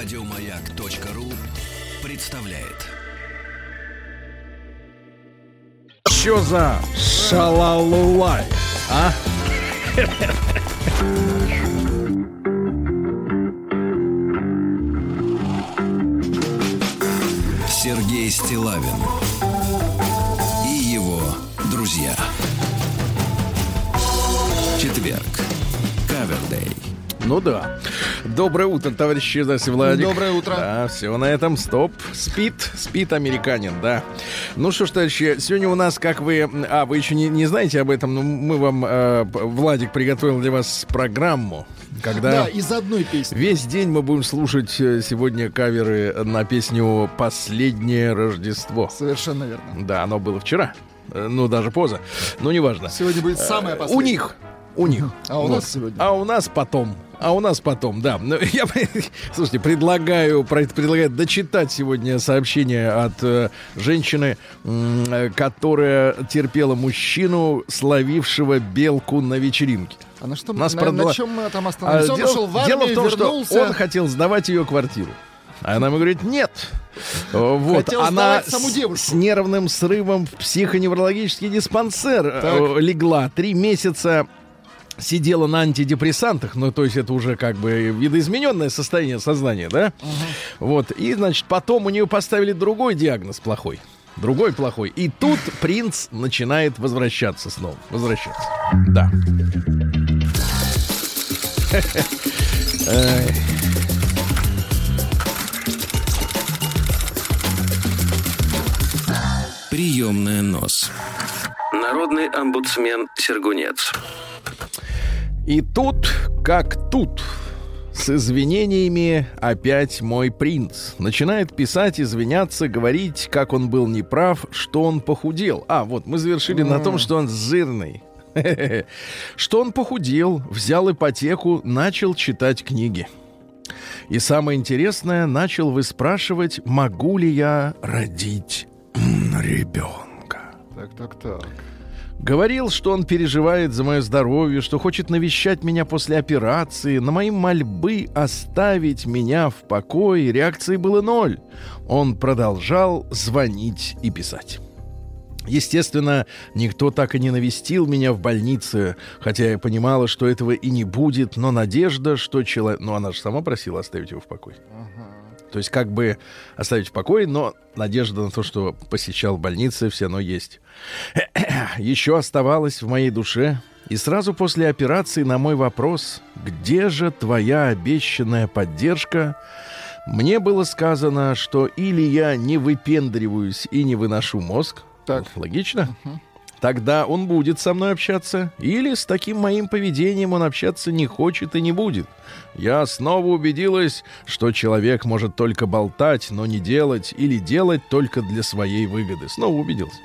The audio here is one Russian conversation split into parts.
Радиомаяк.ру представляет. Что за шалалулай, а? Сергей Стилавин и его друзья. Четверг. Кавердей. Ну да. Доброе утро, товарищи Заси Владик. Доброе утро. Да, все на этом. Стоп. Спит. Спит американин, да. Ну что ж, товарищи, сегодня у нас, как вы... А, вы еще не, не знаете об этом, но мы вам... э, Владик приготовил для вас программу, когда... Да, из одной песни. Весь день мы будем слушать э, сегодня каверы на песню «Последнее Рождество». Совершенно верно. Да, оно было вчера. Э, Ну, даже поза. Ну, неважно. Сегодня будет самое У последнее. них. У них. А у Вот. нас сегодня. А у нас потом. А у нас потом, да. Ну, Я, слушайте, предлагаю, предлагаю дочитать сегодня сообщение от э, женщины, э, которая терпела мужчину, словившего белку на вечеринке. А на что Нас на, продала- на чем мы там А остановились? Он дело, ушел в армию, дело в том, вернулся. что он хотел сдавать ее квартиру. А она ему говорит, нет. Вот, Хотел она саму с- девушку. с нервным срывом в психоневрологический диспансер э, Так. легла. Три месяца сидела на антидепрессантах, ну, то есть это уже как бы видоизмененное состояние сознания, да? Вот, и, значит, потом у нее поставили другой диагноз плохой. Другой плохой. И тут принц начинает возвращаться снова. Возвращаться. Да. Приемная нос. Народный омбудсмен Сергунец. И тут, как тут, с извинениями опять мой принц. Начинает писать, извиняться, говорить, как он был неправ, что он похудел. А, вот, мы завершили на том, что он жирный. Что он похудел, взял ипотеку, начал читать книги. И самое интересное, начал выспрашивать, могу ли я родить ребенка. Так, так, так. Говорил, что он переживает за мое здоровье, что хочет навещать меня после операции. На мои мольбы оставить меня в покое реакции было ноль. Он продолжал звонить и писать. Естественно, никто так и не навестил меня в больнице, хотя я понимала, что этого и не будет, но надежда, что человек... Ну, она же сама просила оставить его в покое. То есть как бы оставить в покое, но надежда на то, что посещал больницы, все равно есть. Еще оставалось в моей душе. И сразу после операции на мой вопрос, где же твоя обещанная поддержка, мне было сказано, что или я не выпендриваюсь и не выношу мозг, Так. логично, тогда он будет со мной общаться, или с таким моим поведением он общаться не хочет и не будет. Я снова убедилась, что человек может только болтать, но не делать, или делать только для своей выгоды. Снова убедился.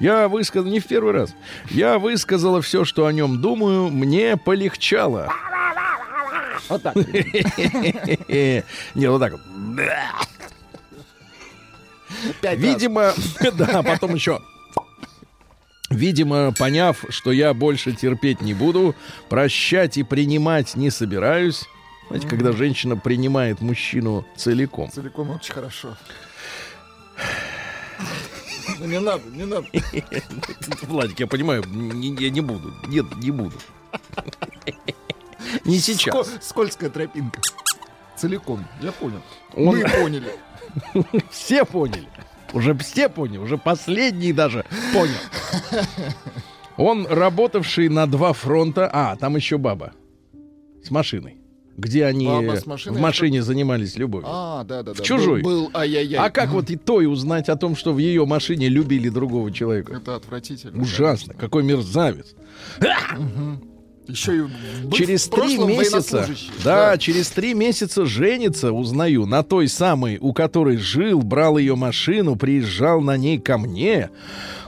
Я высказал, не в первый раз, я высказала все, что о нем думаю, мне полегчало. Вот так. Не, вот так вот. Видимо, да, потом еще. Видимо, поняв, что я больше терпеть не буду, прощать и принимать не собираюсь. Знаете, когда женщина принимает мужчину целиком. Целиком очень хорошо. Ну, не надо, не надо. Владик, я понимаю, я не буду. Нет, не буду. Не сейчас. Ско- скользкая тропинка. Целиком. Я понял. Он- Мы поняли. Все поняли. Уже все поняли, уже последний даже понял. Он работавший на два фронта. А, там еще баба. С машиной. Где они машиной, в машине занимались любовью. А, да, да, да. В чужой. Был, был ай-яй-яй. А как вот и той узнать о том, что в ее машине любили другого человека? Это отвратительно. Ужасно. Какой мерзавец. Еще и Через три месяца, военнослужащий. да, через три месяца женится, узнаю, на той самой, у которой жил, брал ее машину, приезжал на ней ко мне,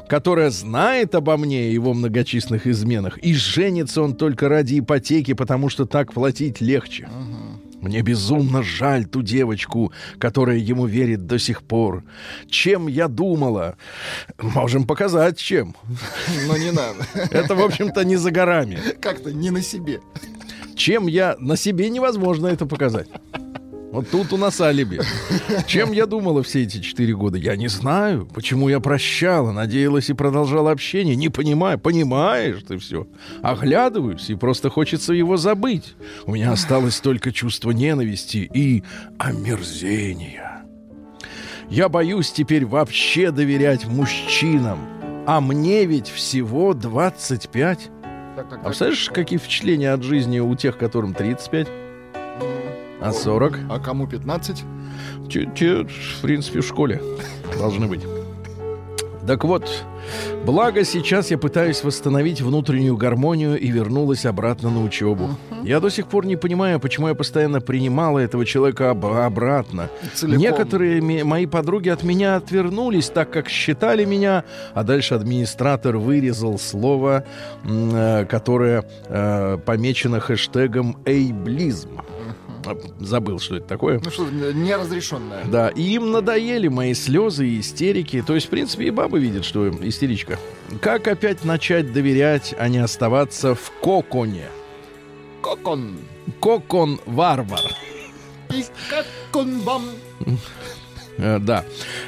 которая знает обо мне и его многочисленных изменах, и женится он только ради ипотеки, потому что так платить легче. Мне безумно жаль ту девочку, которая ему верит до сих пор. Чем я думала? Можем показать, чем. Но не надо. Это, в общем-то, не за горами. Как-то не на себе. Чем я... На себе невозможно это показать. Вот тут у нас алиби. Чем я думала все эти четыре года? Я не знаю. Почему я прощала, надеялась и продолжала общение. Не понимаю. Понимаешь ты все. Оглядываюсь, и просто хочется его забыть. У меня осталось только чувство ненависти и омерзения. Я боюсь теперь вообще доверять мужчинам. А мне ведь всего 25. Так, так, А представляешь, какие впечатления от жизни у тех, которым 35? А 40? А кому 15? Те, те, в принципе, в школе должны быть. Так вот, благо сейчас я пытаюсь восстановить внутреннюю гармонию и вернулась обратно на учебу. Я до сих пор не понимаю, почему я постоянно принимала этого человека об- обратно. Целиком. Некоторые ми- мои подруги от меня отвернулись, так как считали меня, а дальше администратор вырезал слово, м, э, которое э, помечено хэштегом «эйблизм». Забыл, что это такое. Ну что, неразрешенная. Да, и им надоели мои слезы и истерики. То есть, в принципе, и бабы видят, что истеричка. Как опять начать доверять, а не оставаться в коконе? Кокон. Кокон-варвар. И как он вам? Э, да.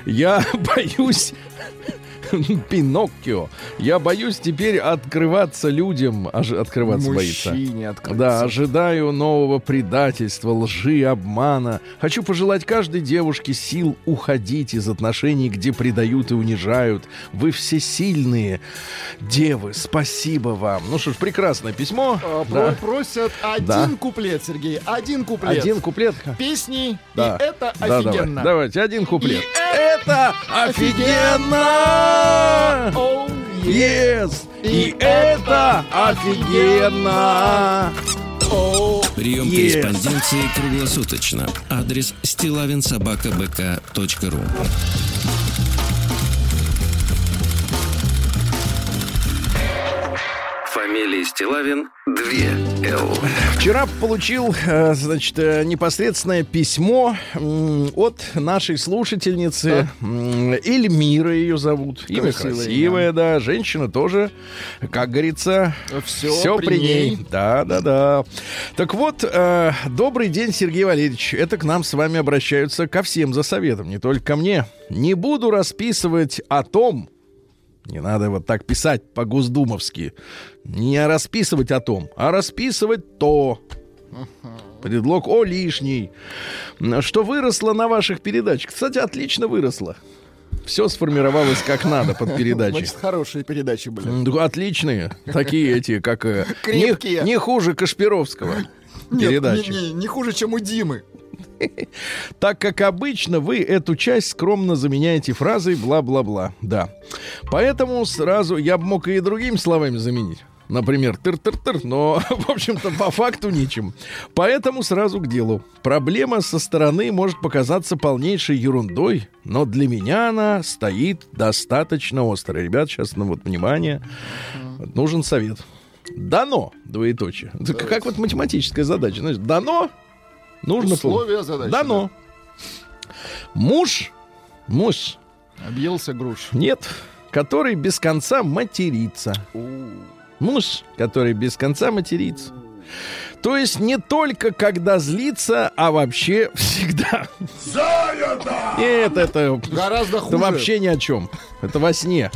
Я боюсь... Пиноккио. Я боюсь теперь открываться людям. Аж открываться боится. Мужчине открыться. Да, ожидаю нового предательства, лжи, обмана. Хочу пожелать каждой девушке сил уходить из отношений, где предают и унижают. Вы все сильные. Девы, спасибо вам. Ну что ж, прекрасное письмо. А, Да. Просят один Да. куплет, Сергей. Один куплет. Один куплет. Песни. Да. И это Да, давай. офигенно. Давайте, один куплет. И это офигенно! Оу, е- Yes! И это офигенно! Прием Yes. корреспонденции круглосуточно. Адрес стилавинсобакабк.ру Фамилия Стилавин 2 Л. Вчера получил, э, значит, э, непосредственное письмо от нашей слушательницы м, Эльмира ее зовут. Имя Красивое красивое, да. Женщина тоже, как говорится, Всё все при при ней. ней. Да, да, да. Так вот, э, добрый день, Сергей Валерьевич. Это к нам с вами обращаются ко всем за советом, не только ко мне. Не буду расписывать о том, не надо вот так писать по-госдумовски. Не расписывать о том, а расписывать то. Предлог о лишний. Что выросло на ваших передачах. Кстати, отлично выросло. Все сформировалось как надо под передачи. Значит, хорошие передачи были. Отличные. Такие эти, как... э, Крепкие. Не, не хуже Кашпировского. Нет, передачи. не, не- не хуже, чем у Димы. Так как обычно вы эту часть скромно заменяете фразой бла-бла-бла. Да. Поэтому сразу я бы мог и другими словами заменить. Например, тыр-тыр-тыр, но, в общем-то, по факту ничем. Поэтому сразу к делу. Проблема со стороны может показаться полнейшей ерундой, но для меня она стоит достаточно остро. Ребят, сейчас, ну вот, внимание, нужен совет. Дано, двоеточие. Как вот математическая задача. Знаешь, дано, нужно Условия задачи. Дано. Муж, муж, да. Объелся груш. нет, который без конца матерится. Муж, который без конца матерится. То есть не только когда злится, а вообще всегда. Нет, это, Гораздо хуже. это вообще ни о чем. Это во сне.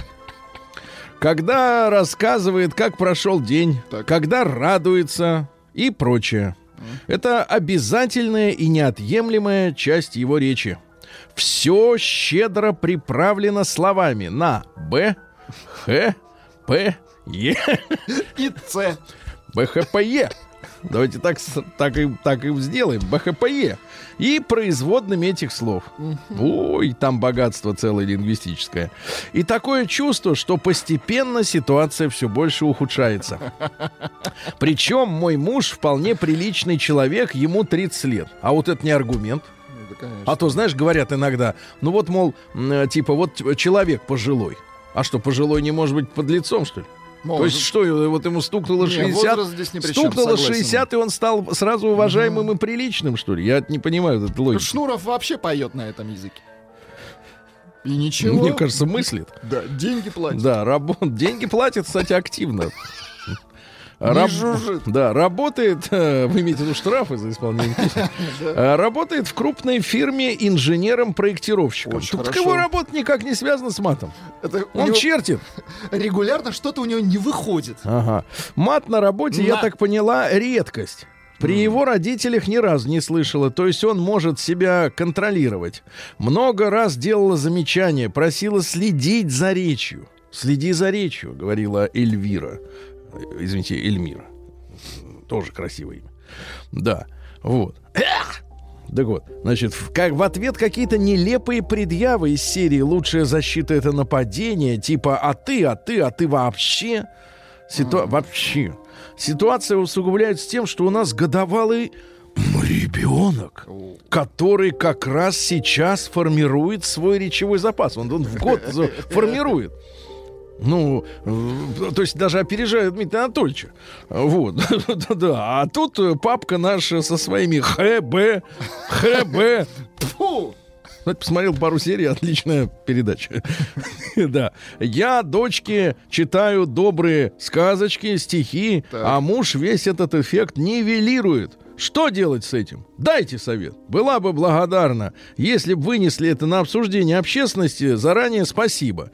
Когда рассказывает, как прошел день, Так. когда радуется и прочее. Это обязательная и неотъемлемая часть его речи. Все щедро приправлено словами на Б, Х, П, Е. И С. БХПЕ. Давайте так, так, и, так и сделаем. БХПЕ. И производными этих слов. Ой, там богатство целое лингвистическое. И такое чувство, что постепенно ситуация все больше ухудшается. Причем мой муж вполне приличный человек, ему 30 лет. А вот это не аргумент. Ну, конечно. А то, знаешь, говорят иногда, ну вот, мол, типа, вот человек пожилой. А что, пожилой не может быть под лицом, что ли? То Может. есть что, вот ему стукнуло Не, 60, возраст здесь ни при чем, стукнуло согласен. 60, и он стал сразу уважаемым и приличным, что ли? Я не понимаю этой логики. Шнуров вообще поет на этом языке. И ничего. Мне кажется, мыслит. Да, деньги платят. Да, работ... деньги платят, кстати, активно. Раб-. Да, работает, э, вы имеете в виду штрафы за исполнение Э, работает в крупной фирме инженером-проектировщиком. Тут его работа никак не связана с матом. Он чертит. регулярно что-то у него не выходит. Ага. Мат на работе, я так поняла, редкость. При его родителях ни разу не слышала, то есть он может себя контролировать. Много раз делала замечания, просила следить за речью. Следи за речью, говорила Эльвира. Извините, Эльмира. Тоже красивое имя. Да, вот. Эх! Так вот, значит, в, как, в ответ какие-то нелепые предъявы из серии «Лучшая защита — это нападение», типа «А ты, а ты, а ты вообще...» Ситуа- Вообще. Ситуация усугубляется тем, что у нас годовалый ребенок, который как раз сейчас формирует свой речевой запас. Он, он в год формирует. Ну, э, то есть даже опережает Дмитрия Анатольевича. Вот. Да. А тут э, папка наша со своими ХБ, ХБ. Фу! Кстати, посмотрел пару серий, отличная передача. Да. Я дочке читаю добрые сказочки, стихи, Так. а муж весь этот эффект нивелирует. Что делать с этим? Дайте совет. Была бы благодарна, если бы вынесли это на обсуждение общественности. Заранее спасибо.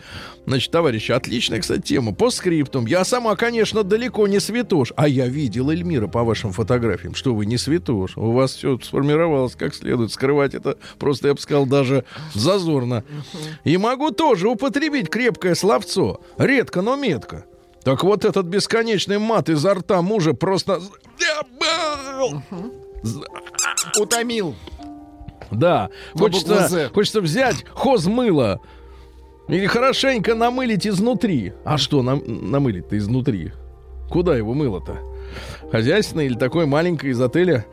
Значит, товарищи, отличная, кстати, тема. По скриптум. Я сама, конечно, далеко не святош. А я видел Эльмира по вашим фотографиям, что вы не святош. У вас все сформировалось как следует. Скрывать это просто, я бы сказал, даже зазорно. И могу тоже употребить крепкое словцо. Редко, но метко. Так вот этот бесконечный мат изо рта мужа просто... Утомил. Да, хочется, хочется взять хозмыло или хорошенько намылить изнутри. А что нам, намылить-то изнутри? Куда его мыло-то? Хозяйственное или такое маленькое из отеля?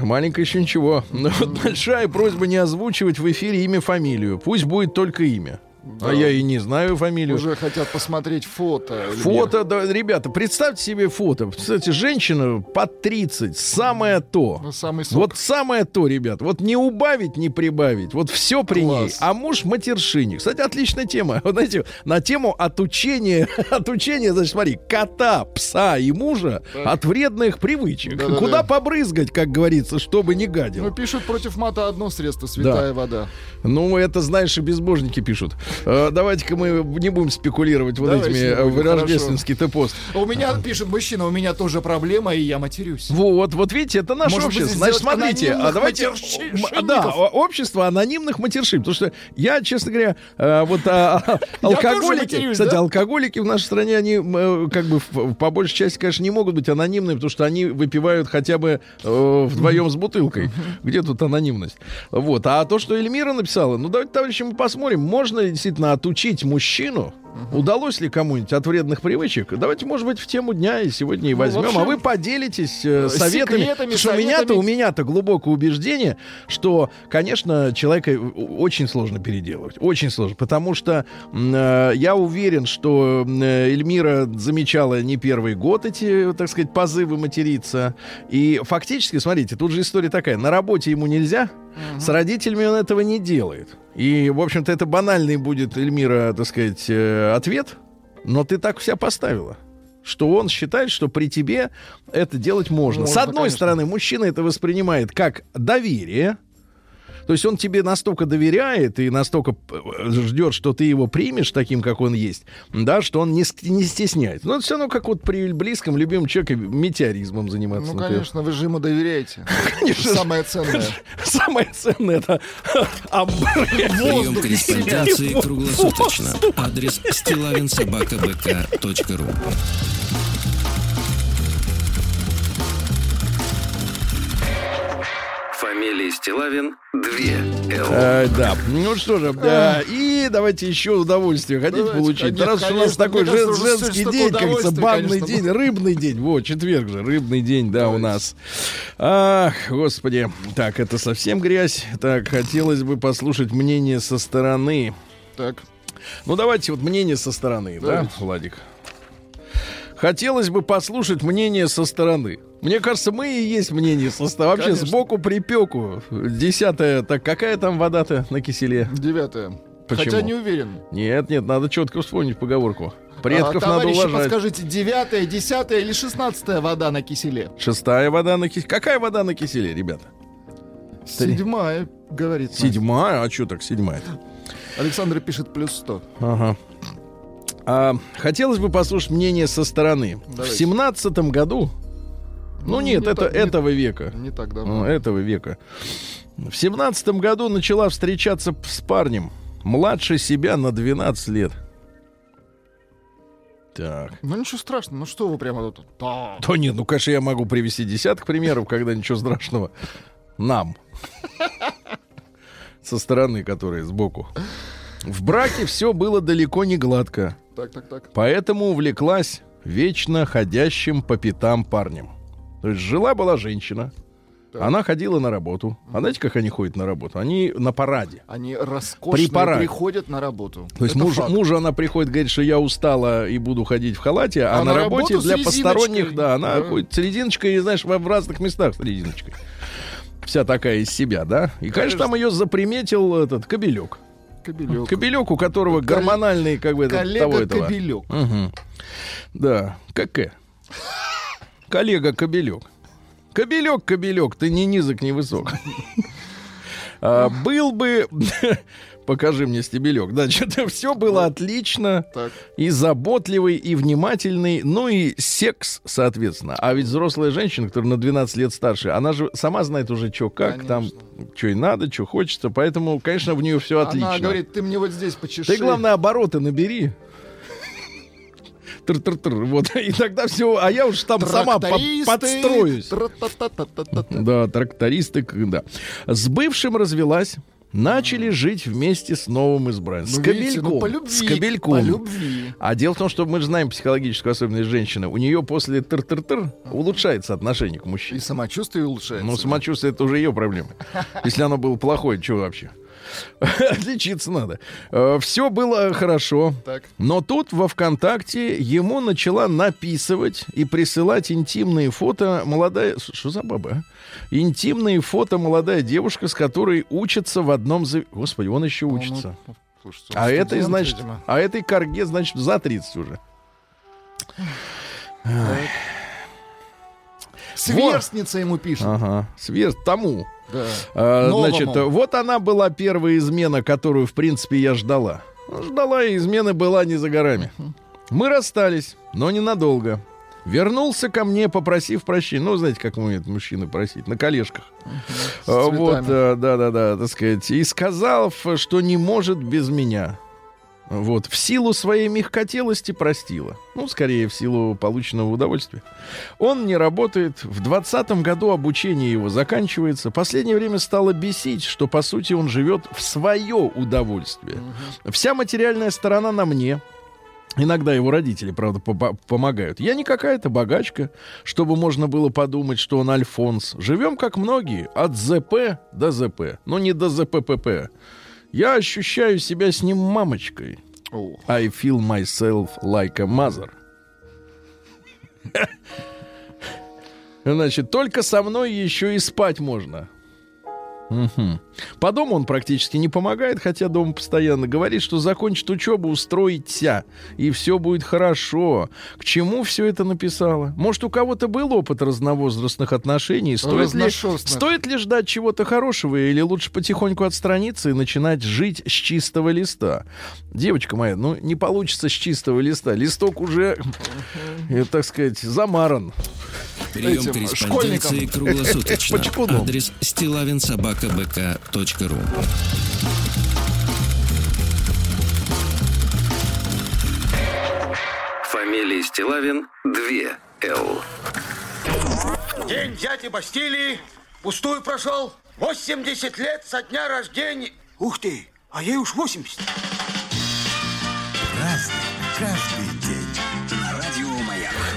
Маленькое еще ничего. Но вот большая просьба не озвучивать в эфире имя, фамилию. Пусть будет только имя. Да. А я и не знаю фамилию. Уже хотят посмотреть фото. Фото, да, ребята, представьте себе фото. Кстати, женщина под 30, самое то. Ну, самый сок. Вот самое то, ребят. Вот не убавить, не прибавить. Вот все при Класс. ней. А муж матершинник. Кстати, отличная тема. Вот знаете, на тему отучения, отучения, значит, смотри, кота, пса и мужа Так. от вредных привычек. Да-да-да. Куда побрызгать, как говорится, чтобы не Ну, гадил. пишут против мата одно средство, святая вода. Ну, это, знаешь, и безбожники пишут. Э, Давайте-ка мы не будем спекулировать вот Давайте этими не э, будем, рождественский-то пост. А У меня, пишет мужчина, у меня тоже проблема, и я матерюсь. Вот, вот видите, это наше Может быть, общество. Значит, смотрите, а давайте... Да, общество анонимных матершин. Потому что я, честно говоря, э, вот а, а, алкоголики... матерюсь, Кстати, да? алкоголики в нашей стране, они как бы в- по большей части, конечно, не могут быть анонимными, потому что они выпивают хотя бы э, вдвоем с бутылкой. Где тут анонимность? Вот. А то, что Эльмира написала, ну давайте, товарищи, мы посмотрим, можно ли действительно отучить мужчину, удалось ли кому-нибудь от вредных привычек? Давайте, может быть, в тему дня и сегодня и Ну, возьмем, вообще, а вы поделитесь э, советами. секретами, Потому что у меня-то, советами. у меня-то глубокое убеждение, что, конечно, человека э, очень сложно переделывать. Очень сложно. Потому что э, я уверен, что э, Эльмира замечала не первый год эти, так сказать, позывы материться. И фактически, смотрите, тут же история такая. На работе ему нельзя, с родителями он этого не делает. И, в общем-то, это банальный будет, Эльмира, так сказать, э, ответ. Но ты так вся поставила что он считает, что при тебе это делать можно. Можно, С одной конечно. стороны, мужчина это воспринимает как доверие. То есть он тебе настолько доверяет и настолько э, ждет, что ты его примешь таким, как он есть, да, что он не, не стесняется. Но это все равно как вот при близком, любимом человеке метеоризмом заниматься. Ну, например. конечно, вы же ему доверяете. Конечно. Самое ценное. Самое ценное это. Прием корреспонденции круглосуточно. Адрес стилавинсобакабк.ру Фамилия Стилавин 2 Л. Э, да, ну что же, да, и давайте еще удовольствие хотите Давайте, получить? конечно, Раз у нас такой кажется, жен- уже женский день, как говорится, банный конечно, день, рыбный день, вот, четверг же, рыбный день, да, у нас. Ах, господи, так, это совсем грязь, так, хотелось бы послушать мнение со стороны. Так, Ну, давайте вот мнение со стороны, да, Давайте. Владик? Хотелось бы послушать мнение со стороны. Мне кажется, мы и есть мнение со стороны. Вообще, Конечно. сбоку припеку. Десятая, так какая там вода-то на киселе? девятое. Почему? Хотя не уверен. Нет, нет, надо четко вспомнить поговорку. Предков А, надо уважать. подскажите, девятая, десятая или шестнадцатая вода на киселе? Шестая вода на киселе. Какая вода на киселе, ребята? Седьмая, говорит. Седьмая? А что так седьмая? Александр пишет плюс сто. Ага. А, хотелось бы послушать мнение со стороны. В Давайте. семнадцатом году, ну, Ну, нет, не это так- не- этого века, Не так Ну, давно. этого века. В семнадцатом году начала встречаться с парнем младше себя на 12 лет. Так. Ну ничего страшного, ну что вы прямо тут? Да. То нет, ну, конечно, я могу привести десяток примеров, когда ничего страшного нам. Со стороны, которые сбоку. В браке все было далеко не гладко. Так, так, так. Поэтому увлеклась вечно ходящим по пятам парнем. То есть жила-была женщина. Так. Она ходила на работу. А знаете, как они ходят на работу? Они на параде. Они роскошно параде. приходят на работу. То есть Это муж, факт. мужу она приходит, говорит, что я устала и буду ходить в халате, а, А на, на работе для посторонних, да, она Да. ходит с резиночкой, и, знаешь, в, разных местах с резиночкой. Вся такая из себя, да? И, конечно, там ее заприметил этот кобелек. Кобелек. Кобелек, у которого Кол- гормональный, как бы, этот, того Коллега этого. Кобелек. Мгм. Да, КК. Коллега Кобелек. Кобелек, Кобелек, ты ни низок, ни высок. А, Был бы... Покажи мне стебелек. Значит, все было отлично. Так. И заботливый, и внимательный, ну и секс, соответственно. А ведь взрослая женщина, которая на 12 лет старше, она же сама знает уже, что как, там, что и надо, что хочется. Поэтому, конечно, в нее все отлично. Она говорит, ты мне вот здесь почеши. Ты, главное, обороты набери. Тр-тр-тр. Вот, и тогда все, а я уж там сама по- подстроюсь. Да, трактористы, да. С бывшим развелась. Начали жить вместе с новым избранцем. Ну, с видите, кабельком. ну, по любви, с кабельком. по любви. А дело в том, что мы же знаем психологическую особенность женщины. У нее после тыр-тыр-тыр улучшается отношение к И мужчине. самочувствие улучшается. Ну, самочувствие это уже ее проблема. Если оно было плохое, что вообще? Отличиться надо. Все было хорошо. Так. Но тут во ВКонтакте ему начала написывать и присылать интимные фото молодая... Что за баба, а? Интимные фото молодая девушка, с которой учится в одном... Господи, он еще Ну, учится. ну, слушайте, А этой, значит, видимо. а этой корге, значит, за 30 уже. Сверстница ему пишет. Ага. Сверх тому. Да. А, Новому. значит, вот она была первая измена, которую, в принципе, я ждала. Ждала, и измена была не за горами. Мы расстались, но ненадолго. Вернулся ко мне, попросив прощения. Ну, знаете, как умеют мужчины просить, на колешках. А, Вот, э, да-да-да, так сказать. И сказал, что не может без меня. Вот, в силу своей мягкотелости простила. Ну, скорее, в силу полученного удовольствия. Он не работает. В двадцатом году обучение его заканчивается. Последнее время стало бесить, что, по сути, он живет в свое удовольствие. Вся материальная сторона на мне. Иногда его родители, правда, по- помогают. Я не какая-то богачка, чтобы можно было подумать, что он Альфонс. Живем как многие, от ЗП до ЗП. Но не до ЗППП. Я ощущаю себя с ним мамочкой. О, I feel myself like a mother. Значит, только со мной еще и спать можно. Мгм. По дому он практически не помогает, хотя дома постоянно говорит, что закончит учебу, устроится, и все будет хорошо. К чему все это написала? Может, у кого-то был опыт разновозрастных отношений? Стоит ли, стоит ли ждать чего-то хорошего, или лучше потихоньку отстраниться и начинать жить с чистого листа? Девочка моя, ну не получится с чистого листа. Листок уже, э, так сказать, замаран. Прием Этим корреспонденции круглосуточно. Адрес стилавинсобакабк.ру Фамилия Стилавин 2 Л. День дяди Бастилии пустую прошел. 80 лет со дня рождения. Ух ты, а ей уж 80. Разный,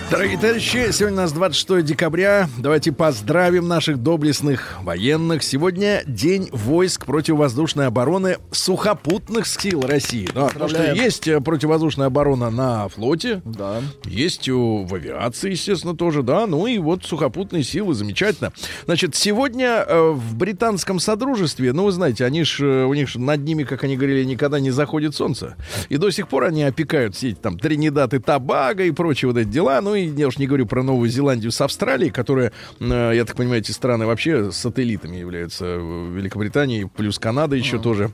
Дорогие товарищи, сегодня у нас 26 декабря. Давайте поздравим наших доблестных военных. Сегодня день войск противовоздушной обороны сухопутных сил России. Да, потому что есть э, противовоздушная оборона на флоте, Да. есть у- в авиации, естественно, тоже, да. Ну и вот сухопутные силы, замечательно. Значит, сегодня э, в британском содружестве, ну, вы знаете, они ж, э, у них ж над ними, как они говорили, никогда не заходит солнце. И до сих пор они опекают все эти там Тринидад и Табаго и прочие вот эти дела. Ну и я уж не говорю про Новую Зеландию с Австралией, которые, э, я так понимаю, эти страны вообще сателлитами являются Великобритании, плюс Канада еще тоже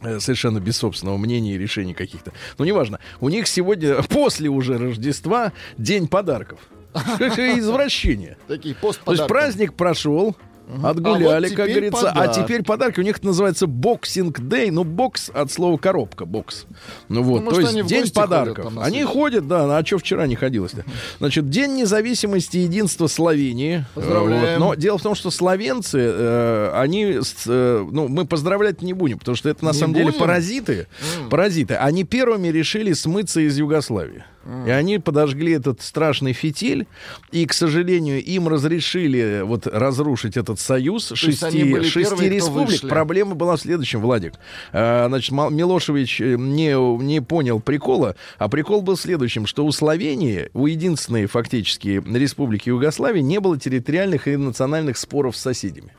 э, совершенно без собственного мнения и решений каких-то. Ну, неважно. У них сегодня, после уже Рождества, день подарков. Извращение. Такие То постподарки. есть праздник прошел, отгуляли, А вот как говорится, а подарок. теперь подарки. У них это называется боксинг дей, ну бокс от слова коробка, бокс. Ну вот, Ну, то есть день ходят подарков. на они ходят, да, а что вчера не ходилось-то? Значит, день независимости и единства Словении. Поздравляем. Вот. Но дело в том, что словенцы, э, они, э, ну, мы поздравлять не будем, потому что это на Не самом деле будем? паразиты. Паразиты. Они первыми решили смыться из Югославии. И они подожгли этот страшный фитиль, и, к сожалению, им разрешили вот разрушить этот союз они шести, шести первые, республик. Проблема была в следующем, Владик. А, значит, Милошевич э, не, не понял прикола, а прикол был в следующем, что у Словении, у единственной фактически республики Югославии, не было территориальных и национальных споров с соседями.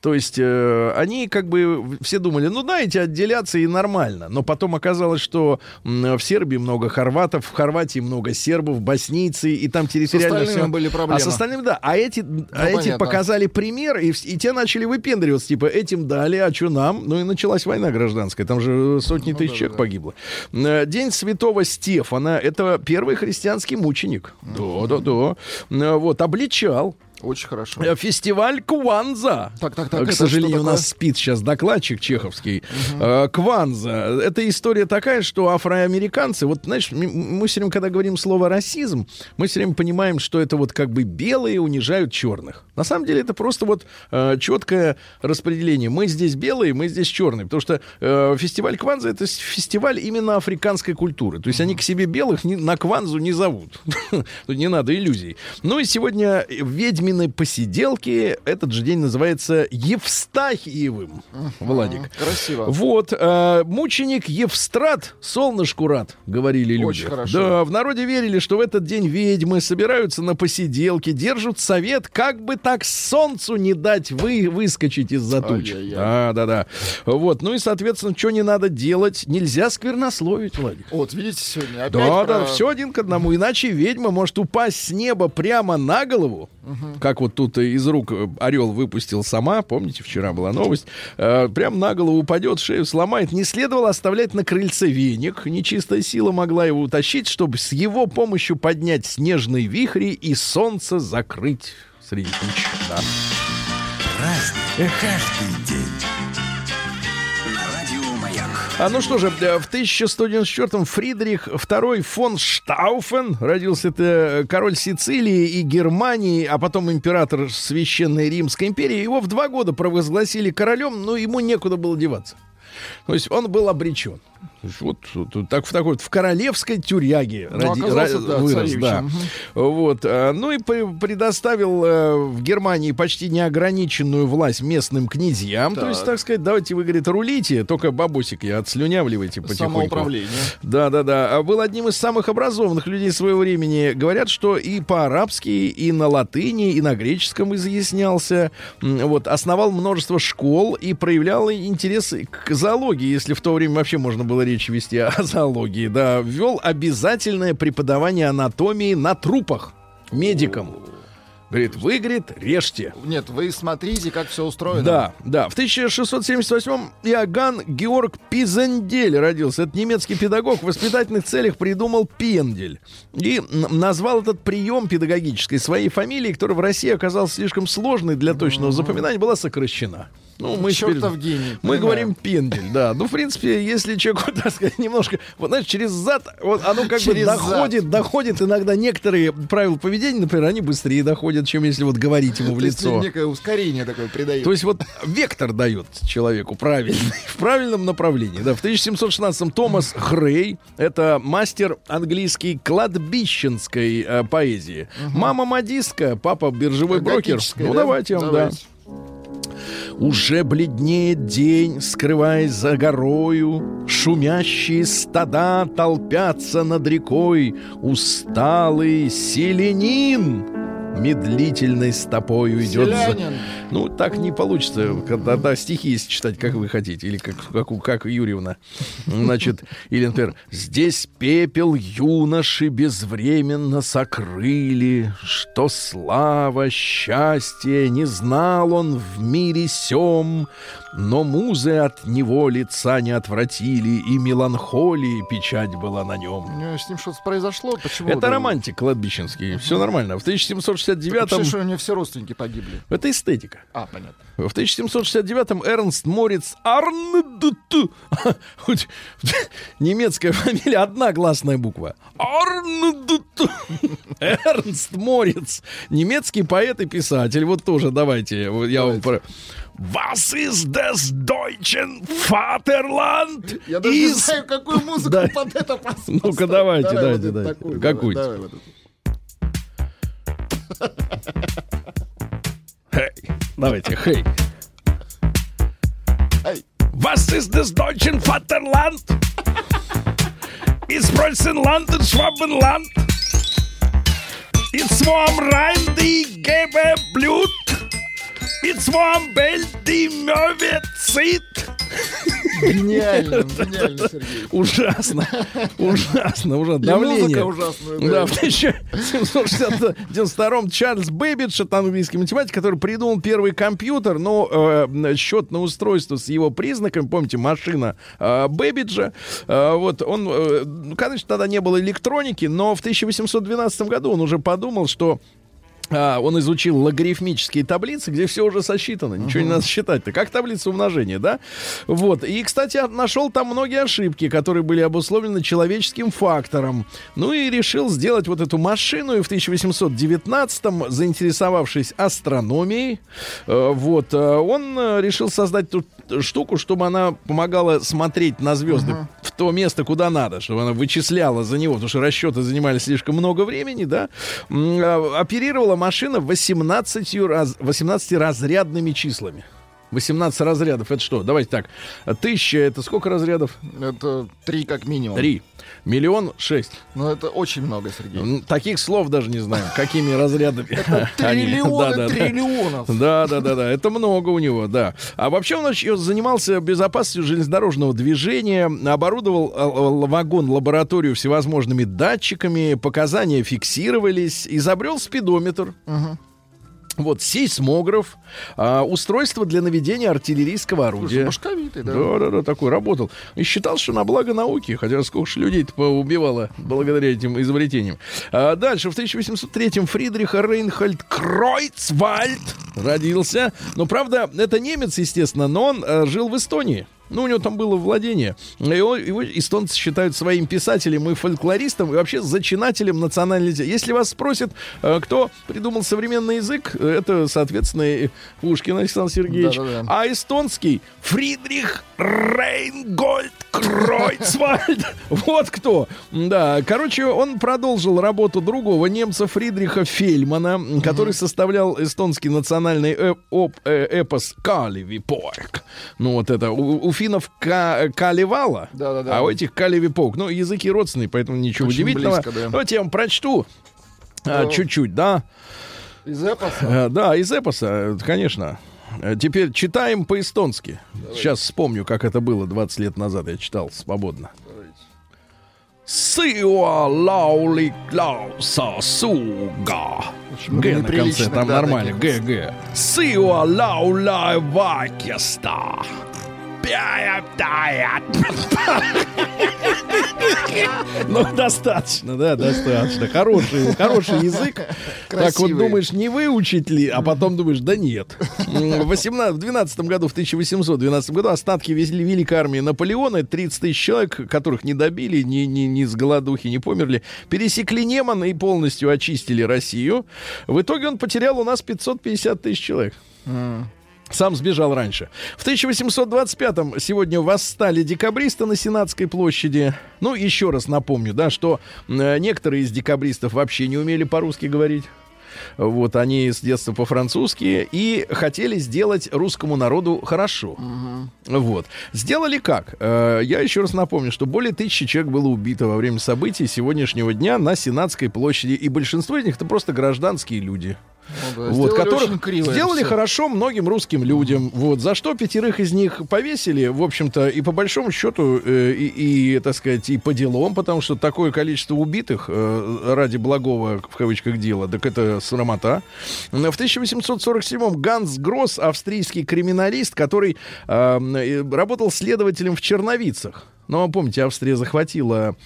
То есть э, они как бы все думали, ну дайте отделяться и нормально. Но потом оказалось, что в Сербии много хорватов, в Хорватии много сербов, боснийцы, и там территориально всё- были проблемы. А с остальными, да. А эти, а эти показали пример, и, и те начали выпендриваться. Типа, этим дали, а что нам? Ну и началась война гражданская. Там же сотни Ну тысяч человек погибло. Э, День святого Стефана. Это первый христианский мученик. Да-да-да. Э, Вот, обличал. Очень хорошо. Э, Фестиваль Кванза. Так, так, так, К сожалению, у нас спит сейчас докладчик чеховский. Э, Кванза. Это история такая, что афроамериканцы, вот, знаешь, мы все время, когда говорим слово расизм, мы все время понимаем, что это вот как бы белые унижают черных. На самом деле это просто вот э, четкое распределение. Мы здесь белые, мы здесь черные. Потому что э, фестиваль Кванза это фестиваль именно африканской культуры. То есть они к себе белых ни- на Кванзу не зовут. Не надо иллюзий. Ну и сегодня ведьмины посиделки. Этот же день называется Евстахиевым. Владик. Красиво. Вот, э, мученик Евстрат, солнышку рад, говорили люди. Очень хорошо. Да, в народе верили, что в этот день ведьмы собираются на посиделки, держат совет, как бы так солнцу не дать вы выскочить из-за туч. Ай-яй-яй. Да, да, да. Вот, ну и, соответственно, что не надо делать? Нельзя сквернословить, Владик. Вот, видите, сегодня опять Да, про- да, все один к одному. Иначе ведьма может упасть с неба прямо на голову. Как вот тут из рук э, орел выпустил сама. Помните, вчера была новость. Э, прям на голову упадет, шею сломает. Не следовало оставлять на крыльце веник. Нечистая сила могла его утащить, чтобы с его помощью поднять снежные вихри и солнце закрыть среди туч. Да. Праздник каждый день. А ну что же, э, в 1194-м Фридрих II фон Штауфен родился это король Сицилии и Германии, а потом император Священной Римской империи. Его в два года провозгласили королем, но ему некуда было деваться. То есть он был обречен. Вот, вот так в такой вот в королевской тюряге Ну, роди- оказался, ра- да, вырос, царевичем. да. Мгм. Вот, а, ну и пре- предоставил э, в Германии почти неограниченную власть местным князьям. То есть, Так. так сказать, давайте вы, говорит, рулите, только бабосики отслюнявливайте потихоньку. Самоуправление. Да, да, да. А Был одним из самых образованных людей своего времени. Говорят, что и по-арабски, и на латыни, и на греческом изъяснялся. Вот, основал множество школ и проявлял интерес к зоологии, если в то время вообще можно было речь вести о зоологии. Да, ввел обязательное преподавание анатомии на трупах медикам. Говорит, вы, говорит, режьте. Нет, вы смотрите, как все устроено. Да, да. В 1678-м Иоганн Георг Пизендель родился. Это немецкий педагог. В воспитательных целях придумал пендель. И назвал этот прием педагогической своей фамилией, которая в России оказалась слишком сложной для точного запоминания, была сокращена. Ну, мы теперь- Чертов гений. мы понимаю. говорим пендель, да. Ну, в принципе, если человеку, так сказать, немножко, вот знаешь, через зад, вот оно как бы Через зад. доходит, доходит иногда некоторые правила поведения, например, они быстрее доходят чем если вот говорить ему в То есть лицо. некое ускорение такое придает. То есть вот вектор дает человеку правильный, в правильном направлении. Да, в 1716-м Томас Хрей, это мастер английской кладбищенской э, поэзии. Мама модистка, папа биржевой брокер. Ну да? давайте вам, да. Уже бледнеет день, скрываясь за горою, Шумящие стада толпятся над рекой, Усталый селенин медлительной стопою идет за... Ну, так не получится, когда да, стихи если читать, как вы хотите, или как, как, как Юрьевна. Значит, или, например, «Здесь пепел юноши безвременно сокрыли, что слава, счастье не знал он в мире сём, но музы от него лица не отвратили, и меланхолии печать была на нем». С ним что-то произошло? Почему? Это романтик кладбищенский, все нормально. В 1769-м... Вообще, что у него все родственники погибли. Это эстетика. А, понятно. В 1769-м Эрнст Мориц Арндт, хоть немецкая фамилия, одна гласная буква. Арндт. Эрнст Мориц, немецкий поэт и писатель. Вот тоже давайте, я вам про... Was ist das deutschen Vaterland? Я даже не Is- знаю, какую музыку Да. под это поставить. Ну-ка, давайте, Давай дайте, вот дайте. такую, Какую-то. давай, давай вот. Хей. Давайте, хей. Ай. Was ist das deutschen Vaterland? Ist Preußenland und Schwabenland? Ist's, wo am Rhein die Rebe blüht? Die Möwe zieht? Гениально, гениально, Сергей. Ужасно, ужасно, ужасно. Давление. ужасная. Да, в 1762 Чарльз Бэббидж, это английский математик, который придумал первый компьютер, но э, счетное устройство с его признаками, помните, машина э, Бэббиджа, э, вот он, э, ну, конечно, тогда не было электроники, но в 1812 году он уже подумал, что а, он изучил логарифмические таблицы, где все уже сосчитано, ничего не надо считать-то, как таблица умножения, да? Вот. И, кстати, нашел там многие ошибки, которые были обусловлены человеческим фактором. Ну и решил сделать вот эту машину, и в 1819-м, заинтересовавшись астрономией, э, вот, э, он э, решил создать ту штуку, чтобы она помогала смотреть на звезды в то место, куда надо, чтобы она вычисляла за него, потому что расчеты занимали слишком много времени, да, оперировала машина 18, раз, 18 разрядными числами. 18 разрядов, это что? Давайте так. Тысяча, это сколько разрядов? Это три как минимум. Три. Миллион шесть. Ну, это очень много, Сергей. Таких слов даже не знаю, какими разрядами. они- Триллионы триллионов. Да, да, да, да, это много у него, да. А вообще он занимался безопасностью железнодорожного движения, оборудовал э, вагон-лабораторию всевозможными датчиками, показания фиксировались, изобрел спидометр. Вот сейсмограф, а, устройство для наведения артиллерийского орудия. башковитый, да. Да, да, да, такой работал. И считал, что на благо науки, хотя сколько ж людей-то поубивало благодаря этим изобретениям. А дальше, в 1803-м Фридриха Рейнхольд Кройцвальд родился. Но, правда, это немец, естественно, но он э, жил в Эстонии. Ну, у него там было владение. Его, его эстонцы считают своим писателем и фольклористом, и вообще зачинателем национальной литературы. Если вас спросят, э, кто придумал современный язык, это, соответственно, Пушкин Александр Сергеевич. Да-да-да. А эстонский Фридрих Рейнгольд Кройцвальд. Вот кто. Да, короче, он продолжил работу другого немца Фридриха Фельмана, который составлял эстонский национальный э- э- эпос Калевипорк. Ну, вот это. У, у финнов Ка- Калевала, Да-да-да. а у этих Калевипорк. Ну, языки родственные, поэтому ничего Очень удивительного. близко, да. Давайте я вам прочту. а, Да. чуть-чуть, да. Из эпоса. Э, Да, из эпоса, конечно. Э, Теперь читаем по-эстонски. Сейчас вспомню, как это было 20 лет назад. Я читал свободно. Сиуа лаули клауса суга. Г на конце, там да, нормально. таких. Г, Г. Сиуа лауля вакеста. Ну, достаточно, да, достаточно. Хороший, хороший язык. Так вот думаешь, не выучить ли, а потом думаешь, да нет. В 18, в 12 году, в 1812 году остатки везли Великой армии Наполеона, 30 тысяч человек, которых не добили, ни, ни, ни с голодухи не померли, пересекли Неман и полностью очистили Россию. В итоге он потерял у нас 550 тысяч человек. Сам сбежал раньше. В 1825-м сегодня восстали декабристы на Сенатской площади. Ну, еще раз напомню, да, что э, некоторые из декабристов вообще не умели по-русски говорить. Вот они с детства по-французски и хотели сделать русскому народу хорошо. Вот. Сделали как? Э, Я еще раз напомню, что более тысячи человек было убито во время событий сегодняшнего дня на Сенатской площади. И большинство из них это просто гражданские люди. Ну да, Вот, которых криво сделали всё. хорошо многим русским людям. Вот, за что пятерых из них повесили, в общем-то, и по большому счету, э, и, и, так сказать, и по делам, потому что такое количество убитых э, ради благого, в кавычках, дела, так это срамота. В 1847-м Ганс Гросс, австрийский криминалист, который э, э, работал следователем в Черновицах. Вы помните, Австрия захватила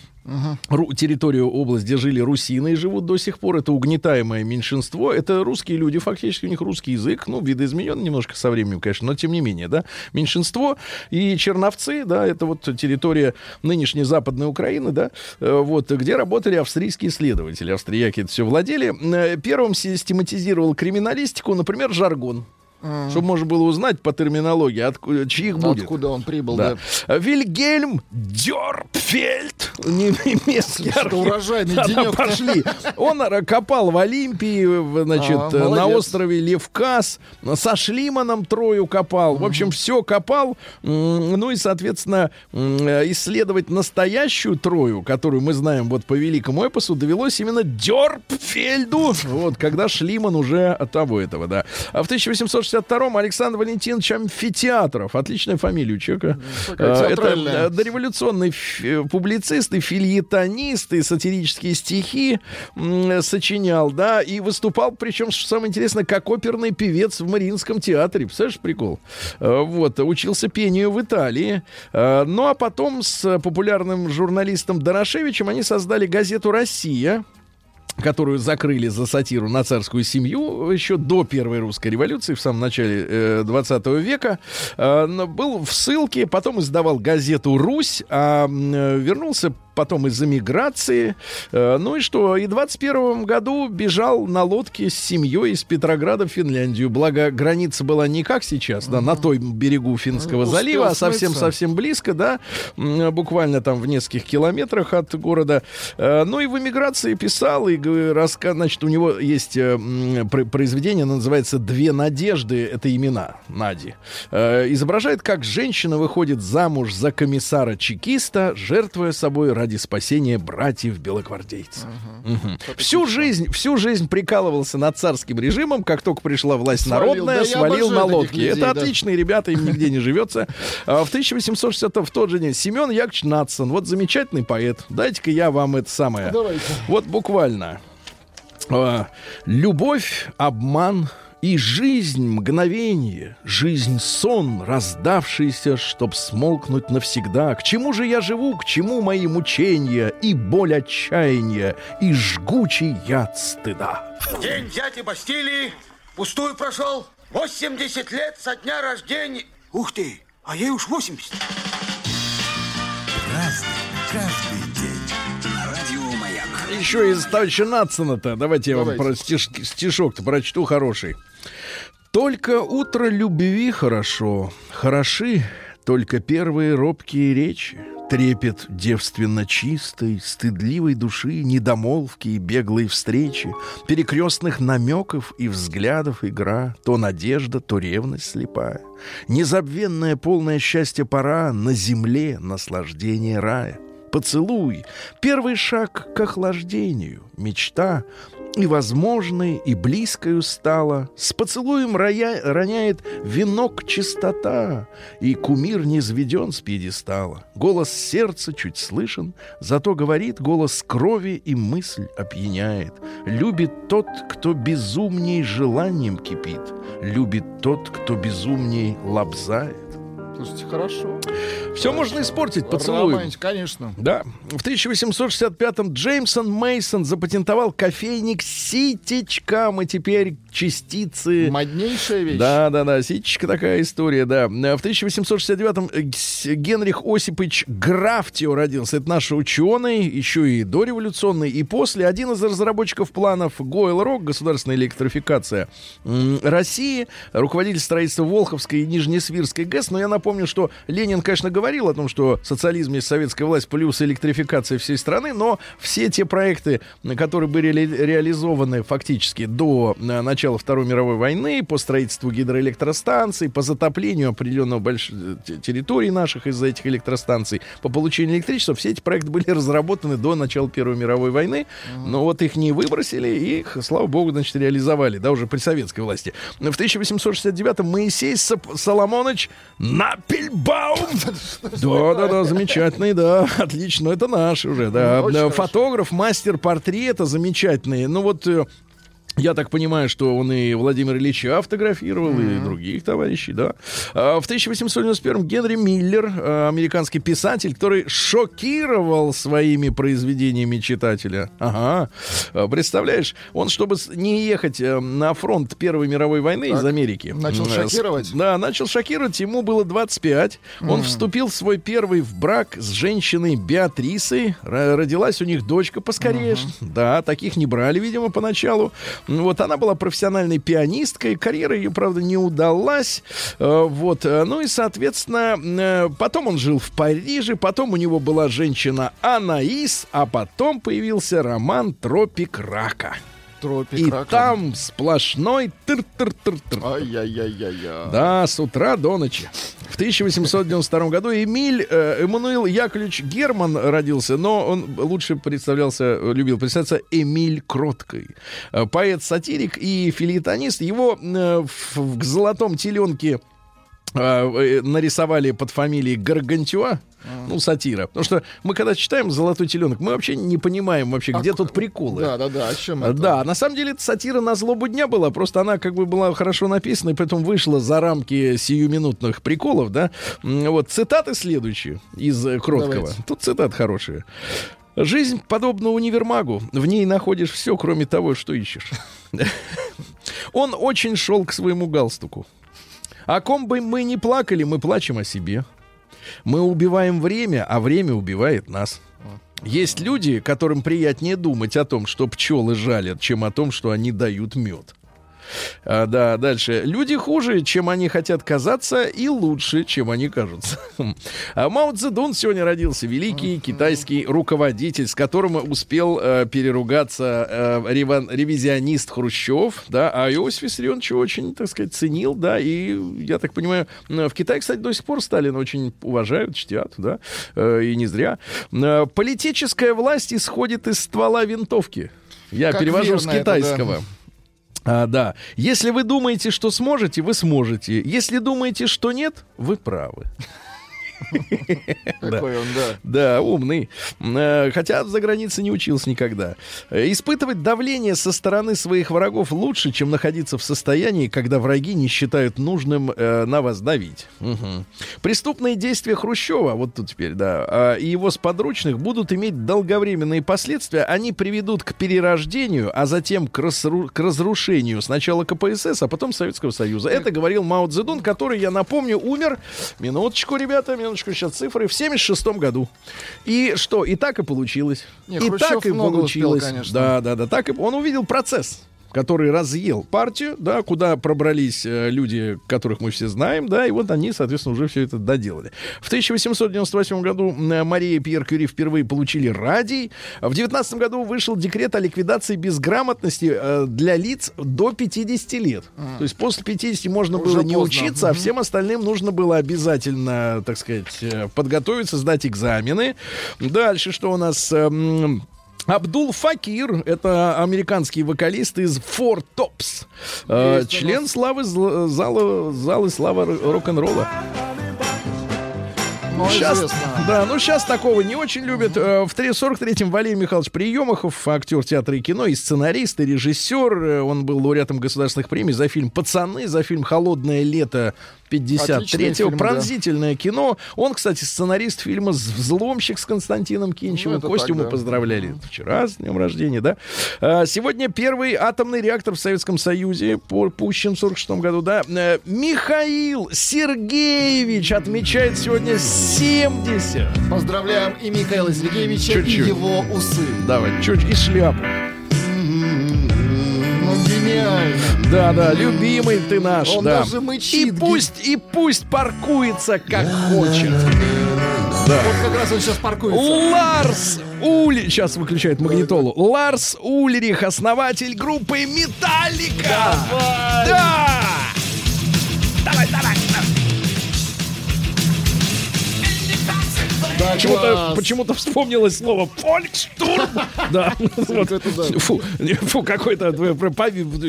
ру- территорию, область, где жили русины и живут до сих пор. Это угнетаемое меньшинство. Это русские люди, фактически у них русский язык. Ну, видоизменен немножко со временем, конечно, но тем не менее, да. Меньшинство и черновцы, да, это вот территория нынешней Западной Украины, да, э, вот, где работали австрийские следователи. Австрияки это все владели. Э, Первым систематизировал криминалистику, например, жаргон. Чтобы можно было узнать по терминологии, отку- чьих будет. Откуда он прибыл, Да. да. Вильгельм Дёрпфельд, немецкий Что архи- урожайный Да, денек. пошли. Он копал в Олимпии, в, значит, А, э, на острове Левкас, со Шлиманом Трою копал. В общем, все копал. Ну и, соответственно, э, исследовать настоящую Трою, которую мы знаем вот по великому эпосу, довелось именно Дёрпфельду. Вот, когда Шлиман уже от того этого, да. А в 1862-м Александр Валентинович Амфитеатров. Отличная фамилия у человека. Э, Это э, дореволюционный э, публицист и фильетонист, и сатирические стихи м, сочинял, да, и выступал, причем, что самое интересное, как оперный певец в Мариинском театре. Представляешь, прикол? Э, Вот, учился пению в Италии. Э, Ну, а потом с популярным журналистом Дорошевичем они создали газету «Россия», которую закрыли за сатиру на царскую семью еще до Первой русской революции, в самом начале э, 20 века, э, был в ссылке, потом издавал газету «Русь», а э, вернулся потом из эмиграции. Э, ну и что? И в 21 году бежал на лодке с семьей из Петрограда в Финляндию. Благо, граница была не как сейчас, да, на той берегу Финского Успел залива, а совсем-совсем близко, да, буквально там в нескольких километрах от города. Э, Ну и в эмиграции писал, и раска... значит, у него есть э, произведение, оно называется «Две надежды», это имена Нади. Изображает, как женщина выходит замуж за комиссара-чекиста, жертвуя собой ради спасения братьев-белогвардейцев. Мгм. Всю жизнь, всю жизнь прикалывался над царским режимом, как только пришла власть Свалил. народная, Да свалил на лодке. людей, Это да. отличные ребята, им нигде не живется. А В 1860 в тот же день Семен Яковлевич Натсон, вот замечательный поэт. Дайте-ка я вам это самое. Давайте. Вот буквально. А, Любовь, обман и жизнь мгновение, жизнь сон, раздавшийся, чтоб смолкнуть навсегда. К чему же я живу, к чему мои мучения и боль отчаяния и жгучий яд стыда? День дяди Бастилии пустую прошел. 80 лет со дня рождения. Ух ты, а ей уж 80. Разный, каждый день. На радио Маяк. Еще из товарища Натсона-то. Давайте я вам Давайте. про стишки- стишок-то прочту хороший. Только утро любви хорошо, хороши только первые робкие речи, трепет девственно чистой, стыдливой души, недомолвки и беглые встречи, перекрестных намеков и взглядов игра, то надежда, то ревность слепая. Незабвенное полное счастье пора на земле наслаждение рая. Поцелуй — первый шаг к охлаждению, мечта и возможной, и близкою стала. С поцелуем роя- роняет венок чистота, и кумир не сведен с пьедестала. Голос сердца чуть слышен, зато говорит голос крови и мысль опьяняет. Любит тот, кто безумней желанием кипит, любит тот, кто безумней лобзает. Слушайте, хорошо. Все можно испортить поцелуем. Романтик, конечно. Да. В 1865-м Джеймсон Мейсон запатентовал кофейник с ситечком, и теперь частицы... Моднейшая вещь. Да, да, да, ситечка такая история, да. В 1869-м э, Генрих Осипович Графтио родился. Это наш ученый, еще и дореволюционный, и после один из разработчиков планов Гойл Рок, государственная электрификация России, руководитель строительства Волховской и Нижнесвирской ГЭС. Но я напомню, что Ленин, конечно, говорил о том, что социализм есть советская власть плюс электрификация всей страны, но все те проекты, которые были ре- реализованы фактически до э, начала Второй мировой войны, по строительству гидроэлектростанций, по затоплению определенного больш... т- территорий наших из-за этих электростанций, по получению электричества, все эти проекты были разработаны до начала Первой мировой войны, но вот их не выбросили, и их, слава богу, значит, реализовали, да, уже при советской власти. В 1869-м Моисей Соломонович Напельбаум да, да, да, замечательный, да, отлично, это наш уже, да. Э. Фотограф, мастер портрета замечательный. Ну вот э, я так понимаю, что он и Владимир Ильича автографировал, и других товарищей, да. А, В 1891 Генри Миллер, э, американский писатель, который шокировал своими произведениями читателя. Ага. А, Представляешь, он, чтобы не ехать э, на фронт Первой мировой войны из Америки. Начал э, шокировать? Да, начал шокировать. Ему было 25. Он вступил в свой первый в брак с женщиной Беатрисой. Родилась у них дочка поскорее. Да, таких не брали, видимо, поначалу. Ну, Вот она была профессиональной пианисткой. Карьера ее, правда, не удалась. Э, Вот. э, Ну и, соответственно, э, потом он жил в Париже. Потом у него была женщина Анаис. А потом появился роман «Тропик рака». Тропик И рака. там сплошной тыр-тыр-тыр-тыр. Ай-яй-яй-яй-яй. Да, с утра до ночи. В 1892 году Эмиль э, Эммануил Яковлевич Герман родился, но он лучше представлялся, любил представляться Эмиль Кроткой. Э, Поэт-сатирик и филитонист. Его э, в, в золотом теленке нарисовали под фамилией Гаргантюа, ну, сатира. Потому что мы, когда читаем «Золотой теленок», мы вообще не понимаем вообще, где тут приколы. Да, да, да. О чем это? Да, на самом деле это сатира на злобу дня была, просто она как бы была хорошо написана, и поэтому вышла за рамки сиюминутных приколов, да. Вот цитаты следующие из э, Кроткого. Давайте. Тут цитаты хорошие. Жизнь подобна универмагу. В ней находишь все, кроме того, что ищешь. Он очень шел к своему галстуку. О ком бы мы ни плакали, мы плачем о себе. Мы убиваем время, а время убивает нас. Есть люди, которым приятнее думать о том, что пчелы жалят, чем о том, что они дают мед. А, да, дальше. Люди хуже, чем они хотят казаться, и лучше, чем они кажутся. А Мао Цзэдун сегодня родился. Великий китайский руководитель, с которым успел э, переругаться э, рева- ревизионист Хрущев, да, а Иосиф Виссарионович очень, так сказать, ценил, да, и, я так понимаю, в Китае, кстати, до сих пор Сталина очень уважают, чтят, да, э, и не зря. Э, Политическая власть исходит из ствола винтовки. Я Как перевожу с верно это, да. А, да. Если вы думаете, что сможете, вы сможете. Если думаете, что нет, вы правы. Какой он, да. Да, умный. Э, Хотя за границей не учился никогда. Э, Испытывать давление со стороны своих врагов лучше, чем находиться в состоянии, когда враги не считают нужным э, на вас давить. Преступные действия Хрущева, вот тут теперь, да, а, и его сподручных будут иметь долговременные последствия. Они приведут к перерождению, а затем к разрушению сначала КПСС, а потом Советского Союза. Это говорил Мао Цзэдун, который, я напомню, умер, минуточку, ребята, минуточку, сейчас цифры, в 76 году. И что, и так и получилось. Не, и Хрущев так и много успел, получилось. конечно. Да, да, да, так и он увидел процесс который разъел партию, да, куда пробрались э, люди, которых мы все знаем, да, и вот они, соответственно, уже все это доделали. В 1898 году э, Мария и Пьер Кюри впервые получили радий. В 19 году вышел декрет о ликвидации безграмотности э, для лиц до 50 лет. То есть после 50 можно Уже было не поздно. учиться, а всем остальным нужно было обязательно, так сказать, подготовиться, сдать экзамены. Дальше что у нас? Абдул Факир, это американский вокалист из Four Tops, э, член славы зала, залы славы рок-н-ролла. Ну, Сейчас, известно. да, ну сейчас такого не очень любят. Э, В 43-м Валерий Михайлович Приемахов, актер театра и кино, и сценарист, и режиссер. Э, Он был лауреатом государственных премий за фильм «Пацаны», за фильм «Холодное лето» 53-го. фильм, да. Пронзительное кино. Он, кстати, сценарист фильма «Взломщик» с Константином Кинчевым. Ну, Костю так, мы да. поздравляли вчера с днем рождения, да. А, Сегодня первый атомный реактор в Советском Союзе пущен в 46 году, да. Э, Михаил Сергеевич отмечает сегодня 70. Поздравляем и Михаила Сергеевича, Чуть-чуть. и его усы. Давай, чуть и шляпу. Гениально. Да, да, любимый ты наш, Он да. даже мычит. И пусть, и пусть паркуется как хочет. Да. Вот как раз он сейчас паркуется. Ларс Ули... Сейчас выключает магнитолу. Ларс Ульрих, основатель группы Металлика. Да! Да, Почему-то, почему-то вспомнилось слово «фолькштурм». Да. Фу, какой-то, э,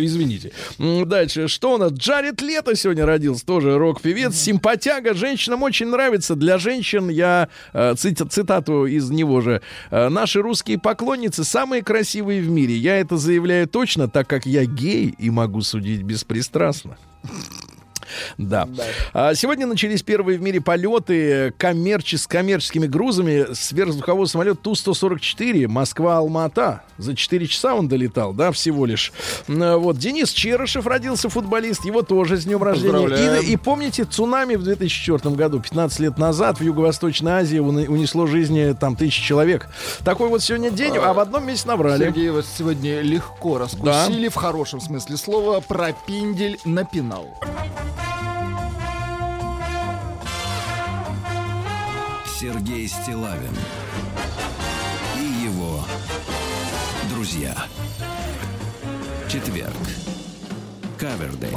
извините. Дальше, что у нас? Джаред Лето сегодня родился, тоже рок-певец, симпатяга, женщинам очень нравится. Для женщин я э, цит- цитату из него же. Э, Наши русские поклонницы самые красивые в мире. Я это заявляю точно, так как я гей и могу судить беспристрастно. Да. А сегодня начались первые в мире полеты коммерче- с коммерческими грузами. Сверхзвуковой самолет Ту-144 Москва-Алмата. За 4 часа он долетал, да, всего лишь. Вот. Денис Черышев родился, футболист. Его тоже с днем рождения. И, и помните, цунами в 2004 году, 15 лет назад, в Юго-Восточной Азии унесло жизни там тысячи человек. Такой вот сегодня день, а в одном месте набрали. Сергей вас сегодня легко раскусили, в хорошем смысле слова, про пиндель напинал. Сергей Стилавин и его друзья. Четверг. Кавердей.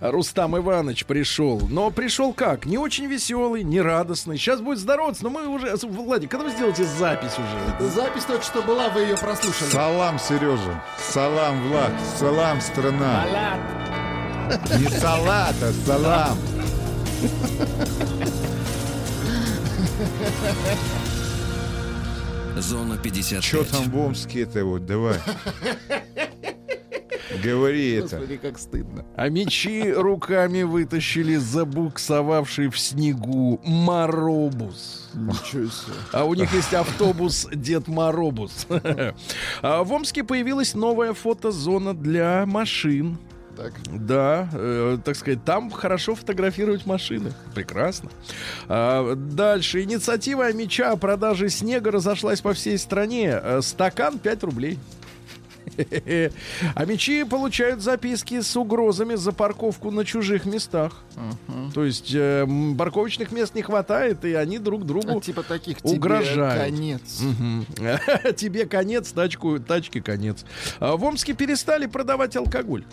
Рустам Иванович пришел. Но пришел как? Не очень веселый, не радостный. Сейчас будет здороваться, но мы уже... Владик, когда вы сделаете запись уже? Запись только что была, вы ее прослушали. Салам, Сережа. Салам, Влад. Салам, страна. Не салат, а салам. Зона 55. Что там в Омске-то вот, давай. Говори это. Господи, как стыдно. А мечи руками вытащили забуксовавший в снегу Моробус. Ничего себе. А у них есть автобус Дед Моробус. А В Омске появилась новая фотозона для машин. Так. Да, э, так сказать, там хорошо фотографировать машины. Прекрасно. А, дальше. Инициатива меча о продаже снега разошлась по всей стране. Э, Стакан 5 рублей. А мечи получают записки с угрозами за парковку на чужих местах. То есть э, парковочных мест не хватает, и они друг другу А типа таких тебе угрожают. конец. Мгм. Тебе конец, тачку, тачке конец. А В Омске перестали продавать алкоголь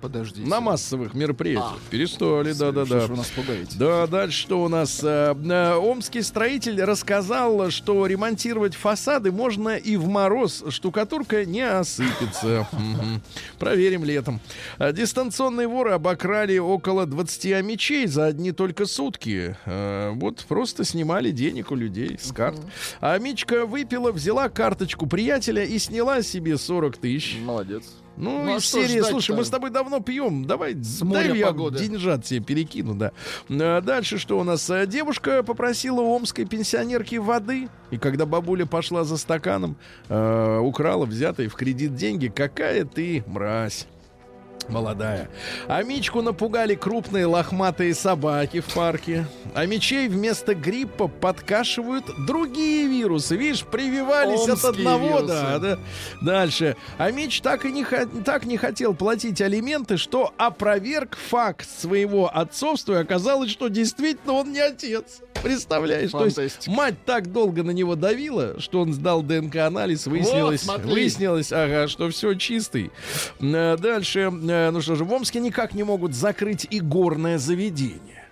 Подождите. на массовых мероприятиях. А. Перестали, да-да-да. вы нас пугаете? Да, дальше что у нас? Э, э, Омский строитель рассказал, что ремонтировать фасады можно и в мороз. Штукатурка не осыпется. Проверим летом. А Дистанционные воры обокрали около 20 мечей за одни только сутки. Э, Вот просто снимали денег у людей с карт. А Мичка выпила, взяла карточку приятеля и сняла себе 40 тысяч. Молодец. Ну, Ну, а из что серии, слушай, мы с тобой давно пьем, давай, моря дай я погоды. деньжат тебе перекину, да. А Дальше что у нас? А, Девушка попросила у омской пенсионерки воды, и когда бабуля пошла за стаканом, э, украла взятые в кредит деньги. Какая ты мразь. Молодая. А Мичку напугали крупные лохматые собаки в парке. А мечей вместо гриппа подкашивают другие вирусы. Видишь, прививались от Омские одного, вирусы. да, да. Дальше. А Мич так и не, так не хотел платить алименты, что опроверг факт своего отцовства, и оказалось, что действительно он не отец. Представляешь? То есть Фантастика. мать так долго на него давила, что он сдал ДНК-анализ, выяснилось, смотри. выяснилось, ага, что все чистый. Э, Дальше, э, ну что же, в Омске никак не могут закрыть и горное заведение.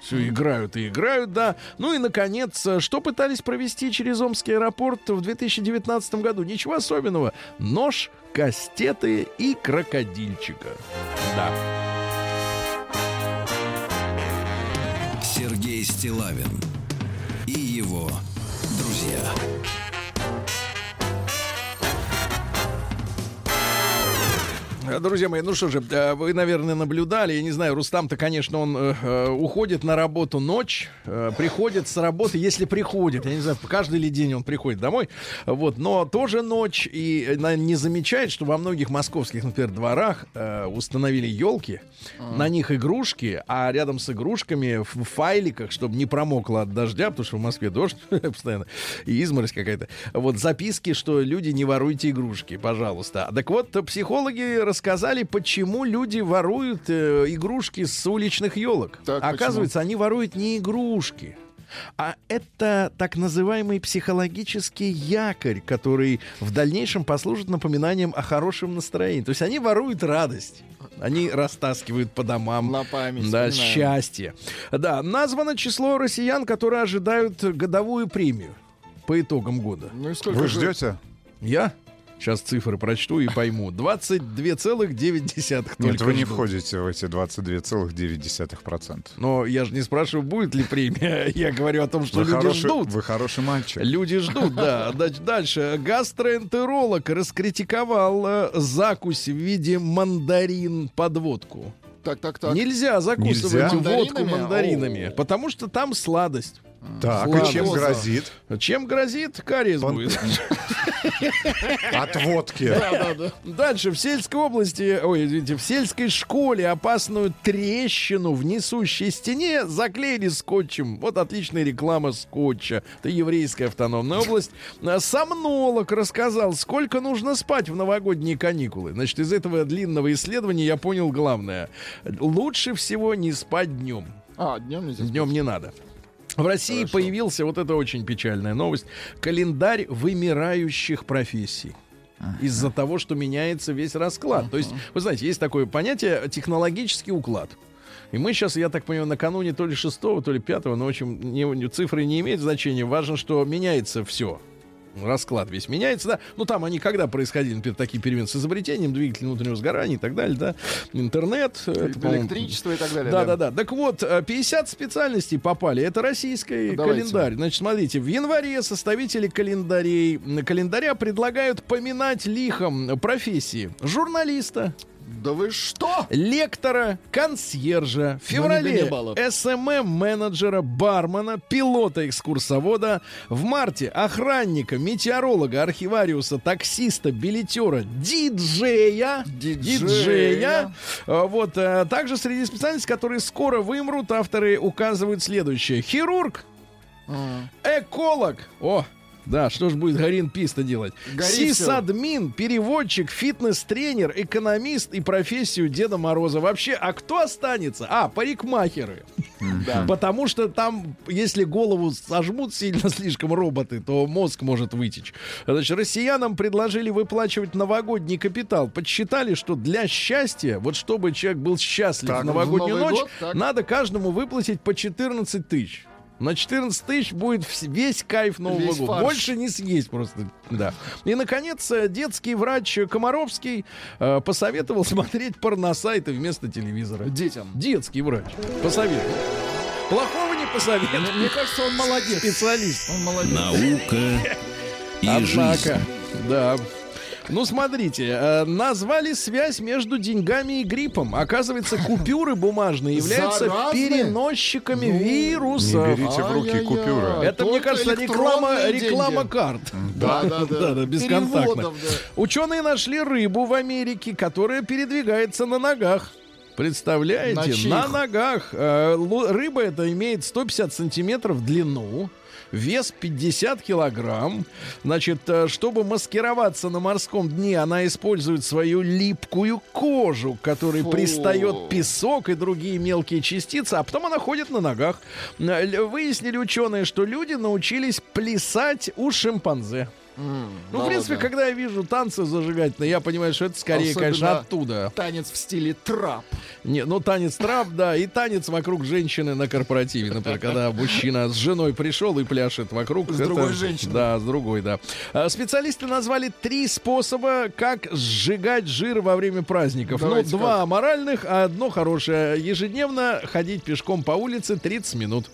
Все играют и играют, да. Ну и, наконец, э, что пытались провести через Омский аэропорт в 2019 году? Ничего особенного. Нож, кастеты и крокодильчика. Да. Сергей Стилавин и его друзья. Друзья мои, ну что же, э, вы, наверное, наблюдали, я не знаю, Рустам-то, конечно, он э, э, уходит на работу ночь, э, приходит с работы, если приходит, я не знаю, каждый ли день он приходит домой, вот, но тоже ночь, и на- не замечает, что во многих московских, например, дворах э, установили елки, на них игрушки, а рядом с игрушками в файликах, чтобы не промокло от дождя, потому что в Москве дождь постоянно, и изморозь какая-то, вот записки, что люди не воруйте игрушки, пожалуйста. Так вот, психологи рассказали, почему люди воруют э, игрушки с уличных елок. Так, Оказывается, они воруют не игрушки. А это так называемый психологический якорь, который в дальнейшем послужит напоминанием о хорошем настроении. То есть они воруют радость. Они растаскивают по домам. На память. Да, вспоминаем. счастье. Да, названо число россиян, которые ожидают годовую премию по итогам года. Ну и сколько Вы же- ждете? Я сейчас цифры прочту и пойму. 22,9 Нет, только вы не ждут. входите в эти 22,9%. Но я же не спрашиваю, будет ли премия. Я говорю о том, что Вы люди хороший, ждут. вы хороший мальчик. Люди ждут, да. Дальше-. Гастроэнтеролог раскритиковал э, закусь в виде мандарин под водку. Так, так, так. Нельзя закусывать Нельзя? водку Мандаринами? мандаринами, потому что там сладость. Так, Ладно. и чем грозит? Чем грозит? Кариес Пан- будет. От водки. Да, да, да. Дальше. В сельской области, ой, извините, в сельской школе опасную трещину в несущей стене заклеили скотчем. Вот отличная реклама скотча. Это еврейская автономная область. А Сомнолог рассказал, сколько нужно спать в новогодние каникулы. Значит, из этого длинного исследования я понял главное. Лучше всего не спать днем. А, днем нельзя. Днем не надо. В России Хорошо. появился, вот это очень печальная новость, календарь вымирающих профессий. Из-за того, что меняется весь расклад. То есть, вы знаете, есть такое понятие технологический уклад. И мы сейчас, я так понимаю, накануне то ли шестого, то ли пятого, но, в общем, не- цифры не имеют значения. Важно, что меняется все. Расклад весь меняется, да. Ну, там они когда происходили, например, такие перемены с изобретением двигателя внутреннего сгорания и так далее, да. Интернет. это, по-моему, Электричество и так далее. да, да, да. Так вот, э, 50 специальностей попали. Это российский Давайте. календарь. Значит, смотрите, в январе составители календарей, календаря предлагают поминать лихом профессии журналиста, Да вы что? лектора, консьержа, в феврале. SMM-менеджера, бармена, пилота, экскурсовода, в марте охранника, метеоролога, архивариуса, таксиста, билетера, диджея, Диджея. А, Вот, а, также среди специальностей, которые скоро вымрут, авторы указывают следующее. Хирург, А, эколог, о, да, что ж будет Гарин Писта делать? Сисадмин, переводчик, фитнес-тренер, экономист и профессию Деда Мороза. Вообще, а кто останется? А, парикмахеры. Да. Потому что там, если голову сожмут сильно слишком роботы, то мозг может вытечь. Значит, россиянам предложили выплачивать новогодний капитал. Подсчитали, что для счастья, вот чтобы человек был счастлив Так, в новогоднюю в ночь, год, так. надо каждому выплатить по 14 тысяч. На 14 тысяч будет весь кайф Нового Весь года. фарш. Больше не съесть просто. Да. И, наконец, э, детский врач Комаровский э, посоветовал смотреть порносайты вместо телевизора. Детям. Детский врач. Посоветовал. Плохого не посоветовал. Мне кажется, он молодец. Специалист. Он молодец. Наука и Однако, жизнь. да. Ну, смотрите, э, назвали связь между деньгами и гриппом. Оказывается, купюры бумажные являются Заразные? переносчиками Ну, вируса. Не берите в руки купюры. Это, мне кажется, реклама, реклама карт. Да, да, да. Да, да, бесконтактно. Ученые нашли рыбу в Америке, которая передвигается на ногах. Представляете? На? На ногах. Э, Рыба эта имеет 150 сантиметров в длину. Вес 50 килограмм. Значит, э, чтобы маскироваться на морском дне, она использует свою липкую кожу, к которой Фу. пристает песок и другие мелкие частицы, а потом она ходит на ногах. Э, Выяснили ученые, что люди научились плясать у шимпанзе. М, Ну, да в принципе, ладно. когда я вижу танцы зажигательные, я понимаю, что это скорее, Особенно конечно, оттуда. Танец в стиле трап. Не, ну, танец трап, да, и танец вокруг женщины на корпоративе. Например, когда мужчина с женой пришел и пляшет вокруг. С это- другой женщиной. Да, с другой, да. А, Специалисты назвали три способа, как сжигать жир во время праздников. Давайте ну, два моральных, а одно хорошее. Ежедневно ходить пешком по улице 30 минут.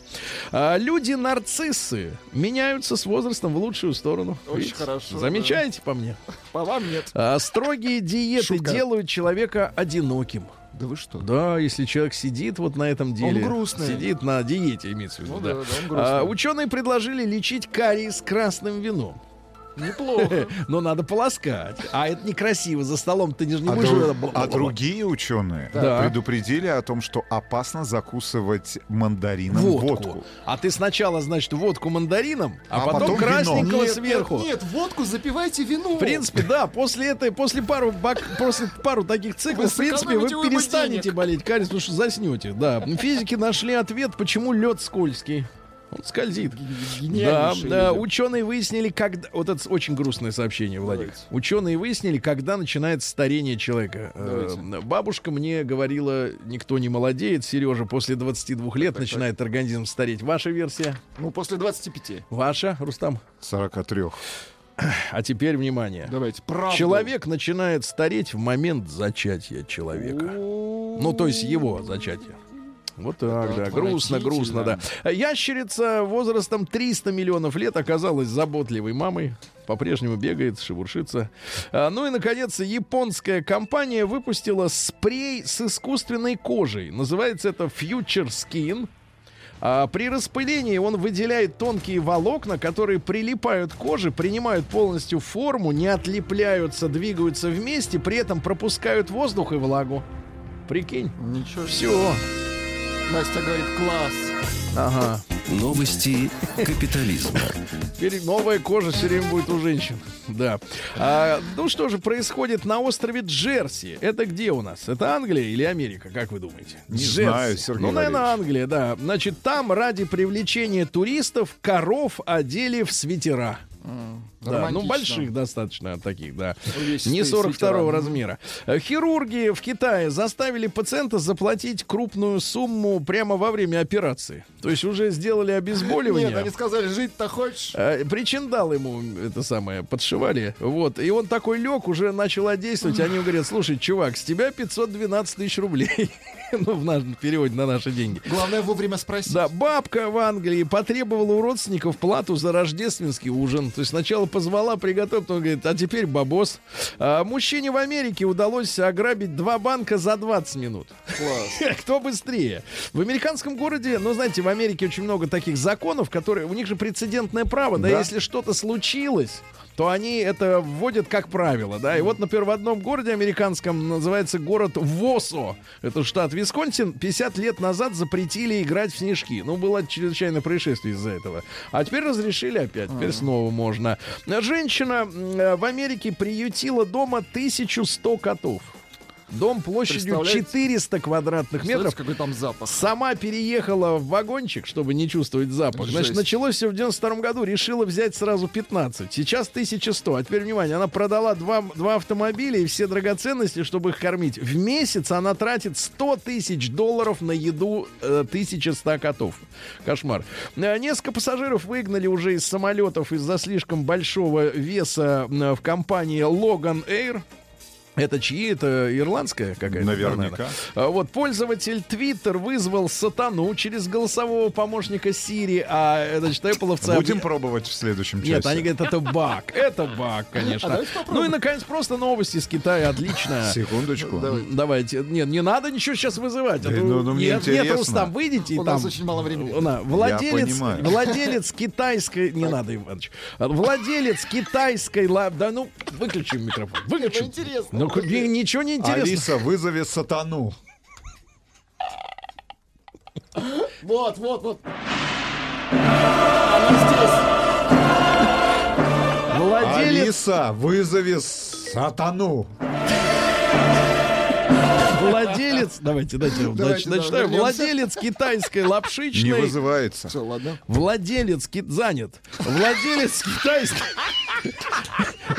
А, Люди-нарциссы меняются с возрастом в лучшую сторону. Очень Замечаете? хорошо, Замечаете по мне? По вам нет. А, строгие диеты Шутка. делают человека одиноким. Да вы что? Да, если человек сидит вот на этом деле. грустный. Сидит на диете, имеется в виду. Ну да. да, да, он А, ученые предложили лечить карий с красным вином. Неплохо. Но надо полоскать. А это некрасиво. За столом ты же не А, будешь... а бл- другие ученые Да. предупредили о том, что опасно закусывать мандарином водку. водку. А ты сначала, значит, водку мандарином, а, А потом, красненького Нет, сверху. Нет, нет, водку запивайте вином. В принципе, да, после этой, после пару, бак- после пару таких циклов, Вы в принципе, вы перестанете денег. болеть кариес, потому что заснете. Да. Физики нашли ответ, почему лед скользкий. Он скользит. Да, да, ученые выяснили, когда... Вот это очень грустное сообщение, Владик. Давайте. Ученые выяснили, когда начинается старение человека. Э, бабушка мне говорила, никто не молодеет. Сережа после 22 лет начинает организм стареть. Ваша версия? Ну, после 25. Ваша, Рустам? 43. А теперь внимание. Давайте, правда. Человек начинает стареть в момент зачатия человека. Ну, то есть его зачатия. Вот так, да. Грустно, грустно, да. Ящерица возрастом 300 миллионов лет оказалась заботливой мамой. По-прежнему бегает, шебуршится. А, ну и, наконец, японская компания выпустила спрей с искусственной кожей. Называется это Future Skin. А при распылении он выделяет тонкие волокна, которые прилипают к коже, принимают полностью форму, не отлепляются, двигаются вместе, при этом пропускают воздух и влагу. Прикинь. Ничего. Все. Настя говорит, класс. Ага. Новости капитализма. Теперь новая кожа все время будет у женщин. Да. А, ну что же происходит на острове Джерси? Это где у нас? Это Англия или Америка, как вы думаете? Не знаю, Сергей Ну, наверное. Англия, да. Значит, там ради привлечения туристов коров одели в свитера. Да, ну больших достаточно таких, да. Увесистые Не 42 свитера. размера. Э, Хирурги в Китае заставили пациента заплатить крупную сумму прямо во время операции. То есть уже сделали обезболивание. Нет, они сказали, жить-то хочешь? Э, Причиндал ему это самое подшивали. Вот. И он такой лег, уже начал действовать. Они говорят: слушай, чувак, с тебя 512 тысяч рублей. Ну, в нашем переводе на наши деньги. Главное вовремя спросить. Да, бабка в Англии потребовала у родственников плату за рождественский ужин. То есть сначала позвала, приготовила, потом говорит, а теперь бабос. А, мужчине в Америке удалось ограбить два банка за 20 минут. Класс. Кто быстрее? В американском городе, ну, знаете, в Америке очень много таких законов, которые... У них же прецедентное право, да, Да. если что-то случилось, то они это вводят как правило, да. И вот, например, в одном городе американском называется город Восо. Это штат Висконсин. 50 лет назад запретили играть в снежки. Ну, было чрезвычайно происшествие из-за этого. А теперь разрешили опять. Теперь снова можно. Женщина э, в Америке приютила дома 1100 котов. Дом площадью Представляете? 400 квадратных метров. Какой там запах. Сама переехала в вагончик, чтобы не чувствовать запах. Значит, Жесть. началось все в 92 году, решила взять сразу 15. Сейчас 1100. А теперь, внимание, она продала два, два автомобиля и все драгоценности, чтобы их кормить. В месяц она тратит 100 тысяч долларов на еду э, 1100 котов. Кошмар. Э, Несколько пассажиров выгнали уже из самолетов из-за слишком большого веса в компании Logan Air. Это чьи? Это ирландская какая-то? Наверняка. наверное. А Вот пользователь Twitter вызвал сатану через голосового помощника Siri, а э, значит, Apple'овцы... Будем объ- пробовать в следующем часе. Нет, они говорят, это баг. Это баг, А конечно. давайте Ну и, наконец, просто новости из Китая. Отлично. Секундочку. Давайте. Нет, не надо ничего сейчас вызывать. а Да, то- ну, ну, мне нет, нет, интересно. Рустам, выйдите У там... нас очень мало времени. Владелец, владелец китайской... Не надо, Иваныч. Владелец китайской... Да ну, выключим микрофон. Выключим. Это интересно. Ну, ничего не интересно. Алиса, вызови сатану. Вот, вот, вот. Она здесь. Владелец, Алиса, вызови сатану. Владелец, давайте, дайте, вам вернемся. владелец китайской Не лапшичной, вызывается. Все, ладно. владелец ки- занят, владелец китайской,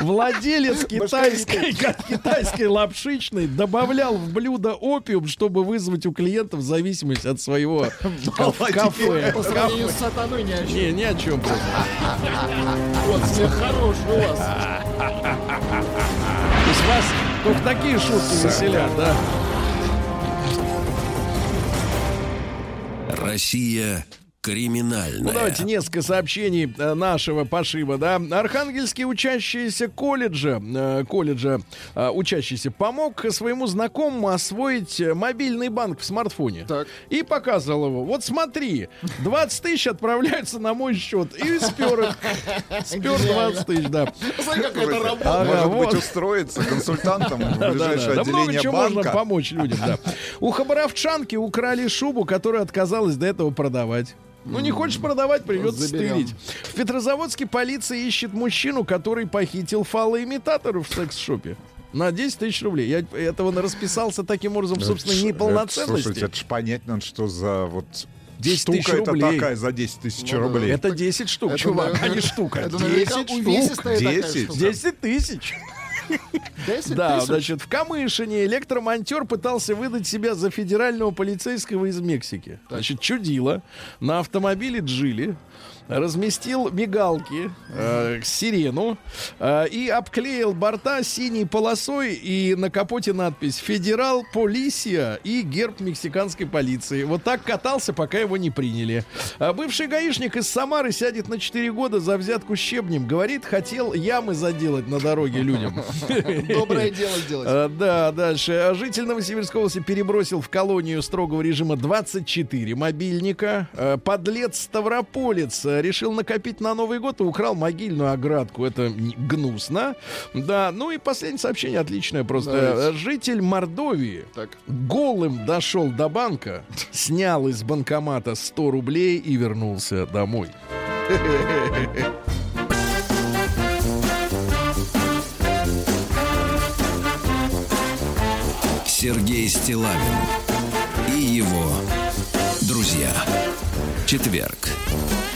владелец китайской китайской лапшичной добавлял в блюдо опиум, чтобы вызвать у клиентов зависимость от своего ка- кафе. По сравнению с сатаной ни о чем. Не, ни о чем. Вот, смех хороший у вас. То есть вас только такие шутки веселят, да? Россия Криминальное. Ну, давайте несколько сообщений э, нашего пошиба, да. Архангельский учащийся колледжа, э, колледжа э, учащийся помог своему знакомому освоить э, мобильный банк в смартфоне. Так. И показывал его. Вот смотри, 20 тысяч отправляются на мой счет. И спер их. Спер 20 тысяч, да. Смотри, как это работает. Ага, Может быть, устроиться консультантом в ближайшее да. Да много отделение чего можно банка. помочь людям, да. У хабаровчанки украли шубу, которую отказалась до этого продавать. Ну, не хочешь продавать, придется Заберем. стырить. В Петрозаводске полиция ищет мужчину, который похитил фалоимитаторы в секс-шопе. На 10 тысяч рублей. Я этого расписался таким образом, собственно, Это ж- это, неполноценности. Слушайте, это ж понятно, что за вот 10 штука тысяч это рублей. такая за 10 тысяч Ну рублей. Это 10 штук, Это, чувак, а наверное, не штука. Это наверняка 10 штук. увесистая такая 10. штука. 10 тысяч. 10 Да, тысяч? значит, в Камышине электромонтер пытался выдать себя за федерального полицейского из Мексики. Значит, чудило на автомобиле Джили разместил мигалки, э, сирену э, и обклеил борта синей полосой и на капоте надпись «Федерал Полисия» и герб мексиканской полиции. Вот так катался, пока его не приняли. А бывший гаишник из Самары сядет на 4 года за взятку щебнем. Говорит, хотел ямы заделать на дороге людям. Доброе дело сделать. А, Да, дальше. Житель Новосибирской области перебросил в колонию строгого режима 24 мобильника. А, Подлец Ставрополец а, решил накопить на Новый год и украл могильную оградку. Это гнусно. Да, ну и последнее сообщение отличное просто. Давайте. Житель Мордовии Так. голым дошел до банка, снял из банкомата 100 рублей и вернулся домой. Сергей Стилавин и его друзья. Четверг.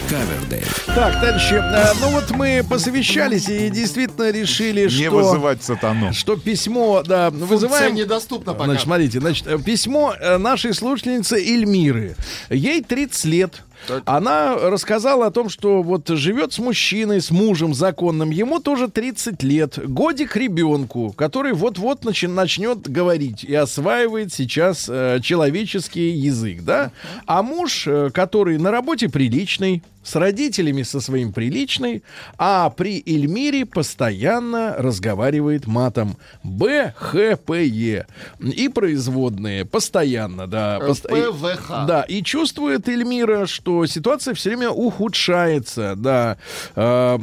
Кавердейл. Так, товарищи, а, ну вот мы посовещались и действительно решили, Не что... вызывать сатану. что письмо, да, Функция вызываем... недоступна пока. Значит, смотрите, значит, э, письмо э, нашей слушательницы Эльмиры. Ей 30 лет. Она рассказала о том, что вот живет с мужчиной, с мужем законным. Ему тоже 30 лет. Годик ребенку, который вот-вот начи- начнет говорить и осваивает сейчас э, человеческий язык, да? А муж, э, который на работе приличный, с родителями со своим приличный, а при Эльмире постоянно разговаривает матом. Б, Х, П, Е. И производные. Постоянно, да. Э, Пост- П, В, Х. Да, и чувствует Эльмира, что ситуация все время ухудшается, да. А,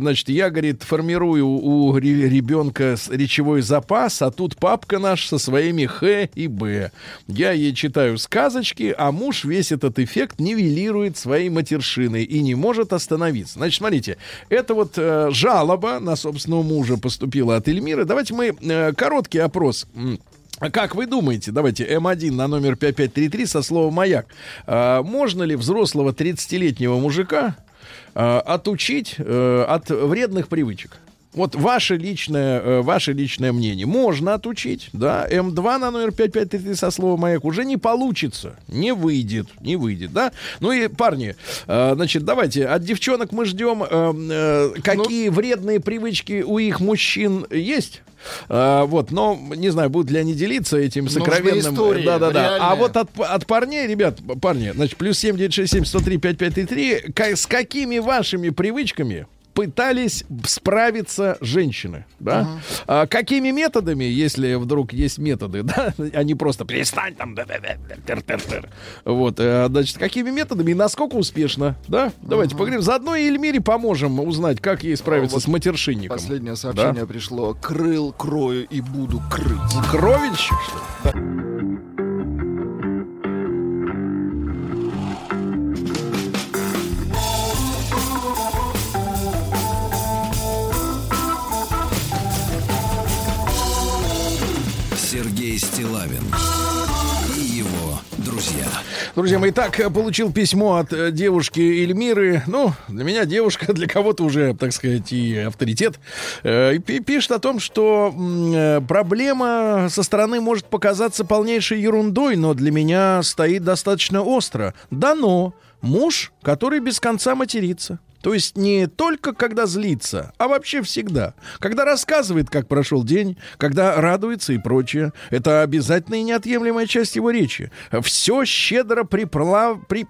значит, я, говорит, формирую у ре- ребенка речевой запас, а тут папка наш со своими Х и Б. Я ей читаю сказочки, а муж весь этот эффект нивелирует своей матершиной и не может остановиться. Значит, смотрите, это вот э, жалоба на собственного мужа поступила от Эльмиры. Давайте мы э, короткий опрос Как вы думаете, давайте М1 на номер 5533 со словом «маяк». А, можно ли взрослого 30-летнего мужика а, отучить э, от вредных привычек? Вот ваше личное, э, ваше личное мнение. Можно отучить, да. М2 на номер 5533 со словом «маяк» уже не получится. Не выйдет, не выйдет, да. Ну и, парни, э, значит, давайте, от девчонок мы ждем, э, э, какие вредные привычки у их мужчин есть. А, вот, но не знаю, будут ли они делиться этим сокровенным. да, да, да. А вот от, от парней, ребят, парни, значит, плюс 7967 103 5533, ка- с какими вашими привычками пытались справиться женщины, да? А какими методами, если вдруг есть методы, да, а не просто перестань там, да, да, да, да, тыр, тыр, тыр. вот, э, значит, какими методами и насколько успешно, да? Давайте поговорим. Заодно и Эльмире поможем узнать, как ей справиться Вот с матершинником. Последнее сообщение пришло. Крыл, крою и буду крыть. Кровельщик, что ли? Сергей Стилавин и его друзья. Друзья мои, так э, получил письмо от э, девушки Эльмиры. Ну, для меня девушка, для кого-то уже, так сказать, и авторитет. Э, и пи- пишет о том, что проблема со стороны может показаться полнейшей ерундой, но для меня стоит достаточно остро. Дано муж, который без конца матерится. То есть не только когда злится, а вообще всегда. Когда рассказывает, как прошел день, когда радуется и прочее. Это обязательная и неотъемлемая часть его речи. Все щедро приплав... при...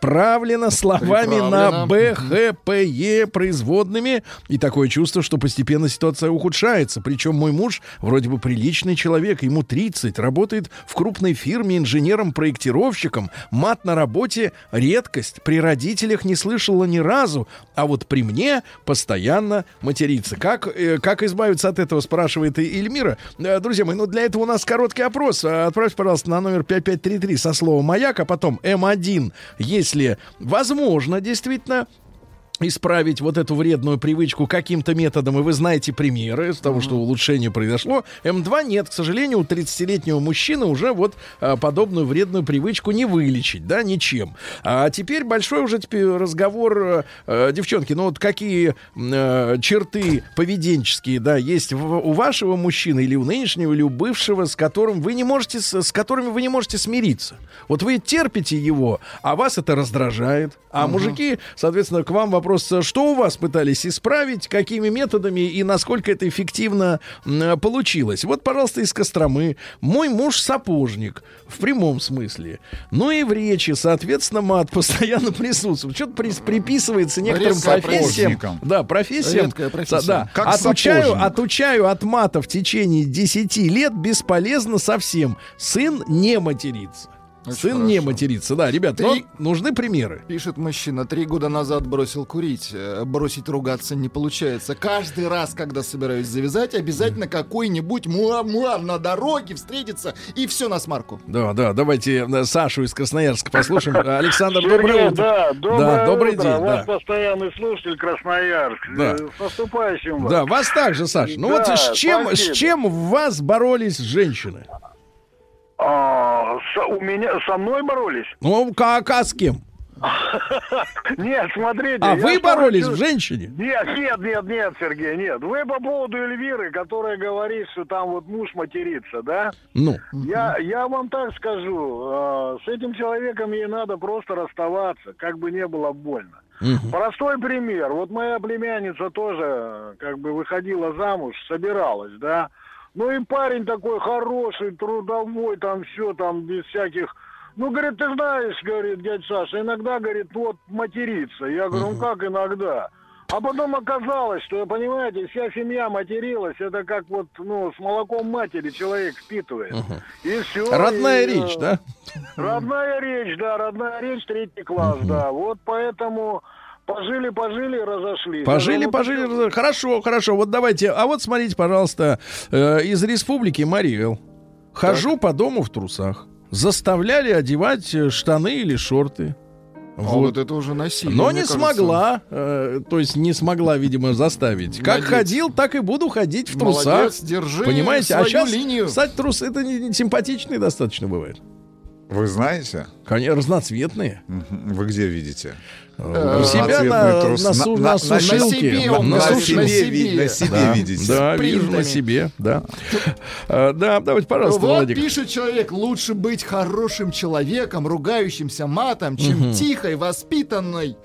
правлено словами на Приправлено. Б, Х, П, Е производными. И такое чувство, что постепенно ситуация ухудшается. Причем мой муж вроде бы приличный человек, ему 30, работает в крупной фирме инженером-проектировщиком. Мат на работе — редкость. При родителях не слышала ни разу, а вот при мне постоянно матерится. Как, э, как избавиться от этого, спрашивает и Эльмира. Э, друзья мои, ну для этого у нас короткий опрос. Отправьте, пожалуйста, на номер 5533 со словом «Маяк», а потом М1, если возможно, действительно, исправить вот эту вредную привычку каким-то методом, и вы знаете примеры с того, что улучшение произошло. М2 нет, к сожалению, у 30-летнего мужчины уже вот а, подобную вредную привычку не вылечить, да, ничем. А теперь большой уже теперь разговор, э, девчонки, ну вот какие э, черты поведенческие, да, есть в- у вашего мужчины или у нынешнего, или у бывшего, с которым вы не можете, с, с которыми вы не можете смириться. Вот вы терпите его, а вас это раздражает. А мужики, соответственно, к вам вопрос, что у вас пытались исправить, какими методами и насколько это эффективно м, получилось. Вот, пожалуйста, из Костромы. Мой муж сапожник, в прямом смысле. Ну и в речи, соответственно, мат постоянно присутствует. Что-то при- приписывается некоторым Редкая профессиям. Да, профессиям. Редкая профессия. Да. Как отучаю, сапожник. отучаю от мата в течение 10 лет бесполезно совсем. Сын не матерится. Очень Сын не матерится. Да, ребят, но Три- нужны примеры. Пишет мужчина, три года назад бросил курить. Э, Бросить ругаться не получается. Каждый раз, когда собираюсь завязать, обязательно какой-нибудь муа-муа на дороге встретится, и все на смарку. Да, да, давайте э, Сашу из Красноярска послушаем. Александр, Сергей, доброе утро. Да, доброе, добрый утро. день, Вас да. постоянный слушатель Красноярск. Да. Э, С наступающим вас. Да, вас также, Саш. Ну вот Да, с чем, с спасибо. чем в вас боролись женщины? А, с- у меня со мной боролись? Ну, как, а с кем? Нет, смотрите. А вы боролись хочу- в женщине? Нет, нет, нет, нет, Сергей, нет. Вы по поводу Эльвиры, которая говорит, что там вот муж матерится, да? Ну, Я, я вам так скажу, э, с этим человеком ей надо просто расставаться, как бы не было больно. мгм. Простой пример. Вот моя племянница тоже как бы выходила замуж, собиралась, да. Ну и парень такой хороший, трудовой, там все, там без всяких... Ну, говорит, ты знаешь, говорит дядя Саша, иногда, говорит, вот материться. Я говорю, ну как иногда? А потом оказалось, что, понимаете, вся семья материлась, это как вот, ну, с молоком матери человек впитывает. И все. родная речь, да? Родная речь, да, родная речь, третий класс, да. Вот поэтому пожили, пожили, разошлись. Пожили, Ну, пожили. раз- Хорошо, хорошо. Вот давайте. А вот смотрите, пожалуйста, э, из республики Мариэл. Хожу по дому в трусах. Заставляли одевать э, штаны или шорты. А вот это уже насилие. Но не кажется. смогла, э, то есть не смогла, видимо, заставить. Как Молодец. ходил, так и буду ходить в трусах. Молодец, держи Понимаете? А свою сейчас, линию. кстати, трусы это не, не симпатичные достаточно бывает. Вы знаете? Конечно, разноцветные. Вы где видите? У себя на, трусы. на, су- На- на сушилке. на себе он на говорит, на сушилке. себе, на себе Да, видите. да, вижу на себе, да. А, Да, давайте, пожалуйста, Вот Владик. пишет человек, лучше быть хорошим человеком, ругающимся матом, чем тихой, воспитанной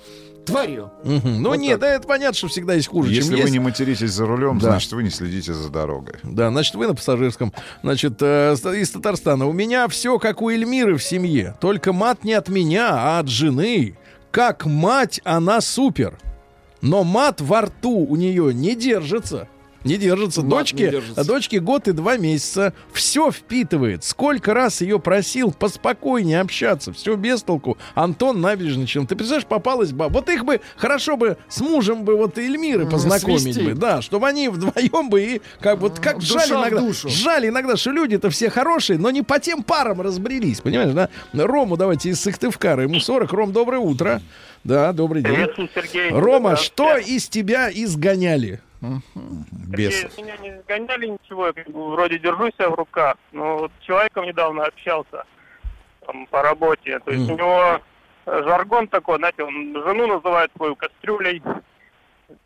тварью. Мгм. Ну Вот нет, так. да, это понятно, что всегда есть хуже, Если чем вы есть. не материтесь за рулем, Да. значит, вы не следите за дорогой. Да, значит, вы на пассажирском. Значит, э, из Татарстана. У меня все как у Эльмиры в семье. Только мат не от меня, а от жены. Как мать, она супер. Но мат во рту у нее не держится. Не держится. Мат дочке, не держится. дочке год и два месяца. Все впитывает. Сколько раз ее просил поспокойнее общаться. Все без толку. Антон Набережный. Ты представляешь, попалась баба. Вот их бы хорошо бы с мужем бы вот Эльмиры познакомить свести. бы. Да, чтобы они вдвоем бы и как вот как Душа жаль иногда. душу. Жаль иногда, что люди-то все хорошие, но не по тем парам разбрелись. Понимаешь, да? Рому давайте из Сыктывкара. Ему 40. Ром, доброе утро. Да, добрый день. Приветствую, Сергей. Рома, Да, что да. из тебя изгоняли? Без. Меня не сгоняли ничего, я как вроде держу себя в руках, но вот с человеком недавно общался там, по работе. То есть Мгм. у него э, жаргон такой, знаете, он жену называет свою кастрюлей,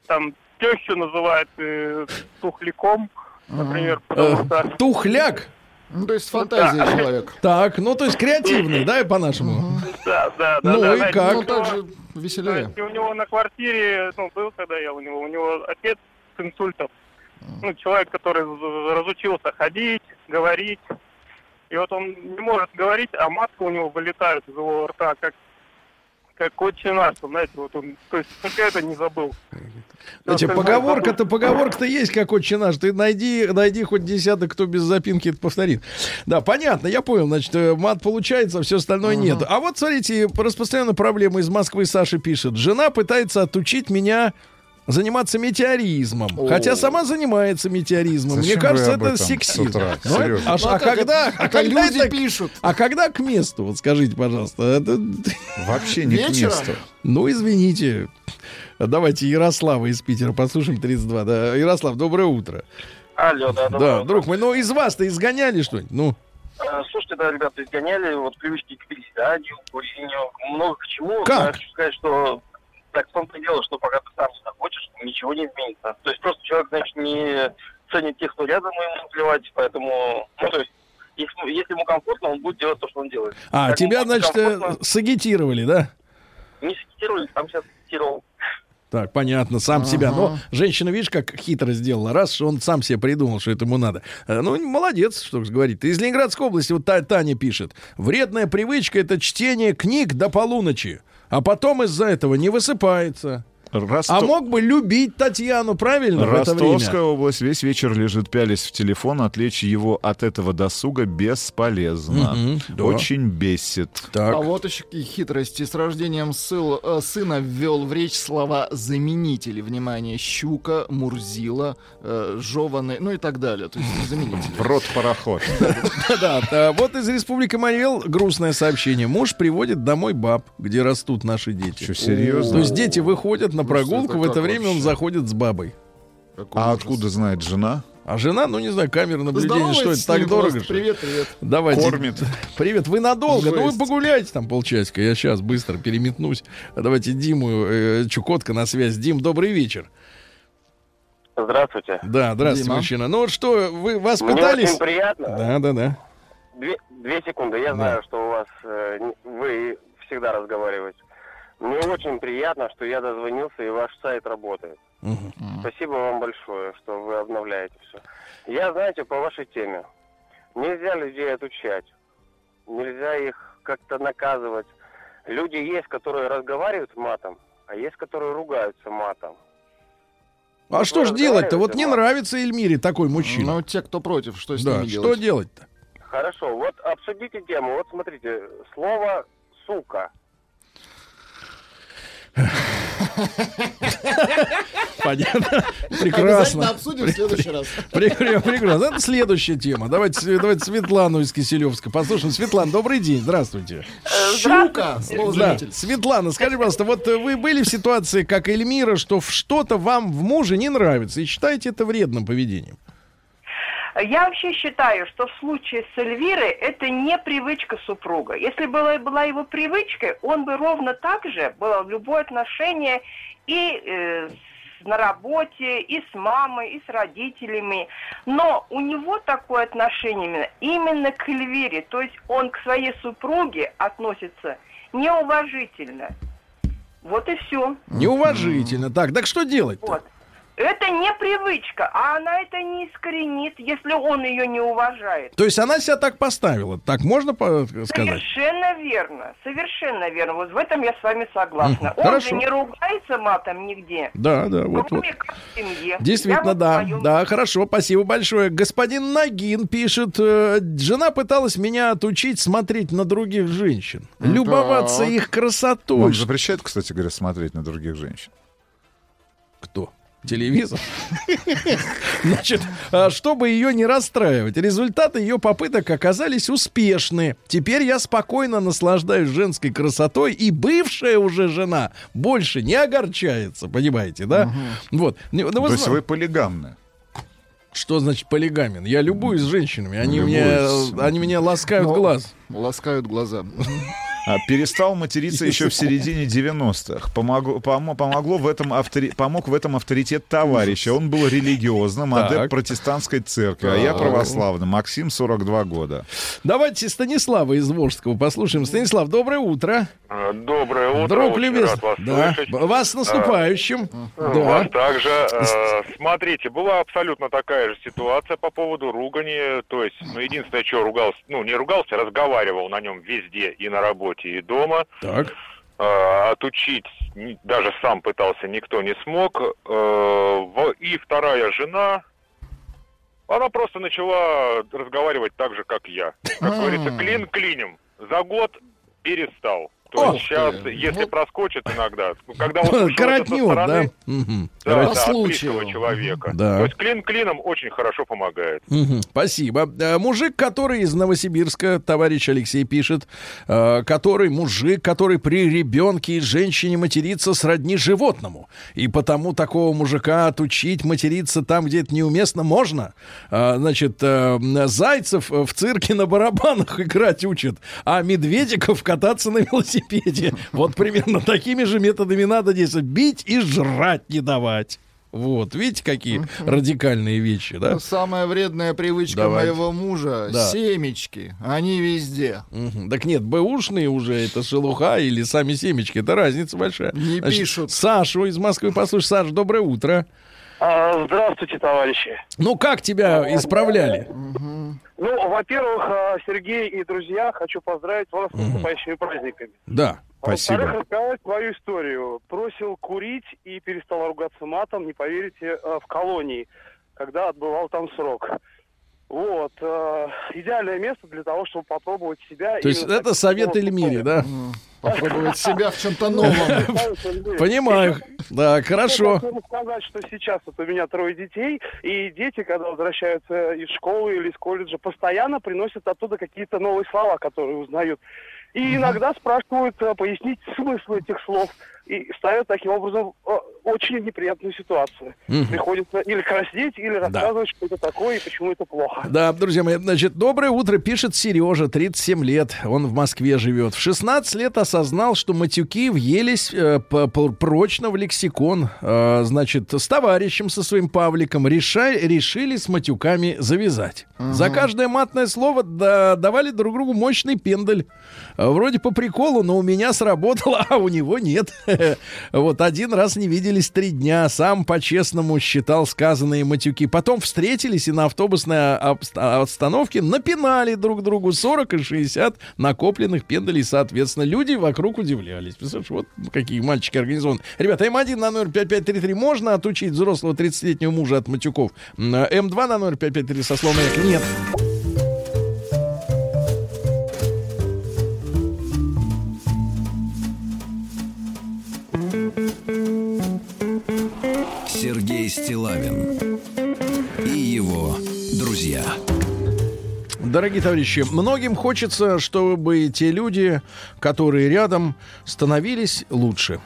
там тещу называет э, тухляком, например, потому что... Э, тухляк. Ну, то есть фантазия Да. человека. Так, ну то есть креативный, да, и по-нашему. Да, да, да. Ну да, и знаете, как? у Ну, так же веселее. у него на квартире, ну, был когда я у него, у него отец с инсультом. Ну, человек, который разучился ходить, говорить. И вот он не может говорить, а матка у него вылетает из его рта, как как отче наш, знаете, вот он, то есть только это не забыл. Знаете, поговорка-то, поговорка-то есть, как отче наш. Ты найди, найди хоть десяток, кто без запинки это повторит. Да, понятно, я понял. Значит, э, мат получается, все остальное нет. А вот, смотрите, распространенная проблема из Москвы Саша пишет. Жена пытается отучить меня заниматься метеоризмом. Хотя сама занимается метеоризмом. Зачем Мне кажется, это сексизм. утра? Ну, Серьезно. а Ну, а а когда, а когда люди это- пишут. А когда к месту? Вот скажите, пожалуйста. Это- Вообще не к Вечером? месту. ну, извините. Давайте Ярослава из Питера послушаем, 32. Да. Ярослав, доброе утро. Алло, да, доброе Да, утро. друг мой, ну из вас-то изгоняли что-нибудь? Ну, А, Слушайте, да, ребята, изгоняли вот привычки к пересяданию, к курению, много к чему. Как? Я хочу сказать, что так в том-то дело, что пока ты сам не захочешь, ничего не изменится. То есть просто человек, значит, не ценит тех, кто рядом, ему плевать, поэтому, ну, то есть, если, если ему комфортно, он будет делать то, что он делает. а, Как тебя, значит, э, комфортно, сагитировали, да? Не сагитировали, сам себя сагитировал. Так, понятно, сам себя. Но женщина, видишь, как хитро сделала. Раз, что он сам себе придумал, что это ему надо. Э, Ну, молодец, что говорить. Из Ленинградской области вот Та- Таня пишет. Вредная привычка — это чтение книг до полуночи. А потом из-за этого не высыпается. Росто- А мог бы любить Татьяну, правильно, в это Ростовская область весь вечер лежит пялись в телефон, отвлечь его от этого досуга бесполезно. Мгм, да. Очень бесит. Так. А вот еще какие хитрости. С рождением сыл- э, сына ввел в речь слова заменители. Внимание, щука, мурзила, э, жеваны, ну и так далее. То есть заменители. В рот пароход. Да, да. Вот из Республики Марьел грустное сообщение. Муж приводит домой баб, где растут наши дети. Что, серьезно? То есть дети выходят на прогулку, в это время он заходит с бабой. Какой А ужас. откуда знает жена? А жена, ну не знаю, камера наблюдения, что это так дорого? просто. Привет, привет. Давайте. Кормит. Привет, вы надолго? Ну вы Жесть. погуляйте там полчасика, я сейчас быстро переметнусь. Давайте Диму э, Чукотка на связь. Дим, добрый вечер. Здравствуйте. Да, здравствуйте, Дима. мужчина. Ну что, вы вас Мне пытались? очень приятно. Да, да, да. Две, две секунды. Я Да. знаю, что у вас э, вы всегда разговариваете. Мне очень приятно, что я дозвонился и ваш сайт работает. Мгм. Спасибо вам большое, что вы обновляете все. Я, знаете, по вашей теме. Нельзя людей отучать. Нельзя их как-то наказывать. Люди есть, которые разговаривают матом, а есть, которые ругаются матом. А что ж делать-то? Вот не нравится Эльмире такой мужчина. Ну, те, кто против, что с да, ними что делать? делать-то? Хорошо, вот обсудите тему. Вот смотрите, слово «сука». Понятно. Прекрасно. обсудим в следующий раз. Прекра- Прекрасно. Это следующая тема. Давайте, давайте Светлану из Киселевска послушаем. Светлана, добрый день. Здравствуйте. Щука, слово Да. Светлана, скажи, пожалуйста, вот э, вы были в ситуации, как Эльмира, что в что-то вам в муже не нравится и считаете это вредным поведением? Я вообще считаю, что в случае с Эльвирой это не привычка супруга. Если была, была его привычкой, он бы ровно так же было в любое отношение и э, на работе, и с мамой, и с родителями. Но у него такое отношение именно, именно к Эльвире. То есть он к своей супруге относится неуважительно. Вот и все. Неуважительно. Так, так что делать-то? Вот. Это не привычка, а она это не искоренит, если он ее не уважает. То есть она себя так поставила. Так можно по- сказать? Совершенно верно, совершенно верно. Вот в этом я с вами согласна. Мгм, Он хорошо. же не ругается матом нигде. Да, да, вот, вот. Кроме как в семье. Я Действительно, вот да. в своем- Да, хорошо, спасибо большое. Господин Нагин пишет, э, жена пыталась меня отучить смотреть на других женщин. Любоваться так. их красотой. Вам запрещают, кстати говоря, смотреть на других женщин. Телевизор. Значит, а, чтобы ее не расстраивать, результаты ее попыток оказались успешны. Теперь я спокойно наслаждаюсь женской красотой, и бывшая уже жена больше не огорчается, понимаете, да? Вот. Ну, вы То есть вы полигамны. Что значит полигамен? Я любуюсь женщинами, они мне, Любуюсь. они меня ласкают Ну, глаз. Ласкают глаза. А, перестал материться еще в середине 90-х. Помогло, помо- помогло в этом автори- помог в этом авторитет товарища. Он был религиозным, Так. адепт протестантской церкви, а я православный. Максим, 42 года. Давайте Станислава из Волжского послушаем. Станислав, доброе утро. Доброе утро. Друг очень любезный. рад вас да. слышать. Вас с наступающим. Вас Да. также. Э, смотрите, была абсолютно такая же ситуация по поводу ругани. То есть, ну, единственное, что ругался, ну, не ругался, разговаривал на нем везде, и на работе, и дома. Так. Э, отучить даже сам пытался, никто не смог. Э, И вторая жена, она просто начала разговаривать так же, как я. Как говорится, клин клинем. За год перестал. То есть сейчас, если Вот. проскочит иногда, ну, когда он Коротнет, да? стороны, да, да, По от случаю. человека. Да. То есть клин клином очень хорошо помогает. Мгм, Спасибо. Э, Мужик, который из Новосибирска, товарищ Алексей пишет, э, который мужик, который при ребенке и женщине матерится сродни животному. И потому такого мужика отучить материться там, где это неуместно, можно. Э, Значит, зайцев в цирке на барабанах играть учат, а медведиков кататься на велосипеде. Вот примерно такими же методами надо действовать. Бить и жрать не давать. Вот, видите, какие радикальные вещи, да? Самая вредная привычка Давайте. моего мужа Да. семечки. Они везде. Мгм. Так нет, бэушные уже, это шелуха или сами семечки, это разница большая. Не пишут. Сашу из Москвы, послушай, Саш, доброе утро. А, Здравствуйте, товарищи. Ну, как тебя исправляли? Ну, во-первых, а, Сергей и друзья, хочу поздравить вас с наступающими праздниками. Да. А Во-вторых, Спасибо. рассказать свою историю. Бросил курить и перестал ругаться матом, не поверите, а, в колонии, когда отбывал там срок. Вот. а, Идеальное место для того, чтобы попробовать себя. То есть это совет новым Эльмире, да? Попробовать себя в чем-то новом. Понимаю. Да, хорошо. Хочу сказать, что сейчас вот у меня трое детей, и дети, когда возвращаются из школы или из колледжа, постоянно приносят оттуда какие-то новые слова, которые узнают. И иногда спрашивают э, пояснить смысл этих слов. И ставят таким образом э, очень неприятную ситуацию. Мгм. Приходится или краснеть, или рассказывать, что это такое и почему это плохо. Да, друзья мои, значит, доброе утро, пишет Сережа, 37 лет, он в Москве живет. В 16 лет осознал, что матюки въелись э, прочно в лексикон. Э, значит, с товарищем со своим Павликом реша- решили с матюками завязать. За каждое матное слово да- давали друг другу мощный пендель. Э, Вроде по приколу, но у меня сработало, а у него нет. Вот один раз не виделись три дня, сам по-честному считал сказанные матюки. Потом встретились и на автобусной обст- остановке напинали друг другу 40 и 60 накопленных пендалей, соответственно. Люди вокруг удивлялись. Представляешь, вот какие мальчики организованы. Ребята, М1 на номер 5533 можно отучить взрослого 30-летнего мужа от матюков? М, М2 на номер 5533 со словом нет. Сергей Стилавин и его друзья. Дорогие товарищи, многим хочется, чтобы те люди, которые рядом, становились лучше.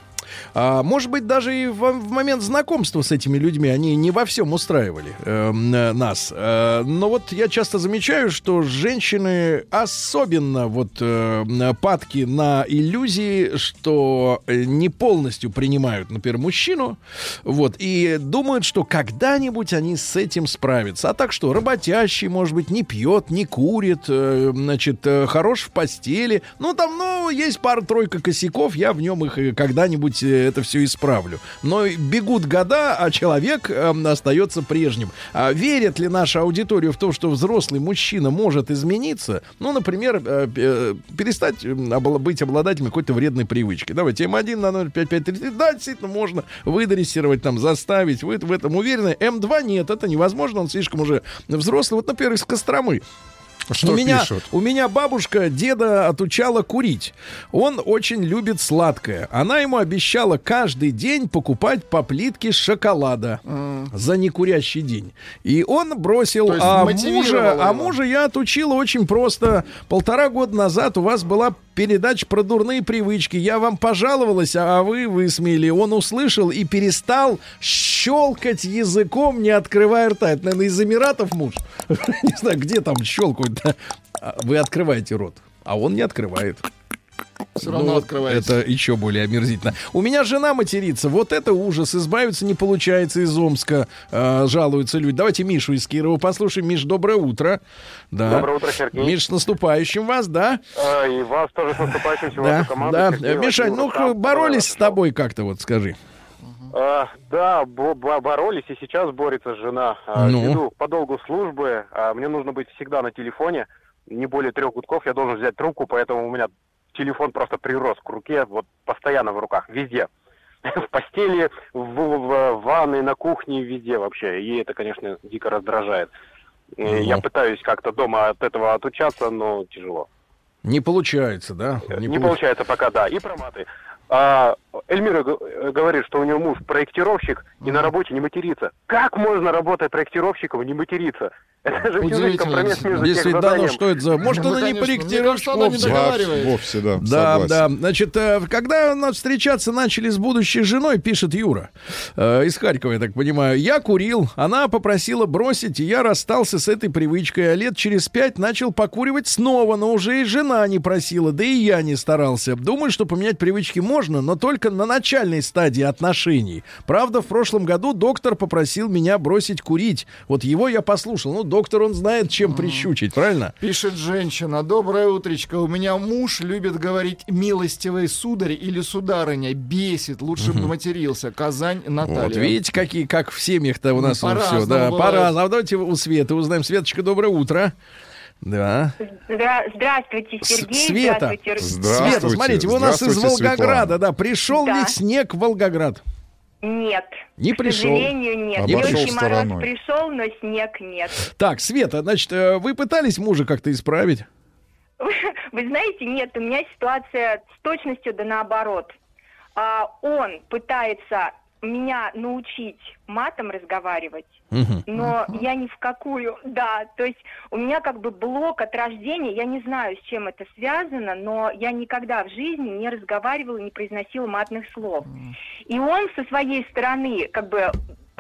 А, может быть, даже и в, в момент знакомства с этими людьми они не во всем устраивали эм, э, нас. Э, но вот я часто замечаю, что женщины особенно вот э, падки на иллюзии, что э, не полностью принимают, например, мужчину, вот, и думают, что когда-нибудь они с этим справятся. А так что, работящий, может быть, не пьет, не курит, э, значит, э, хорош в постели. Ну, там, ну, есть пара-тройка косяков, я в нем их э, когда-нибудь э, это все исправлю. Но бегут года, а человек э, остается прежним. А верит ли наша аудитория в то, что взрослый мужчина может измениться? Ну, например, э, э, перестать э, обла- быть обладателем какой-то вредной привычки. Давайте М1 на номер 5533. Да, действительно, можно выдрессировать, там, заставить. Вы в этом уверены. М2 нет, это невозможно, он слишком уже взрослый. Вот, например, из Костромы. Что у меня, пишут? у меня бабушка деда отучала курить. Он очень любит сладкое. Она ему обещала каждый день покупать по плитке шоколада за некурящий день. И он бросил. А мужа, а мужа я отучила очень просто. Полтора года назад у вас была передача про дурные привычки. Я вам пожаловалась, а вы высмеяли. Он услышал и перестал щелкать языком, не открывая рта. Это, наверное, из Эмиратов муж. Не знаю, где там щелкают. А Вы открываете рот, а он не открывает. Все равно Ну, открывается. Это еще более омерзительно. У меня жена матерится. Вот это ужас. Избавиться не получается из Омска. э, жалуются люди. Давайте Мишу из Кирова послушаем. Миш, доброе утро. Да. Доброе утро, Сергей. Миш, с наступающим вас, да? А, И вас тоже с наступающим Да, вашу команду. да. Э, Мишань, ну боролись с тобой как-то, вот скажи. А, да, бо- бо- боролись, и сейчас борется жена. А, Ну? Веду по долгу службы, а мне нужно быть всегда на телефоне. Не более трех гудков я должен взять трубку, поэтому у меня телефон просто прирос к руке, вот постоянно в руках, везде. В постели, в, в ванной, на кухне, везде вообще. И это, конечно, дико раздражает. Э, Я пытаюсь как-то дома от этого отучаться, но тяжело. Не получается, да? Не, получ- получается пока, да. И про маты. А, Эльмира говорит, что у нее муж проектировщик и на работе не матерится. Как можно, работая проектировщиком, не материться? Это же между Если да, ну что это за... Может, Ну, она не конечно. Проектирует кажется, она не вовсе. договаривает. Вовсе, да. Да, согласен. да. Значит, э, когда нас встречаться начали с будущей женой, пишет Юра э, из Харькова, я так понимаю, я курил, она попросила бросить, и я расстался с этой привычкой, а лет через пять начал покуривать снова, но уже и жена не просила, да и я не старался. Думаю, что поменять привычки можно, но только на начальной стадии отношений. Правда, в прошлом году доктор попросил меня бросить курить. Вот его я послушал. Ну, доктор, он знает, чем прищучить, правильно? Пишет женщина. Доброе утречко. У меня муж любит говорить милостивый сударь или сударыня. Бесит. Лучше бы матерился. Казань, Наталья. Вот видите, какие, как в семьях-то у нас все, да, бывает. по-разному. Давайте у Светы узнаем. Светочка, доброе утро. Да. Здра- Здравствуйте, Сергей. Света. Здравствуйте, Р- Света, смотрите, вы у нас из Здравствуйте, Волгограда, Светлана. да. Пришел Да. ли снег в Волгоград? Нет. Не К пришел. сожалению, нет. Обошел Легкий мороз стороной. пришел, но снег нет. Так, Света, значит, э, вы пытались мужа как-то исправить? Вы знаете, нет, у меня ситуация с точностью да наоборот. А, он пытается меня научить матом разговаривать, но я ни в какую, да, то есть у меня как бы блок от рождения, я не знаю, с чем это связано, но я никогда в жизни не разговаривала, не произносила матных слов. И он со своей стороны, как бы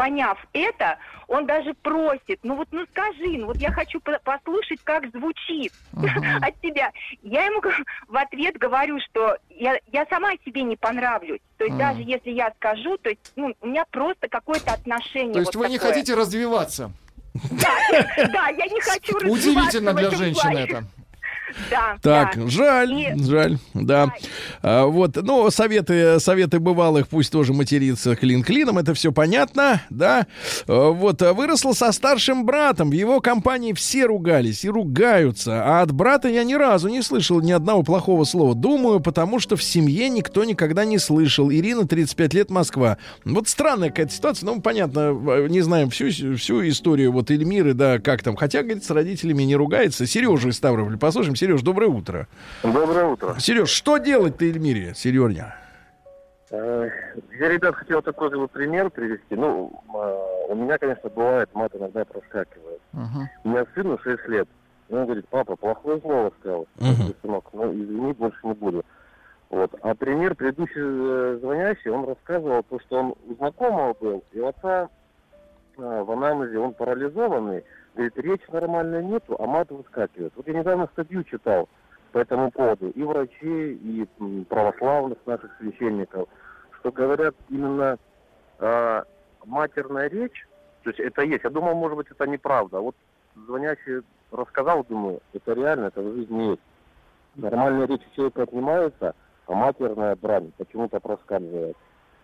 поняв это, он даже просит, ну вот, ну скажи, ну вот я хочу по- послушать, как звучит от тебя. Я ему в ответ говорю, что я, я сама себе не понравлюсь. То есть Мгм. даже если я скажу, то есть ну, у меня просто какое-то отношение. То есть вот вы не такое. хотите развиваться? Да, я не хочу Удивительно развиваться в для женщины это. Да, Так, да. жаль, И- жаль, да. А, вот, ну, советы, советы бывалых, пусть тоже материться клин клином, это все понятно, да. А, вот, а, выросла со старшим братом, в его компании все ругались и ругаются, а от брата я ни разу не слышал ни одного плохого слова. Думаю, потому что в семье никто никогда не слышал. Ирина, 35 лет, Москва. Вот странная какая-то ситуация, ну, понятно, э, не знаем всю, всю историю вот Эльмиры, да, как там, хотя, говорит, с родителями не ругается. Сережа из Ставрополя, послушаем. Сереж, доброе утро. Доброе утро. Сереж, что делать-то Эльмире, Сережня? Э, Я, ребят, хотел такой же пример привести. Ну, э, у меня, конечно, бывает, мат иногда проскакивает. У меня сыну 6 лет. И он говорит, папа, плохое слово сказал. Говорю, сынок, ну, извини, больше не буду. Вот. А пример предыдущий э, звонящий, он рассказывал, то, что он у знакомого был, и у отца в анамнезе он парализованный, говорит, речи нормальной нету, а мат выскакивает. Вот я недавно статью читал по этому поводу, и врачей, и православных наших священников, что говорят именно э, матерная речь, то есть это есть. Я думал, может быть, это неправда. А вот звонящий рассказал, думаю, это реально, это в жизни есть. Нормальная речь у человека отнимается, а матерная брань почему-то проскальзывает.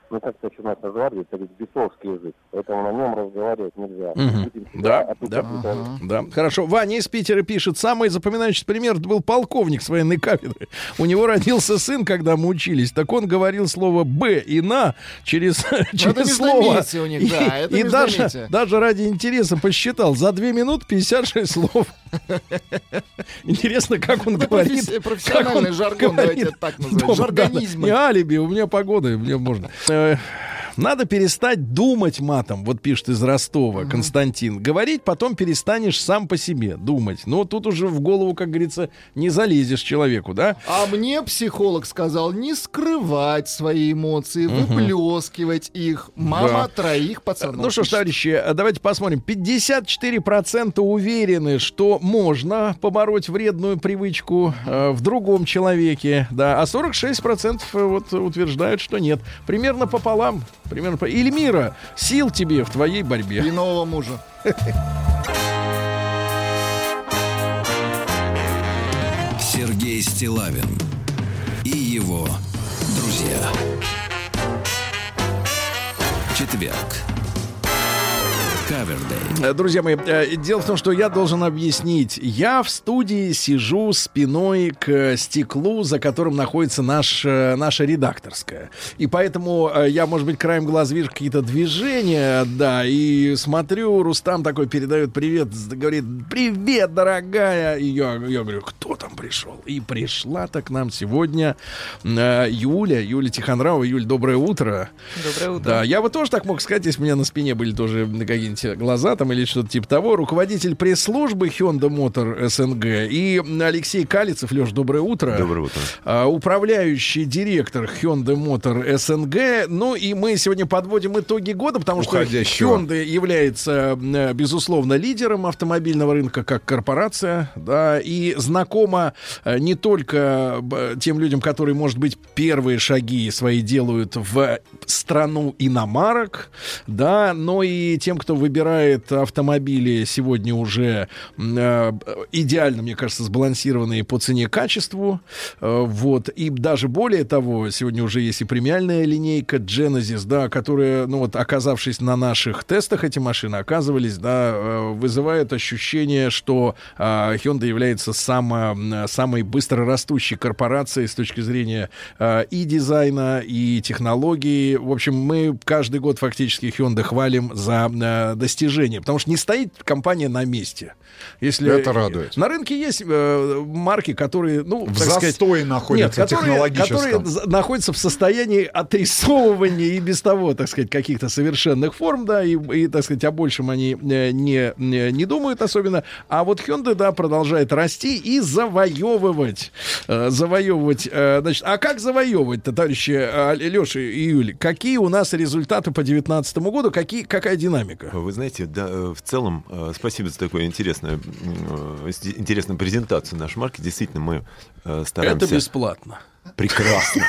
Ну, как-то еще нас назвали, это ведь бесовский язык, поэтому на нем разговаривать нельзя. Себя Да, да, это- да. Хорошо. Ваня из Питера пишет. Самый запоминающий пример это был полковник с военной кафедры. У него родился сын, когда мы учились. Так он говорил слово «б» и «на» через, через слово. у них, да, это и даже, даже ради интереса посчитал. За две минуты 56 слов. Интересно, как он Это говорит. професси- профессиональный как он жаргон, давайте это так да, жаргонизмы. Не алиби, у меня погода, мне можно. know, Надо перестать думать матом, вот пишет из Ростова Константин. Говорить потом перестанешь сам по себе думать. Но тут уже в голову, как говорится, не залезешь человеку, да? А мне психолог сказал не скрывать свои эмоции, выплескивать их. Мама Да. троих пацанов. Ну что ж, товарищи, а давайте посмотрим. 54% уверены, что можно побороть вредную привычку э, в другом человеке, да, а 46% вот утверждают, что нет. Примерно пополам. Примерно по... Эльмира, сил тебе в твоей борьбе. И нового мужа. Сергей Стилавин и его друзья. Четверг. Кавердей. Э, Друзья мои, э, дело в том, что я должен объяснить. Я в студии сижу спиной к стеклу, за которым находится наш, э, наша редакторская. И поэтому э, я, может быть, краем глаз вижу какие-то движения, да, и смотрю, Рустам такой передает привет, говорит, привет, дорогая. И я, я говорю, кто там пришел? И пришла-то к нам сегодня э, Юля, Юля Тихонравова. Юль, доброе утро. Доброе утро. Да, я бы тоже так мог сказать, если у меня на спине были тоже какие-нибудь глаза там или что-то типа того. Руководитель пресс-службы Hyundai Motor СНГ и Алексей Калицев. Леш, доброе утро. Доброе утро. А, Управляющий директор Hyundai Motor СНГ. Ну и мы сегодня подводим итоги года, потому что Уходящего. Hyundai является, э, безусловно, лидером автомобильного рынка как корпорация, да, и знакома э, не только тем людям, которые, может быть, первые шаги свои делают в страну иномарок, да, но и тем, кто выбирает автомобили сегодня уже э, идеально, мне кажется, сбалансированные по цене качеству, Э, вот, и даже более того, сегодня уже есть и премиальная линейка Genesis, да, которая, ну вот, оказавшись на наших тестах, эти машины оказывались, да, э, вызывает ощущение, что э, Hyundai является само, самой быстро растущей корпорацией с точки зрения э, и дизайна, и технологий. В общем, мы каждый год фактически Hyundai хвалим за э, достижения, потому что не стоит компания на месте. Если Это радует. На рынке есть э, марки, которые, ну, В так сказать, застое находятся нет, которые, технологическом. которые находятся в состоянии отрисовывания и без того, так сказать, каких-то совершенных форм, да, и, и, так сказать, о большем они э, не, не, не думают особенно. А вот Hyundai, да, продолжает расти и завоевывать. э, завоевывать. э, значит, а как завоевывать-то, товарищи э, Леша и Юль? Какие у нас результаты по 2019 году? Какие, какая динамика? Вы знаете, да, э, в целом, э, спасибо за такую интересную, э, интересную презентацию нашей марки. Действительно, мы стараемся... Это бесплатно. Прекрасно.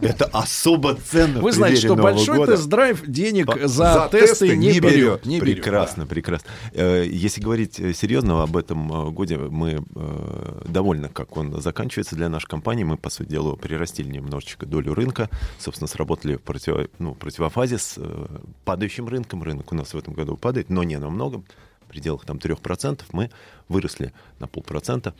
Это особо ценно. Вы знаете, что большой года. тест-драйв денег По- за, тесты, не, берет. Не берет. прекрасно, прекрасно. Э, Если говорить э, серьезно об этом э, годе, мы довольны, как он заканчивается для нашей компании. Мы, по сути дела, прирастили немножечко долю рынка. Собственно, сработали в ну, противофазе с падающим рынком. Рынок у нас в этом году падает, но не намного. В пределах там 3%. Мы выросли на полпроцента.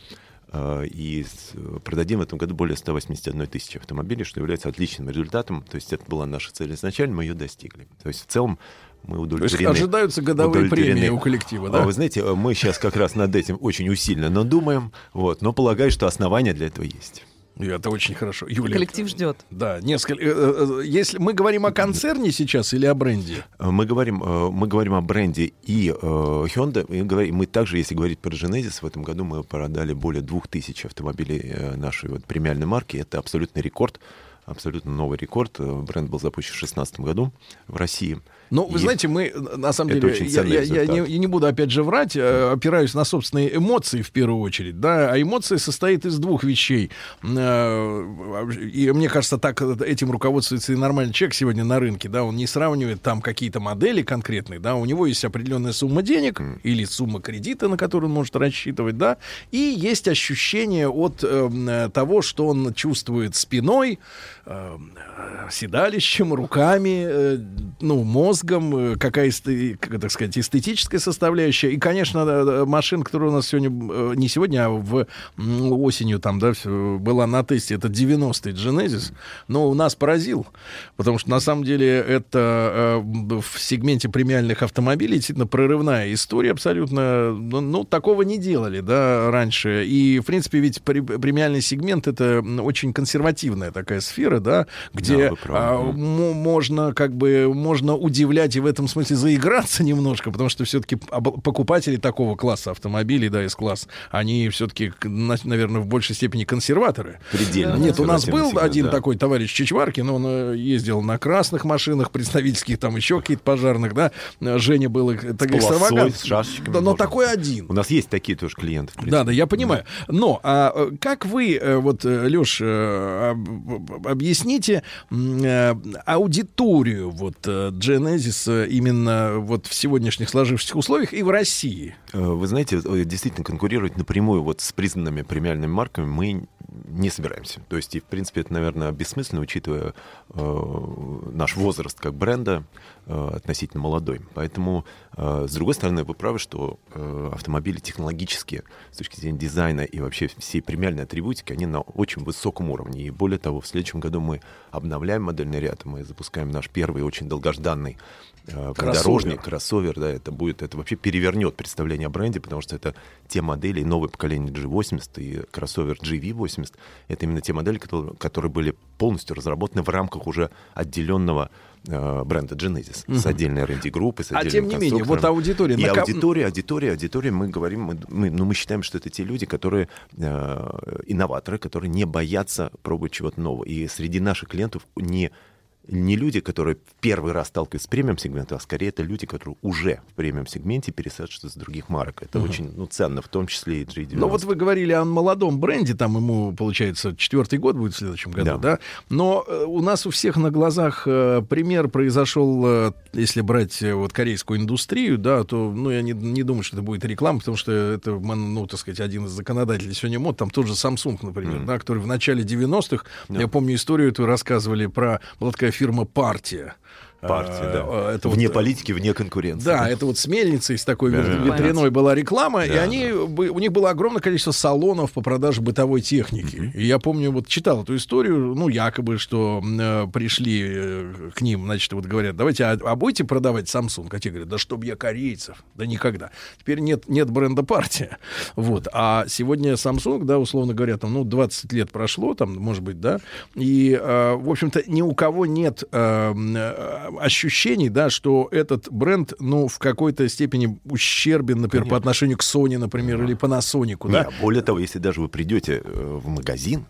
Э, И с- продадим в этом году более 181 тысячи автомобилей, что является отличным результатом. То есть это была наша цель изначально, мы ее достигли. То есть в целом мы То есть удовлетворены. ожидаются годовые удовлетворены. премии у коллектива, А да? Вы знаете, э, мы сейчас как раз над этим очень усиленно надумаем, вот, но полагаю, что основания для этого есть. И Это очень хорошо. Юля. Коллектив ждет. Да, несколько. э, э, Если мы говорим о концерне сейчас или о бренде? Э, Мы говорим, э, мы говорим о бренде и э, Hyundai. И говорим, мы также, если говорить про Genesis, в этом году мы продали более 2000 автомобилей э, нашей вот премиальной марки. Это абсолютный рекорд, абсолютно новый рекорд. Э, Бренд был запущен в 2016 году в России. Ну, вы И знаете, мы, э, на самом деле, я, я- я не, я не буду опять же врать, э, опираюсь на собственные эмоции в первую очередь, да, а эмоции состоит из двух вещей. Э, И мне кажется, так этим руководствуется и нормальный человек сегодня на рынке, да, он не сравнивает там какие-то модели конкретные, да, у него есть определенная сумма денег или сумма кредита, на которую он может рассчитывать, да, и есть ощущение от э, того, что он чувствует спиной, э, э, седалищем, руками, ну, мозгом, э, какая, эсте- так сказать, эстетическая составляющая. И, конечно, машина, которая у нас сегодня, э, не сегодня, а в осенью там, да, была на тесте, это 90-й Genesis, но у нас поразил, потому что, на самом деле, это э, в сегменте премиальных автомобилей действительно прорывная история абсолютно, ну, ну, такого не делали, да, раньше. И, в принципе, ведь пре- премиальный сегмент — это очень консервативная такая сфера, да, где Да, а, можно как бы можно удивлять и в этом смысле заиграться немножко, потому что все-таки покупатели такого класса автомобилей, да, из класс, они все-таки, наверное, в большей степени консерваторы. Предельно Нет, у нас был сегмент, один да. такой товарищ Чичваркин, он э, ездил на красных машинах представительских, там еще какие-то пожарных, да, Женя был так, экстравагант. Да, но такой один. У нас есть такие тоже клиенты. Да, да, я понимаю. Но а, э, как вы, э, вот, Леш, объясните э, аудиторию вот э, Genesis э, именно вот в сегодняшних сложившихся условиях и в России? Вы знаете, действительно конкурировать напрямую вот с признанными премиальными марками мы не собираемся. То есть, и, в принципе, это, наверное, бессмысленно, учитывая э, наш возраст как бренда. Э, относительно молодой. Поэтому, э, с другой стороны, вы правы, что э, автомобили технологические, с точки зрения дизайна и вообще всей премиальной атрибутики, они на очень высоком уровне. И более того, в следующем году мы обновляем модельный ряд, мы запускаем наш первый очень долгожданный внедорожник, кроссовер, да, это будет, это вообще перевернет представление о бренде, потому что это те модели, новое поколение G80 и кроссовер GV80, это именно те модели, которые, которые были полностью разработаны в рамках уже отделенного э, бренда Genesis с отдельной R&D группой, с А отдельным тем не менее, вот аудитория... И на аудитория, аудитория, аудитория, мы говорим, мы, мы, ну, мы считаем, что это те люди, которые э, инноваторы, которые не боятся пробовать чего-то нового. И среди наших клиентов не не люди, которые в первый раз сталкиваются с премиум-сегментом, а скорее это люди, которые уже в премиум-сегменте пересаживаются с других марок. Это Мгм. очень ну, ценно, в том числе и G90. Ну вот вы говорили о молодом бренде, там ему, получается, четвертый год будет в следующем году, да? Но э, у нас у всех на глазах э, пример произошел, э, если брать вот корейскую индустрию, да, то, ну, я не, не думаю, что это будет реклама, потому что это, ну, так сказать, один из законодателей сегодня мод, там тот же Samsung, например, да, который в начале 90-х, я помню историю эту рассказывали про, была такая фирма «Партия». Партия, А, да. это вне вот, э, политики, вне конкуренции. Да, это вот с мельницей, с такой Да, да. ветряной была реклама, и Да, они, бы- у них было огромное количество салонов по продаже бытовой техники. И я помню, вот читал эту историю, ну, якобы, что э, пришли э, к ним, значит, вот говорят, давайте, а, а будете продавать Samsung? А те говорят, да чтоб я корейцев, да никогда. Теперь нет, нет бренда партия. Вот. А сегодня Samsung, да, условно говоря, там, ну, 20 лет прошло, там, может быть, да, и, э, в общем-то, ни у кого нет э, э, ощущений, да, что этот бренд, ну, в какой-то степени ущербен, например, по отношению к Sony, например, или Panasonic, да. более того, если даже вы придете э, в магазин,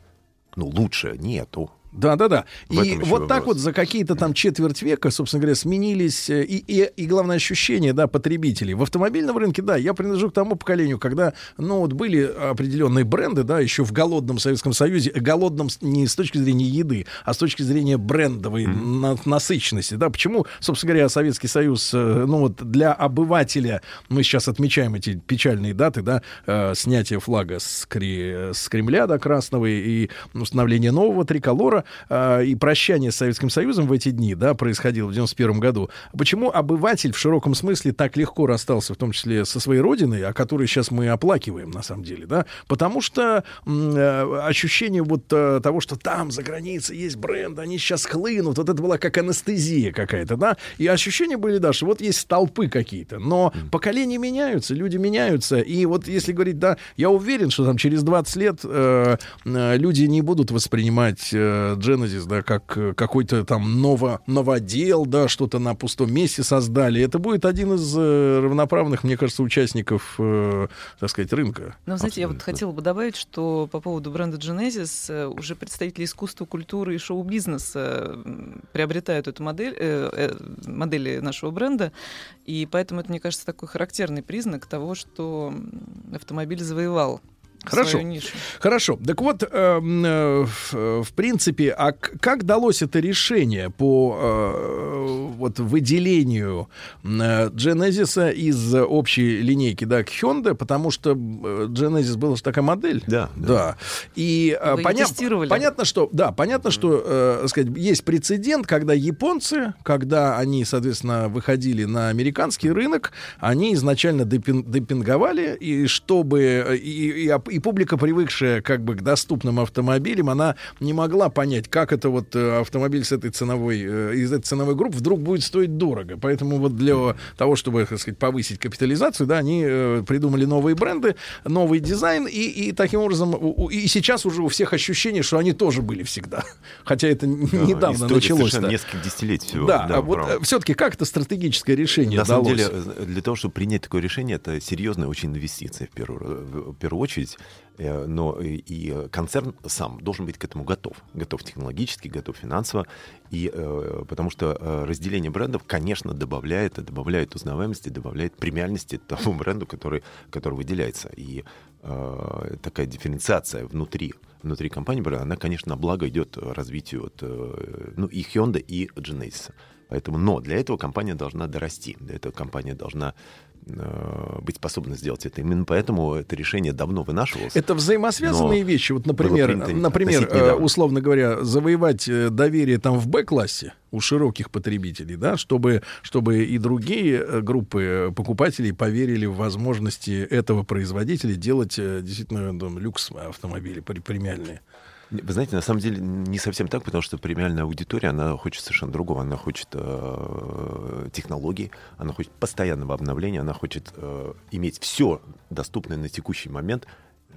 ну, лучше нету. Да, да, да. В И вот так вопрос. вот за какие-то там четверть века, собственно говоря, сменились э, и, и, и главное ощущение, да, потребителей. В автомобильном рынке, да, я принадлежу к тому поколению, когда, ну, вот были определенные бренды, да, еще в голодном Советском Союзе, голодном не с точки зрения еды, а с точки зрения брендовой на- насыщенности, да. Почему, собственно говоря, Советский Союз, э, ну, вот для обывателя, мы сейчас отмечаем эти печальные даты, да, э, снятие флага с, Кре- с Кремля, да, красного, и установление нового триколора, э, и прощание с Советским Союзом в эти дни, да, происходило в 91 году. Почему обыватель в широком смысле так легко расстался, в том числе со своей родиной, о которой сейчас мы оплакиваем, на самом деле, да? Потому что э, ощущение вот э, того, что там, за границей, есть бренд, они сейчас хлынут, вот это была как анестезия какая-то, да? И ощущения были, да, что вот есть столпы какие-то, но поколения меняются, люди меняются, и вот если говорить, да, я уверен, что там через 20 лет э, э, люди не будут воспринимать э, Genesis, да, как какой-то там ново, новодел, да, что-то на пустом месте создали. Это будет один из э, равноправных, мне кажется, участников, э, так сказать, рынка. Но, знаете, я вот хотела бы добавить, что по поводу бренда Genesis э, уже представители искусства, культуры и шоу-бизнеса приобретают эту модель, э, э, модели нашего бренда, и поэтому это, мне кажется, такой характерный признак того, что автомобиль завоевал Хорошо. Хорошо. Так вот, эм, э, в, в принципе, а как далось это решение по э, вот выделению э, Genesis из общей линейки, да, к Hyundai, потому что э, Genesis была же такая модель. Да, да. И э, поня- тестировали? понятно, что, да, понятно, что, э, сказать, есть прецедент, когда японцы, когда они, соответственно, выходили на американский рынок, они изначально депин- депинговали, и чтобы э, и, и и публика, привыкшая как бы к доступным автомобилям, она не могла понять, как это вот э, автомобиль с этой ценовой, э, из этой ценовой группы вдруг будет стоить дорого. Поэтому вот для того, чтобы, так сказать, повысить капитализацию, да, они э, придумали новые бренды, новый дизайн, и, и таким образом, и сейчас уже у всех ощущение, что они тоже были всегда. Хотя это Да, недавно началось. совершенно несколько десятилетий всего. Да, а правда. вот все-таки как это стратегическое решение На самом далось? деле, для того, чтобы принять такое решение, это серьезная очень инвестиция в первую, в первую очередь. Э, Но и, концерн сам должен быть к этому готов. Готов технологически, готов финансово. И, э, потому что э, разделение брендов, конечно, добавляет, добавляет узнаваемости, добавляет премиальности тому бренду, который, который выделяется. И такая дифференциация внутри, внутри компании, бренда, она, конечно, на благо идет развитию вот, ну, и Hyundai, и Genesis. Поэтому, но для этого компания должна дорасти, для этого компания должна э, быть способна сделать это. Именно поэтому это решение давно вынашивалось. Это взаимосвязанные вещи. Вот, например, принято например, э, условно говоря, завоевать э, доверие там в Б-классе у широких потребителей, да, чтобы, чтобы и другие э, группы э, покупателей поверили в возможности этого производителя делать э, действительно там, люкс автомобили пр- премиальные. Вы знаете, на самом деле не совсем так, потому что премиальная аудитория, она хочет совершенно другого. Она хочет э, технологий, она хочет постоянного обновления, она хочет э, иметь все доступное на текущий момент,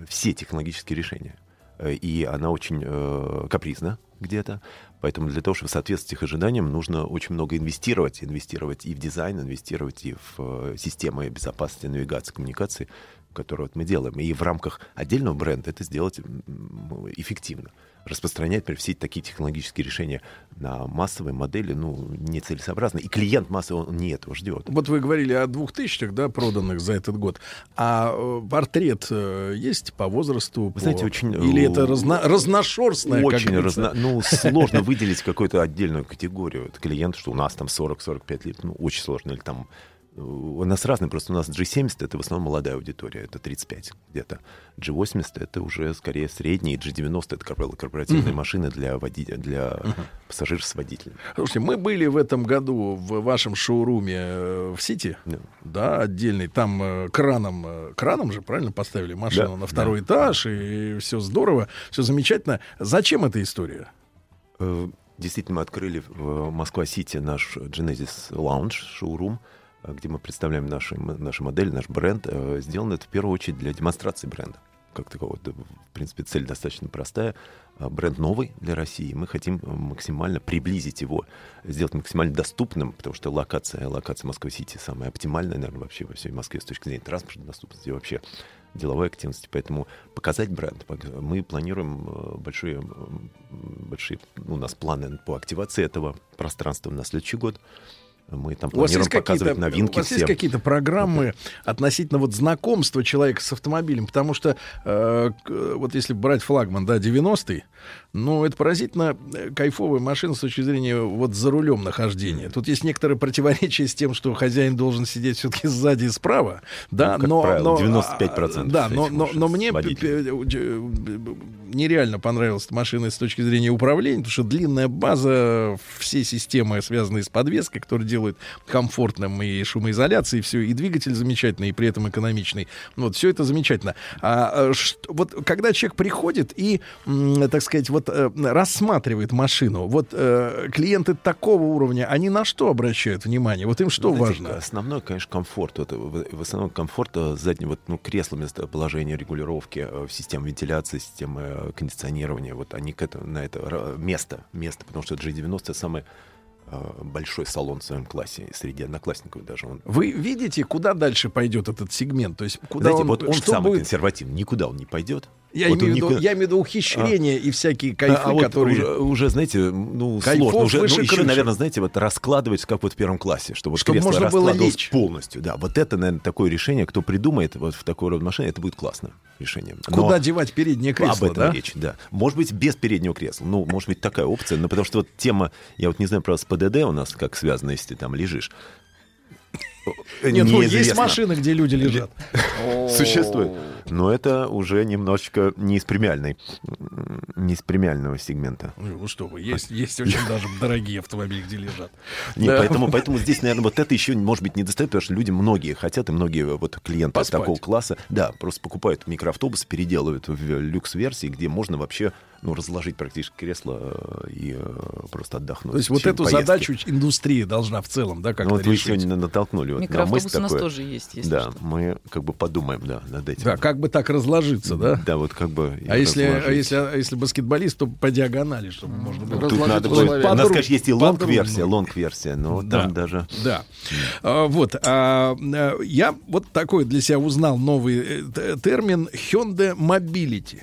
все технологические решения. Э, И она очень э, капризна где-то. Поэтому для того, чтобы соответствовать их ожиданиям, нужно очень много инвестировать. Инвестировать и в дизайн, инвестировать и в э, системы безопасности, навигации, коммуникации, которые вот мы делаем. И в рамках отдельного бренда это сделать эффективно. Распространять, все такие технологические решения на массовые модели, ну, нецелесообразно. И клиент массовый, он не этого ждет. Вот вы говорили о двух тысячах, да, проданных за этот год. А э, портрет э, есть по возрасту? по- знаете, очень, Или э, это разно- разношерстная? Очень разно... Ну, сложно выделить какую-то отдельную категорию. Клиент, что у нас там 40-45 лет, ну, очень сложно. Или там у нас разные, просто у нас G70 это в основном молодая аудитория, это 35 где-то. G80 это уже скорее средний, G90 это корпор- корпоративные Мгм. машины для, водителя, для пассажиров с водителем. Слушайте, мы были в этом году в вашем шоуруме э, в Сити, да, отдельный, там э, краном, э, краном же, правильно, поставили машину Да, на второй да. этаж, и все здорово, все замечательно. Зачем эта история? Действительно, мы открыли в Москва-Сити наш Genesis Lounge, шоурум, где мы представляем наши, м- наши модели, наш бренд. Э, Сделано это в первую очередь для демонстрации бренда. Как такового. Это, В принципе, цель достаточно простая. А Бренд новый для России. Мы хотим э, максимально приблизить его, сделать максимально доступным, потому что локация, локация Москва-Сити самая оптимальная, наверное, вообще во всей Москве с точки зрения транспортной доступности и вообще деловой активности. Поэтому показать бренд. Мы планируем э, большие, большие ну, у нас планы по активации этого пространства на следующий год. Мы там планируем показывать новинки у вас есть какие-то программы относительно вот знакомства человека с автомобилем? Потому что э, вот если брать флагман, да, 90-й, ну, это поразительно э, кайфовая машина с точки зрения вот за рулем нахождения. Тут есть некоторые противоречия с тем, что хозяин должен сидеть все-таки сзади и справа, да, Ну, но... правило, но, 95% а, Да, но, но, но мне нереально понравилась машина с точки зрения управления, потому что длинная база, все системы, связанные с подвеской, которые делают комфортным и шумоизоляцией, все, и двигатель замечательный, и при этом экономичный. Вот, все это замечательно. А, э, что- вот когда человек приходит и, так сказать, вот э, рассматривает машину, вот э, клиенты такого уровня, они на что обращают внимание? Вот им что знаете, важно? Основной, конечно, комфорт. Это в, основном комфорт э, заднего вот, ну, кресла, местоположения, регулировки, э, системы вентиляции, системы э, кондиционирования. Вот они к этому, на это место, место, потому что G90 это самый э, большой салон в своем классе, среди одноклассников даже. Он, Вы видите, куда дальше пойдет этот сегмент? То есть, куда Знаете, он, вот он что самый будет? консервативный, никуда он не пойдет. Я, Вот имею он в виду, никуда- я имею в виду ухищрения и всякие кайфы, а вот которые... уже, уже, знаете, ну, Кайфов сложно. Уже, выше ну, еще, крыши. наверное, знаете, вот раскладывать, как вот в первом классе, чтобы вот Чтоб кресло можно было раскладывалось лечь. полностью. Да, вот это, наверное, такое решение, кто придумает вот в такой род машины, это будет классное решение. Но Куда девать переднее кресло, об этом да? речь, да. Может быть, без переднего кресла. Ну, может быть, такая опция. Но потому что вот тема, я вот не знаю, просто с ПДД у нас как связано, если ты там лежишь. Нет, ну есть машины, где люди лежат. Существует. Но это уже немножечко не из премиальной, не из премиального сегмента. Ну что вы, есть, есть очень даже дорогие автомобили, где лежат. Не, Да. поэтому, поэтому здесь, наверное, вот это еще, может быть, не достает, потому что люди многие хотят, и многие вот клиенты Поспать. такого класса, да, просто покупают микроавтобус, переделывают в люкс-версии, где можно вообще, ну, разложить практически кресло э, и э, просто отдохнуть. То есть вот эту поездки. задачу индустрия должна в целом, да, как-то Ну, вот вы решить. сегодня натолкнули вот на мысль у нас такое. тоже есть, если Да, что. мы как бы подумаем, да, над этим. Да, как бы так разложиться, да? Да, вот как бы... А если, а если, а если баскетболист, то по диагонали, чтобы можно было... Тут надо Подруг- будет... У нас, конечно, есть и подруг- лонг-версия, лонг-версия, но Да. там даже... Да. А, вот. а, а, я вот такой для себя узнал новый э, термин Hyundai Mobility.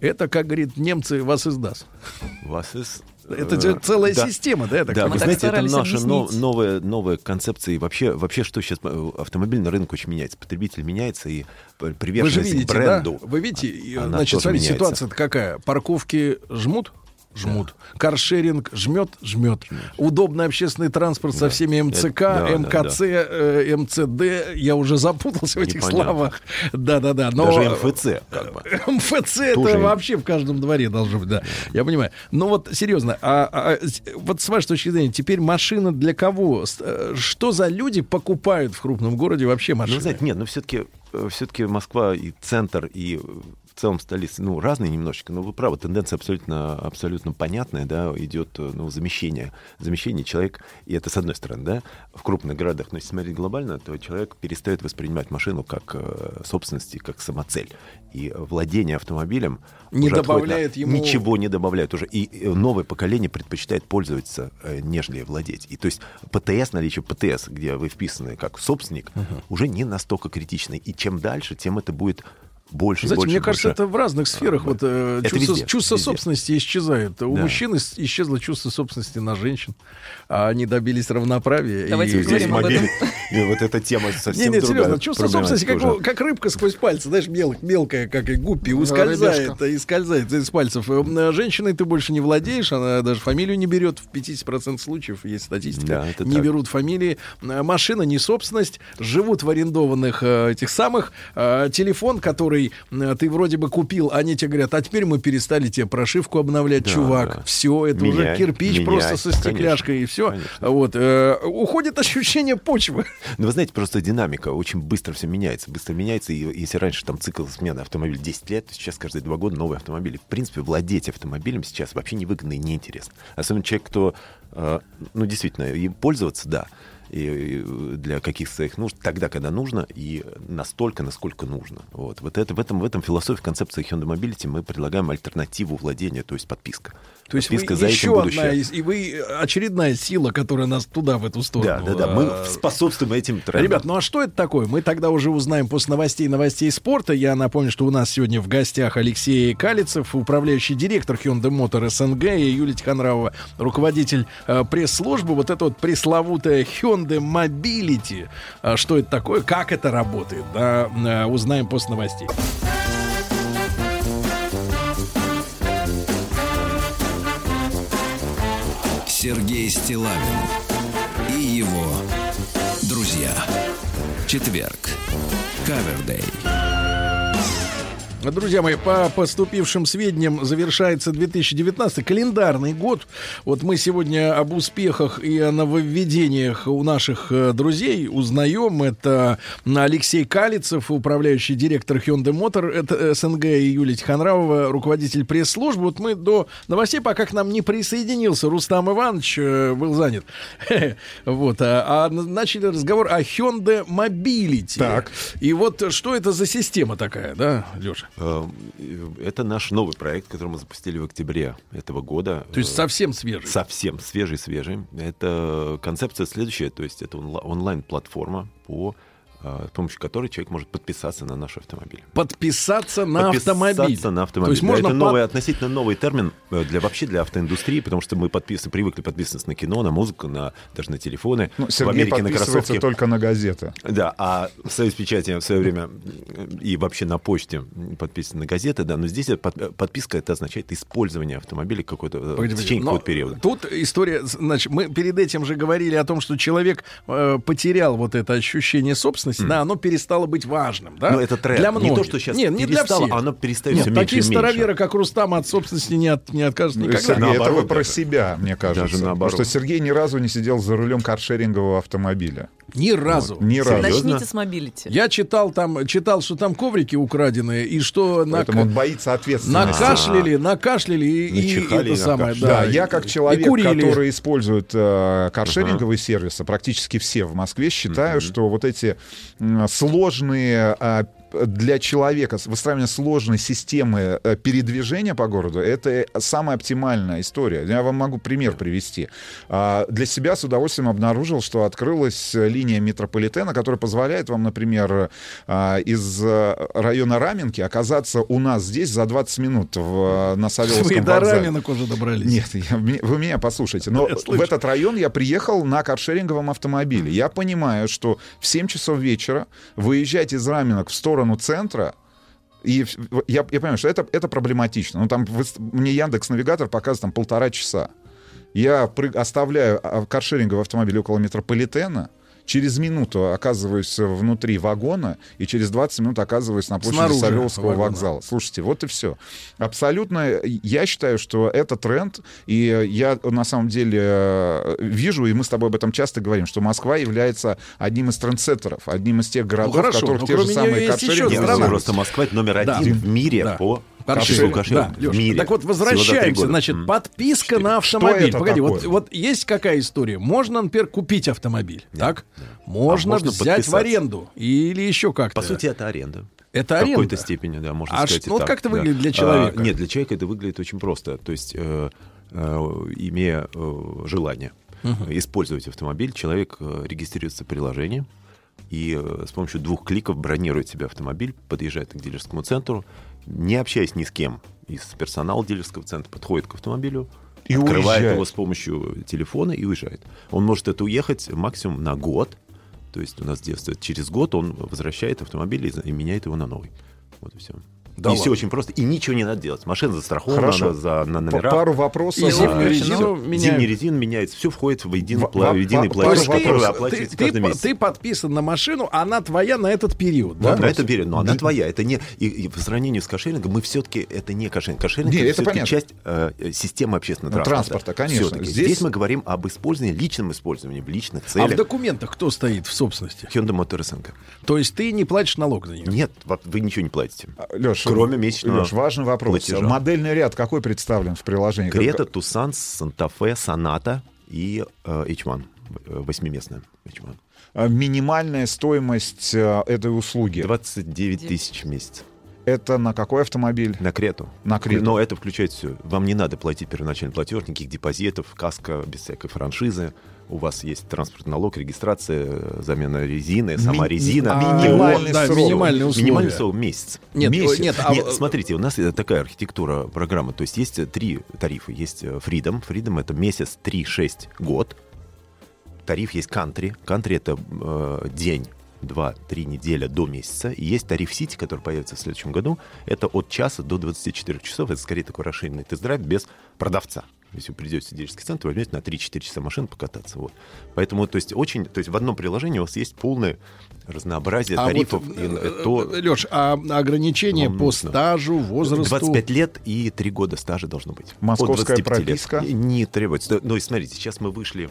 Это, как говорит, немцы вас издаст. Вас из... Это э, же целая да. система, да, так Да, вы знаете, это наша но- новая, новая концепция. И вообще, вообще, что сейчас э, автомобильный рынок очень меняется. Потребитель меняется, и п- Вы же приверженность видите, к бренду. да? Вы видите, и, она значит, смотрите, меняется. ситуация какая? Парковки жмут, жмут. Каршеринг жмет, жмет. Удобный общественный транспорт со всеми МЦК, да, да, МКЦ, э, МЦД. Я уже запутался в этих словах. Да-да-да. Но... Даже МФЦ, как бы. МФЦ это Тоже им. вообще в каждом дворе должно быть, да. Я понимаю. Но вот серьезно, а, а, с- вот с вашей точки зрения, теперь машина для кого? Э, Что за люди покупают в крупном городе вообще Ну, машины? знаете, нет, ну все-таки все-таки Москва и центр, и в целом столица, ну, разные немножечко, но вы правы, тенденция абсолютно, абсолютно понятная, да, идет, ну, замещение. Замещение человек, и это с одной стороны, да, в крупных городах, но если смотреть глобально, то человек перестает воспринимать машину как э, собственность и как самоцель. И владение автомобилем Не добавляет на- ему- Ничего не добавляет уже. И э, новое поколение предпочитает пользоваться, э, нежели владеть. И то есть ПТС, наличие ПТС, где вы вписаны как собственник, уже не настолько критично. И чем дальше, тем это будет больше, Знаете, больше, мне кажется, больше. это в разных сферах вот э, Это чувство, везде, чувство везде. собственности исчезает. У Да. мужчин ис- исчезло чувство собственности на женщин, а они добились равноправия. Давайте и об этом. И вот эта тема совсем Не, не, другая серьезно, чувство собственности, как, как рыбка сквозь пальцы, знаешь, мел- мелкая, как и гуппи, Да, ускользает, и скользает из пальцев. Э, Женщиной ты больше не владеешь, она даже фамилию не берет. В 50% случаев есть статистика. Да, это не так. берут фамилии. Э, Машина не собственность, живут в арендованных э, этих самых. Э, Телефон, который э, ты вроде бы купил, они тебе говорят, а теперь мы перестали тебе прошивку обновлять, Да, чувак. да. Все, это уже Меняй, кирпич меняй, просто со конечно, стекляшкой, и все. Вот. э, Уходит ощущение почвы. Ну, вы знаете, просто динамика очень быстро все меняется. Быстро меняется. И если раньше там цикл смены автомобиля 10 лет, то сейчас каждые два года новый автомобиль. В принципе, владеть автомобилем сейчас вообще невыгодно и неинтересно. Особенно человек, кто, э, ну, действительно, и пользоваться, да, и, для каких-то своих нужд, тогда, когда нужно, и настолько, насколько нужно. Вот, вот это, в, этом, в этом философия концепции Hyundai Mobility мы предлагаем альтернативу владения, то есть подписка. То есть вы подписка за этим еще одна, из- и вы очередная сила, которая нас туда, в эту Да, сторону. да, да. Мы э, способствуем этим трендам. Ребят, ну а что это такое? Мы тогда уже узнаем после новостей новостей спорта. Я напомню, что у нас сегодня в гостях Алексей Калицев, управляющий директор Hyundai Motor СНГ, и Юлия Тихонравова, руководитель э, пресс-службы. Вот это вот пресловутая Hyundai Mobility. А что это такое? Как это работает? Да, э, узнаем после новостей. Сергей Стилавин и его друзья. Четверг. Кавердей. Друзья мои, по поступившим сведениям завершается 2019 календарный год. Вот мы сегодня об успехах и о нововведениях у наших э, друзей узнаем. Это Алексей Калицев, управляющий директор Hyundai Motor, это СНГ, и Юлия Тихонравова, руководитель пресс-службы. Вот мы до новостей, пока к нам не присоединился Рустам Иванович, э, был занят. Вот, а, а начали разговор о Hyundai Mobility. Так. И вот что это за система такая, да, Леша? Э, Это наш новый проект, который мы запустили в октябре этого года. То есть Э, совсем свежий. Совсем свежий-свежий. Это концепция следующая, то есть это онла- онлайн-платформа, по с помощью которой человек может подписаться на наш автомобиль. Подписаться на Подписаться автомобиль. на автомобиль. То есть Да, можно это под- новый, относительно новый термин э, для вообще для автоиндустрии, потому что мы подписаны, привыкли подписываться на кино, на музыку, на, даже на телефоны. Ну, в Сергей Америке на кроссовки. только на газеты. Да, а Союз печати в свое время э, и вообще на почте подписаны на газеты, да, но здесь под- э, подписка это означает использование автомобиля какой-то э, в течение какого-то периода. Тут история, значит, мы перед этим же говорили о том, что человек э, потерял вот это ощущение собственности, да, оно перестало быть важным, да? Ну, это тренд. Для Не многих. то, что сейчас Нет, не для перестало, всех. оно перестает Нет, такие меньше. староверы, как Рустам, от собственности не, от, не откажутся Ну, никогда. Сергей, это Наоборот вы про себя, мне кажется. Даже наоборот. Потому что Сергей ни разу не сидел за рулем каршерингового автомобиля. Ни разу. Ни разу. Начните с mobility. Я читал там, читал, что там коврики украденные, и что на, Поэтому он боится ответственности. накашляли, накашляли и, и Начихали и это самое. Да, да. я как человек, который использует э, каршеринговые сервисы, практически все в Москве, считаю, что вот эти сложные а, для человека выстраивание сложной системы э, передвижения по городу это самая оптимальная история. Я вам могу пример привести. А, Для себя с удовольствием обнаружил, что открылась э, линия метрополитена, которая позволяет вам, например, из э, района Раменки оказаться у нас здесь за 20 минут в, э, на Вы Савеловском до вокзале. Раменок уже добрались. Нет, я- вы меня послушайте. Но в этот район я приехал на каршеринговом автомобиле. Я понимаю, что в 7 часов вечера выезжать из Раменок в сторону центра И я, я понимаю, что это, это проблематично. Ну, там мне Яндекс Навигатор показывает там полтора часа. Я прыг- оставляю а, каршеринговый автомобиль около метрополитена, через минуту оказываюсь внутри вагона, и через 20 минут оказываюсь на площади Снаружи Савеловского вагона. вокзала. Слушайте, вот и все. Абсолютно, я считаю, что это тренд, и я на самом деле вижу, и мы с тобой об этом часто говорим, что Москва является одним из трендсеттеров, одним из тех городов, хорошо, в которых те же самые каршеринги. Просто Москва это номер Да. один в мире Да. по Числу каршерингов. да, в мире. Так вот, возвращаемся. Значит, подписка на автомобиль. это Погоди, вот, вот есть какая история? Можно, например, купить автомобиль, так? Можно, можно взять в аренду или еще как-то. По сути, это аренда. Это В какой-то аренда? степени, да, можно А сказать. что- вот так, как это да. выглядит для А, человека? нет, для человека это выглядит очень просто. То есть, э, э, имея э, желание Мгм. использовать автомобиль, человек э, регистрируется в приложении и э, с помощью двух кликов бронирует себе автомобиль, подъезжает к дилерскому центру, не общаясь ни с кем из персонала дилерского центра, подходит к автомобилю, И открывает уезжает. его с помощью телефона и уезжает. Он может это уехать максимум на год, то есть у нас действует через год, он возвращает автомобиль и меняет его на новый. Вот и все. Да и все ладно? очень просто. И ничего не надо делать. Машина застрахована Хорошо. она за, на номерах. пару вопросов. И А, зимнюю резину меняют. Зимняя резина меняется. Все входит в единый, пла- во- единый платеж, пару который оплачивается ты, каждый ты- месяц. ты подписан на машину, она твоя на этот период, да? На это верю, но она твоя. Это не и, и по сравнению с кошелингом мы все-таки это не кошелинг. Кошелинг Не, это, это часть э, системы общественного Ну, транспорта. транспорта, конечно. Здесь- Здесь... мы говорим об использовании, личном использовании, в личных А целях. в документах кто стоит в собственности? Hyundai Motor. То есть ты не платишь налог за нее? Нет, вы ничего не платите. Леш, Кроме месячного Леш, важный вопрос. платежа. Модельный ряд какой представлен в приложении? Крета, Тусан, Санта-Фе, Соната и э, H1. э, Восьмиместная H1. А Минимальная стоимость э, этой услуги. 29 тысяч в месяц. Это на какой автомобиль? На Крету. На Крету. Но это включает все. Вам не надо платить первоначальный платеж, никаких депозитов, каска без всякой франшизы. У вас есть транспортный налог, регистрация, э, замена резины, сама Ми- резина. минимальный Да, срок. минимальные условия. Минимальный срок месяц. Нет, месяц. нет, а- смотрите, у нас э, такая архитектура программы. То есть есть э, три тарифа. Есть э, Freedom. Freedom — это месяц, 3, 6, год. Тариф есть Country. Country — это э, день, два, три неделя до месяца. И есть тариф City, который появится в следующем году. Это от часа до 24 часов. Это скорее такой расширенный тест-драйв без продавца. Если вы придете в дилерский центр, возьмете на 3-4 часа машину покататься. Вот. Поэтому, то есть, очень, то есть в одном приложении у вас есть полное разнообразие А тарифов. вот, и, э, то Леш, а ограничения Вам по нужно. стажу, возрасту? 25 лет и 3 года стажа должно быть. Московская От 25 лет. прописка? Не, не требуется. Ну и смотрите, сейчас мы вышли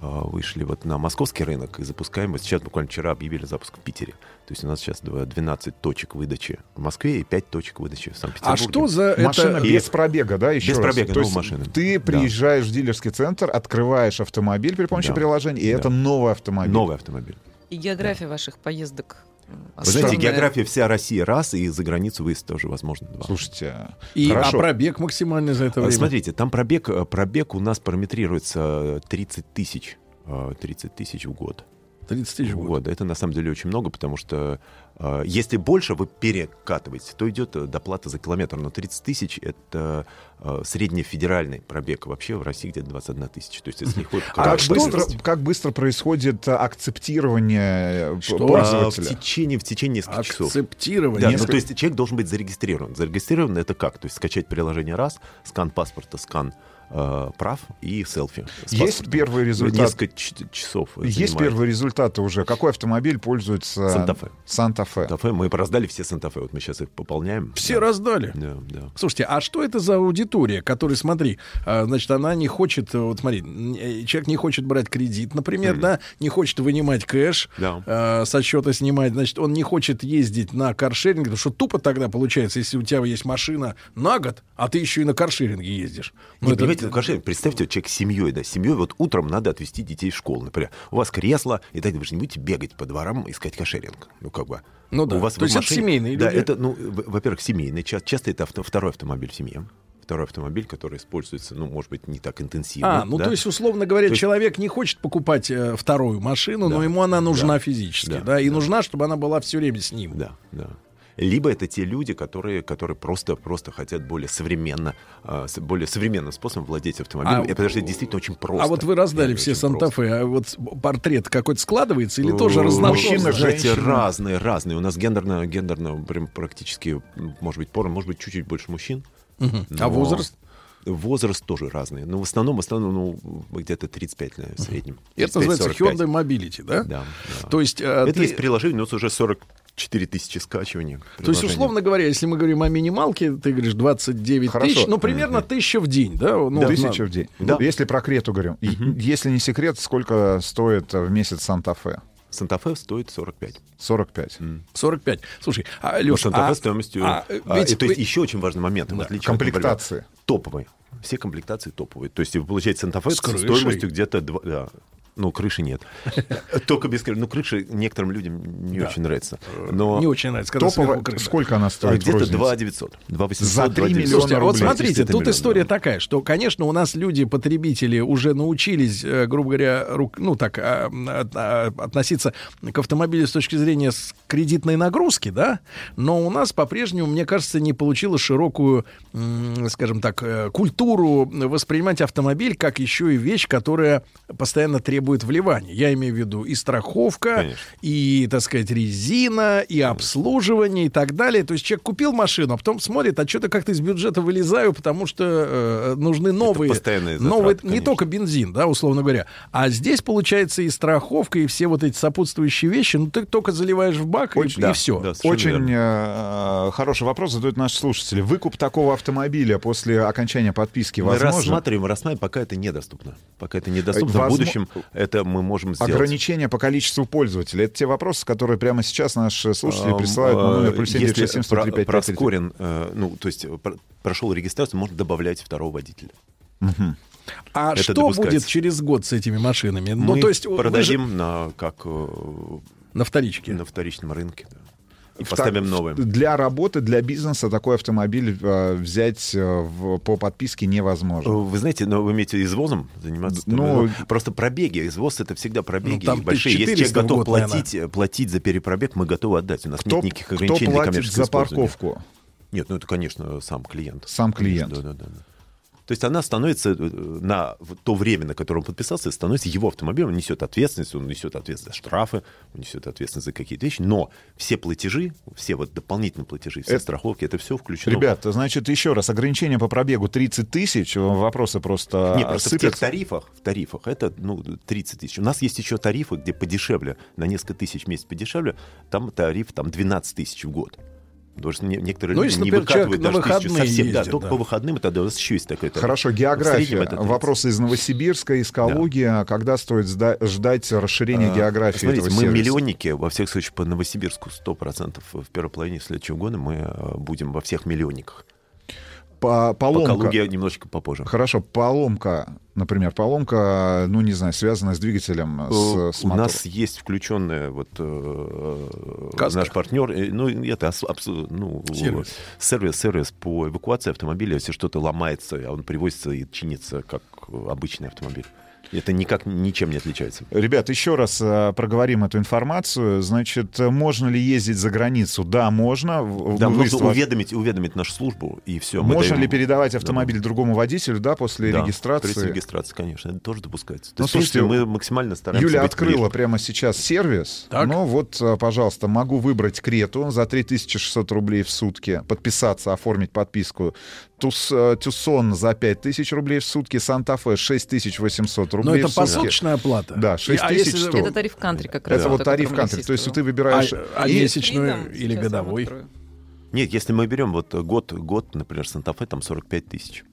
а, вышли вот на московский рынок и запускаем. Вот сейчас буквально вчера объявили запуск в Питере. То есть у нас сейчас дв- 12 точек выдачи в Москве и 5 точек выдачи в Санкт-Петербурге. А что за Машина это... без пробега, да, еще Без раз? пробега, То есть машина. Ты Да. приезжаешь в дилерский центр, открываешь автомобиль при помощи Да. приложения, и Да. это новый автомобиль. Новый автомобиль. И география ваших поездок. э, Вы знаете, география вся России раз, и за границу выезд тоже возможно два. Слушайте, И, а хорошо. пробег максимальный за это А, время? Смотрите, там пробег, э, пробег у нас параметрируется 30 тысяч. э, 30 тысяч в год. 30 тысяч в год. Вот, это на самом деле очень много, потому что если больше вы перекатываете, то идет э, доплата за километр. Но 30 тысяч — это э, среднефедеральный пробег. Вообще в России где-то 21 тысяча. То есть если ходит по А как быстро, как быстро происходит акцептирование э, Что? А, в пользователя? течение, в течение нескольких часов. Акцептирование. Да, ну, Несколько- то есть человек должен быть зарегистрирован. Зарегистрирован это как? То есть скачать приложение раз, скан паспорта, скан прав и селфи. Есть паспортом. первый результат? Несколько ч- часов. Есть занимает. первые результаты уже. Какой автомобиль пользуется Санта-Фе. Санта-Фе? Санта-Фе. Мы раздали все Санта-Фе. Вот мы сейчас их пополняем. Все Да. раздали. Да, да. Слушайте, а что это за аудитория, которая, смотри, а, значит, она не хочет, э, вот смотри, э, человек не хочет брать кредит, например, да, не хочет вынимать кэш, Да. э, со счета снимать, значит, он не хочет ездить на каршеринг, потому что тупо тогда получается, если у тебя есть машина на год, а ты еще и на каршеринге ездишь. Ну, Не, это- понимаете, ну, конечно, представьте, вот человек с семьей, да, с семьей, вот утром надо отвезти детей в школу, например. У вас кресло, и тогда вы же не будете бегать по дворам искать кошеринг. Ну, как бы. Ну да. У вас То есть это машине- семейные Да, люди? это, ну, во-первых, семейный. Ча- Часто это авто- второй автомобиль в семье. Второй автомобиль, который используется, ну, может быть, не так интенсивно. А, ну да. то есть, условно говоря, То есть- человек не хочет покупать э, вторую машину, но Да, ему она нужна да, физически, да, да, и да. нужна, чтобы она была все время с ним. Да, да либо это те люди, которые, которые просто, просто хотят более современно, а, более современным способом владеть автомобилем, а, потому что это действительно очень просто. А вот вы раздали все Санта-Фе, а вот портрет какой-то складывается или тоже э, разношерстный? Мужчины, женщины разные, разные. У нас гендерно, гендерно прям практически, может быть, пора, может быть, чуть-чуть больше мужчин. Угу. Но... А возраст? возраст тоже разный. Но в основном, в основном ну, где-то 35 наверное, в среднем. это называется Hyundai Mobility, да? Да. да. То есть, э, это ты... есть приложение, у нас уже 40 4000 скачиваний. То есть, условно говоря, если мы говорим о минималке, ты говоришь 29 Хорошо. тысяч, ну, примерно тысяча в день, да? Ну, да. Тысяча в день. Да. Если про Крету говорим. Угу. Если не секрет, сколько стоит э, в месяц Санта-Фе? Санта-Фе стоит 45. 45. 45. Слушай, а, ну, Леша, Санта-Фе а, стоимостью... А, а, ведь... То есть еще очень важный момент. Да. Отличие комплектации. От, например, топовые. Все комплектации топовые. То есть, получается, Санта-Фе с, с стоимостью где-то... 2, да, ну, крыши нет. Только без крыши. Ну, крыши некоторым людям не Да. очень нравится. Но... Не очень нравится, когда крыша. сколько она стоит Где-то рознице? 2 900. 2 800, За 3 2 900. Слушайте, а вот смотрите, тут история да. такая, что, конечно, у нас люди, потребители, уже научились, э, грубо говоря, рук- ну так, а, а, относиться к автомобилю с точки зрения кредитной нагрузки, да, но у нас по-прежнему, мне кажется, не получилось широкую, скажем так, э, культуру воспринимать автомобиль как еще и вещь, которая постоянно требует вливания. Я имею в виду и страховка, Конечно. и, так сказать, резина, и обслуживание, и так далее. То есть человек купил машину, а потом смотрит, а что-то как-то из бюджета вылезаю, потому что э, нужны новые... постоянные затраты, новые не только бензин, да, условно говоря. А здесь, получается, и страховка, и все вот эти сопутствующие вещи, ну, ты только заливаешь в бак, и- Очень- и, да, все. да, Очень э, хороший вопрос задают наши слушатели. Выкуп такого автомобиля после окончания подписки Мы возможен? рассматриваем, рассматриваем, пока это недоступно. Пока это недоступно. Возможно- В будущем это мы можем сделать. Ограничение по количеству пользователей. Это те вопросы, которые прямо сейчас наши слушатели присылают на номер плюс 7967 про- 103 проскорен, э, ну, то есть пр- прошел регистрацию, можно добавлять второго водителя. А Это что допускается. будет через год с этими машинами? Мы ну, то есть вы же продадим на, как, э, на вторичке. на вторичном рынке. да. И В поставим так- новые. Для работы, для бизнеса такой автомобиль э, взять э, в- по подписке невозможно. Вы знаете, но вы имеете извозом заниматься? Ну, Ну, просто пробеги. Извоз это всегда пробеги Ну, большие. Если человек 1400 в готов год, платить, э, платить за перепробег, мы готовы отдать. У нас Кто, нет никаких кто ограничений для платит за парковку? Нет, ну это, конечно, сам клиент. Сам клиент. Да, да, да. да. То есть она становится э, на в то время, на которое он подписался, становится его автомобилем, он несет ответственность, он несет ответственность за штрафы, он несет ответственность за какие-то вещи, но все платежи, все вот дополнительные платежи, все Это- страховки, это все включено. Ребята, значит, еще раз, ограничение по пробегу 30 тысяч, вопросы просто Нет, просто в тех сыпятся. тарифах, в тарифах это ну, 30 тысяч. У нас есть еще тарифы, где подешевле, на несколько тысяч в месяц подешевле, там тариф там 12 тысяч в год. Потому что не- некоторые Ну, люди если, не выкатывают на даже тысячу совсем. да, ездит, только да. по выходным это у нас еще есть такой тариф. Хорошо, география. это 30. Вопросы из Новосибирска, из Калуги. А Когда стоит ждать расширения А, географии Смотрите, этого мы сервиса? миллионники, во всех случаях по Новосибирску 100% в первой половине следующего года мы э, будем во всех миллионниках. По, По поломка. Калуге немножечко попозже. Хорошо, поломка, например, поломка, ну, не знаю, связанная с двигателем, Э, с, с У мотором. нас есть включенная вот э, Каска. наш партнер, э, ну это ос- абсо- ну, Сервис. сервис, сервис по эвакуации автомобиля, если что-то ломается, а он привозится и чинится как обычный автомобиль. Это никак ничем не отличается. Ребят, еще раз э, проговорим эту информацию. Значит, э, можно ли ездить за границу? Да, можно. Да, выезд нужно уведомить, уведомить нашу службу, и все. Можно ли передавать автомобиль другому водителю, да, после Да, регистрации? После регистрации, конечно, это тоже допускается. То Ну, есть, слушайте, мы максимально стараемся Юля быть открыла ближе. прямо сейчас сервис. Так. Ну вот, э, пожалуйста, могу выбрать Крету за 3600 рублей в сутки, подписаться, оформить подписку. Тус, э, Тюсон за 5000 рублей в сутки, Санта-Фе 6800 рублей Но это посуточная плата. Да, И- 6 а если-? Это тариф кантри как раз. Это вот тариф кантри. То есть ты выбираешь... А, а месячную или годовой? Нет, если мы берем вот год, год, например, Санта-Фе, там 45 тысяч.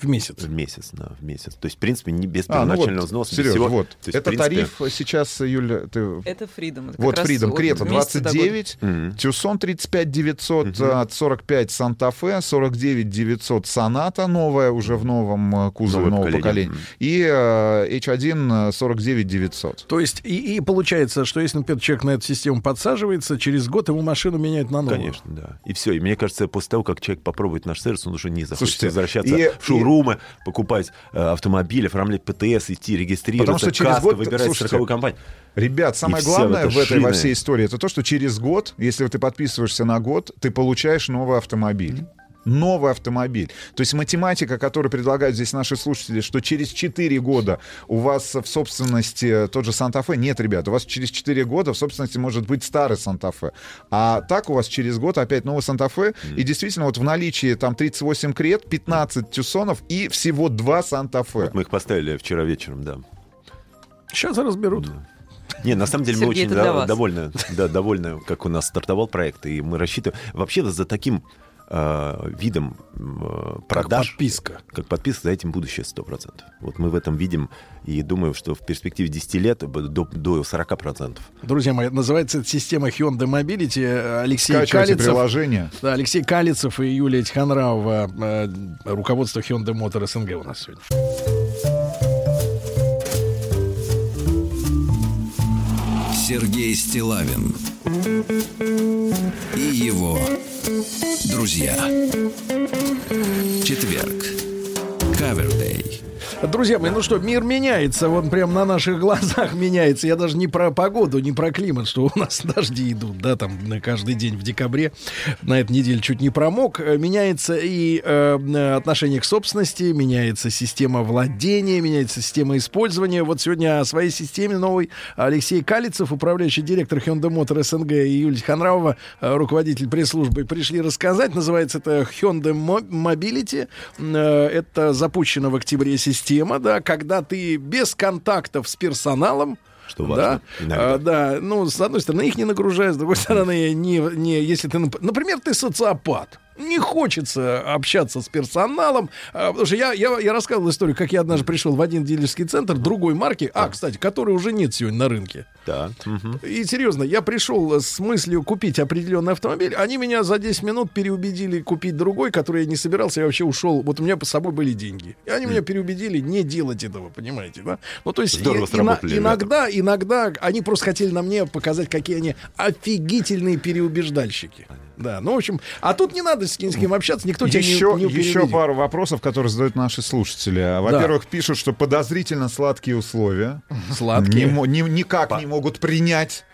В месяц. В месяц, да, в месяц. То есть, в принципе, не без А, ну первоначального вот, взноса. без Сереж, всего. вот. То есть, это принципе, тариф сейчас, Юля, ты... Это Freedom. это Вот Freedom, от Крета месяца до года. 29, Мгм. Тюсон 35 900, от 45 Санта-Фе, 49 900 Соната, новая уже в новом э, кузове, Новое нового поколение. поколения, и э, H1 э, 49 900. То есть, и, и получается, что если, например, человек на эту систему подсаживается, через год ему машину меняют на новую. Конечно, да. И все. И мне кажется, после того, как человек попробует наш сервис, он уже не захочет Слушайте, возвращаться и- в шоурум шоурумы, покупать э, автомобиль, оформлять ПТС, идти регистрироваться, Потому что через каско, год, выбирать слушайте, страховую компанию. Ребят, самое И главное в этой во шина. всей истории это то, что через год, если ты подписываешься на год, ты получаешь новый автомобиль. Новый автомобиль. То есть математика, которую предлагают здесь наши слушатели, что через 4 года у вас в собственности тот же Санта-Фе. Нет, ребят, у вас через 4 года в собственности может быть старый Санта-Фе. А так у вас через год опять новый Санта-Фе. И действительно, вот в наличии там 38 крет, 15 тюсонов и всего 2 Санта-Фе. Вот мы их поставили вчера вечером, да. Сейчас разберут. Не, на самом деле мы Сергей, очень это для до- довольны, да, довольны, как у нас стартовал проект, и мы рассчитываем. Вообще за таким э, видом э, продаж, подписка. как подписка, за этим будущее 100%. Вот мы в этом видим и думаю, что в перспективе 10 лет до, до 40%. Друзья мои, называется эта система Hyundai Mobility. Алексей Скачивайте Калицев. приложение. Да, Алексей Калицев и Юлия Тихонравова, э, руководство Hyundai Motor СНГ у нас сегодня. Сергей Стилавин и его друзья. Четверг. Кавердей. Друзья мои, ну что, мир меняется, вот прям на наших глазах меняется. Я даже не про погоду, не про климат, что у нас дожди идут, да, там на каждый день в декабре. На этой неделе чуть не промок. Э, Меняется и э, отношение к собственности, меняется система владения, меняется система использования. Вот сегодня о своей системе новой Алексей Калицев, управляющий директор Hyundai Motor СНГ, и Юлия Ханравова, э, руководитель пресс-службы, пришли рассказать. Называется это Hyundai Mo- Mobility. Э, Это запущена в октябре система, да, когда ты без контактов с персоналом Что важно да, иногда. а, да, ну, с одной стороны, их не нагружая, с другой стороны, не, не, если ты, нап- например, ты социопат, не хочется общаться с персоналом, а, потому что я, я, я рассказывал историю, как я однажды пришел в один дилерский центр другой марки, а, кстати, который уже нет сегодня на рынке. Да. И серьезно, я пришел с мыслью купить определенный автомобиль. Они меня за 10 минут переубедили купить другой, который я не собирался. Я вообще ушел. Вот у меня по собой были деньги. И они меня переубедили не делать этого, понимаете, да? Ну, то есть Здорово и- ина- иногда, иногда они просто хотели на мне показать, какие они офигительные переубеждальщики. Да, ну, в общем, а тут не надо с кем, с кем общаться, никто тебя Еще, не, не еще пару вопросов, которые задают наши слушатели. Во-первых, пишут, что подозрительно сладкие условия. Сладкие. Не не- никак не могут принять.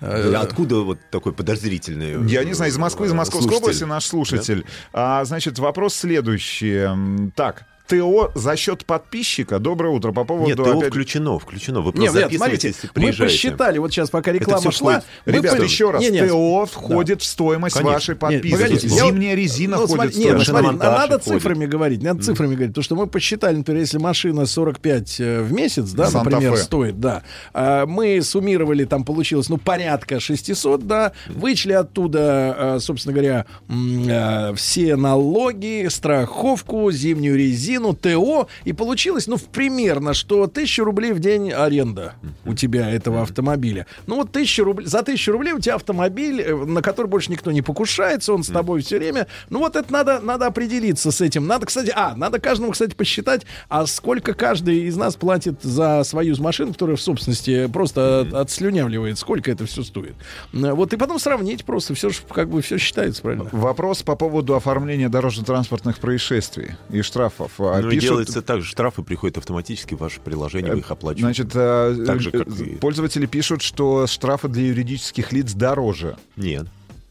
Э, Откуда вот такой подозрительный... Я не знаю, из Москвы, из э, Московской слушатель? области наш слушатель. А, значит, вопрос следующий. Так, ТО за счет подписчика. Доброе утро. По поводу... Нет, ТО опять- включено, включено. Вы Нет, просто нет, записываетесь смотрите, мы посчитали, вот сейчас пока реклама шла. входит. мы Ребята, по- еще раз, Не, не, ТО входит в стоимость Конечно. вашей Нет, подписки. погодите, я вот- Зимняя резина ну, входит смотри- в нет, стоимость. смотри, Шиномонтаж надо входит. цифрами говорить, надо цифрами говорить, потому что мы посчитали, например, если машина 45 э, в месяц, да, Санта-Фе. например, стоит, да, а, мы суммировали, там получилось, ну, порядка 600, да, вычли оттуда, э, собственно говоря, э, все налоги, страховку, зимнюю резину, ТО, и получилось, ну, в- примерно, что 1000 рублей в день аренда у тебя этого автомобиля. Ну, вот 1000 рублей, за 1000 рублей у тебя автомобиль, э, на который больше никто не покушается, он с тобой все время. Ну, вот это надо, надо определиться с этим. Надо, кстати, а, надо каждому, кстати, посчитать, а сколько каждый из нас платит за свою машину, которая в собственности просто от- отслюнявливает, сколько это все стоит. Вот, и потом сравнить просто, все как бы все считается, правильно? Вопрос по поводу оформления дорожно-транспортных происшествий и штрафов. А, Ну, пишут- делается так же. Штрафы приходят автоматически в ваше приложение, вы их оплачиваете. Значит, э, Так же, как э, и- пользователи пишут, что штрафы для юридических лиц дороже. Нет.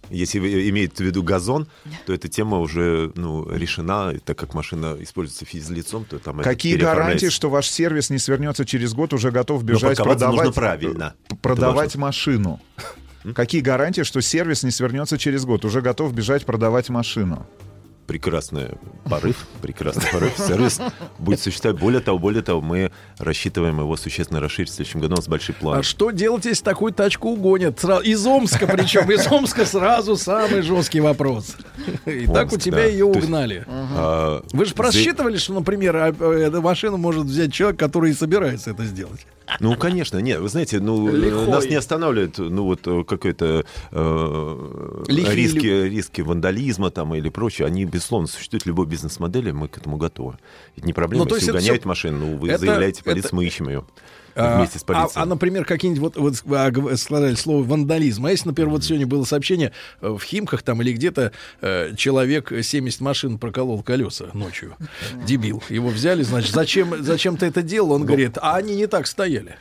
Если вы имеете в виду газон, то эта тема уже ну, решена, так как машина используется физлицом, то там это Какие гарантии, что ваш сервис не свернется через год, уже готов бежать продавать, нужно правильно. э, продавать машину? Какие гарантии, что сервис не свернется через год, уже готов бежать продавать машину? Прекрасный порыв, прекрасный порыв. Сервис будет существовать. Более того, более того, мы рассчитываем его существенно расширить в следующем году. У нас большой план. А что делать, если такую тачку угонят? Из Омска причем. Из Омска сразу самый жесткий вопрос. И так у Омск, тебя да. ее То есть, угнали. а, Вы же просчитывали, что, например, а, э, эту машину может взять человек, который и собирается это сделать? Ну, конечно, нет, вы знаете, ну, Лихой. нас не останавливает, ну, вот э, какой-то э, риски, риски вандализма там или прочее, они, безусловно, существует любой бизнес-модели, мы к этому готовы. Это не проблема, Ну, то если угоняют всё- машину, ну, вы это- заявляете полиции, это- мы ищем ее А, вместе с а- полицией. А, например, какие-нибудь, вот, вот а, сказали слово вандализм. А если, например, вот сегодня было сообщение э, в Химках там или где-то э, человек 70 машин проколол колеса ночью. Дебил. Его взяли, значит, зачем, зачем ты это делал? Он говорит, а они не так стояли.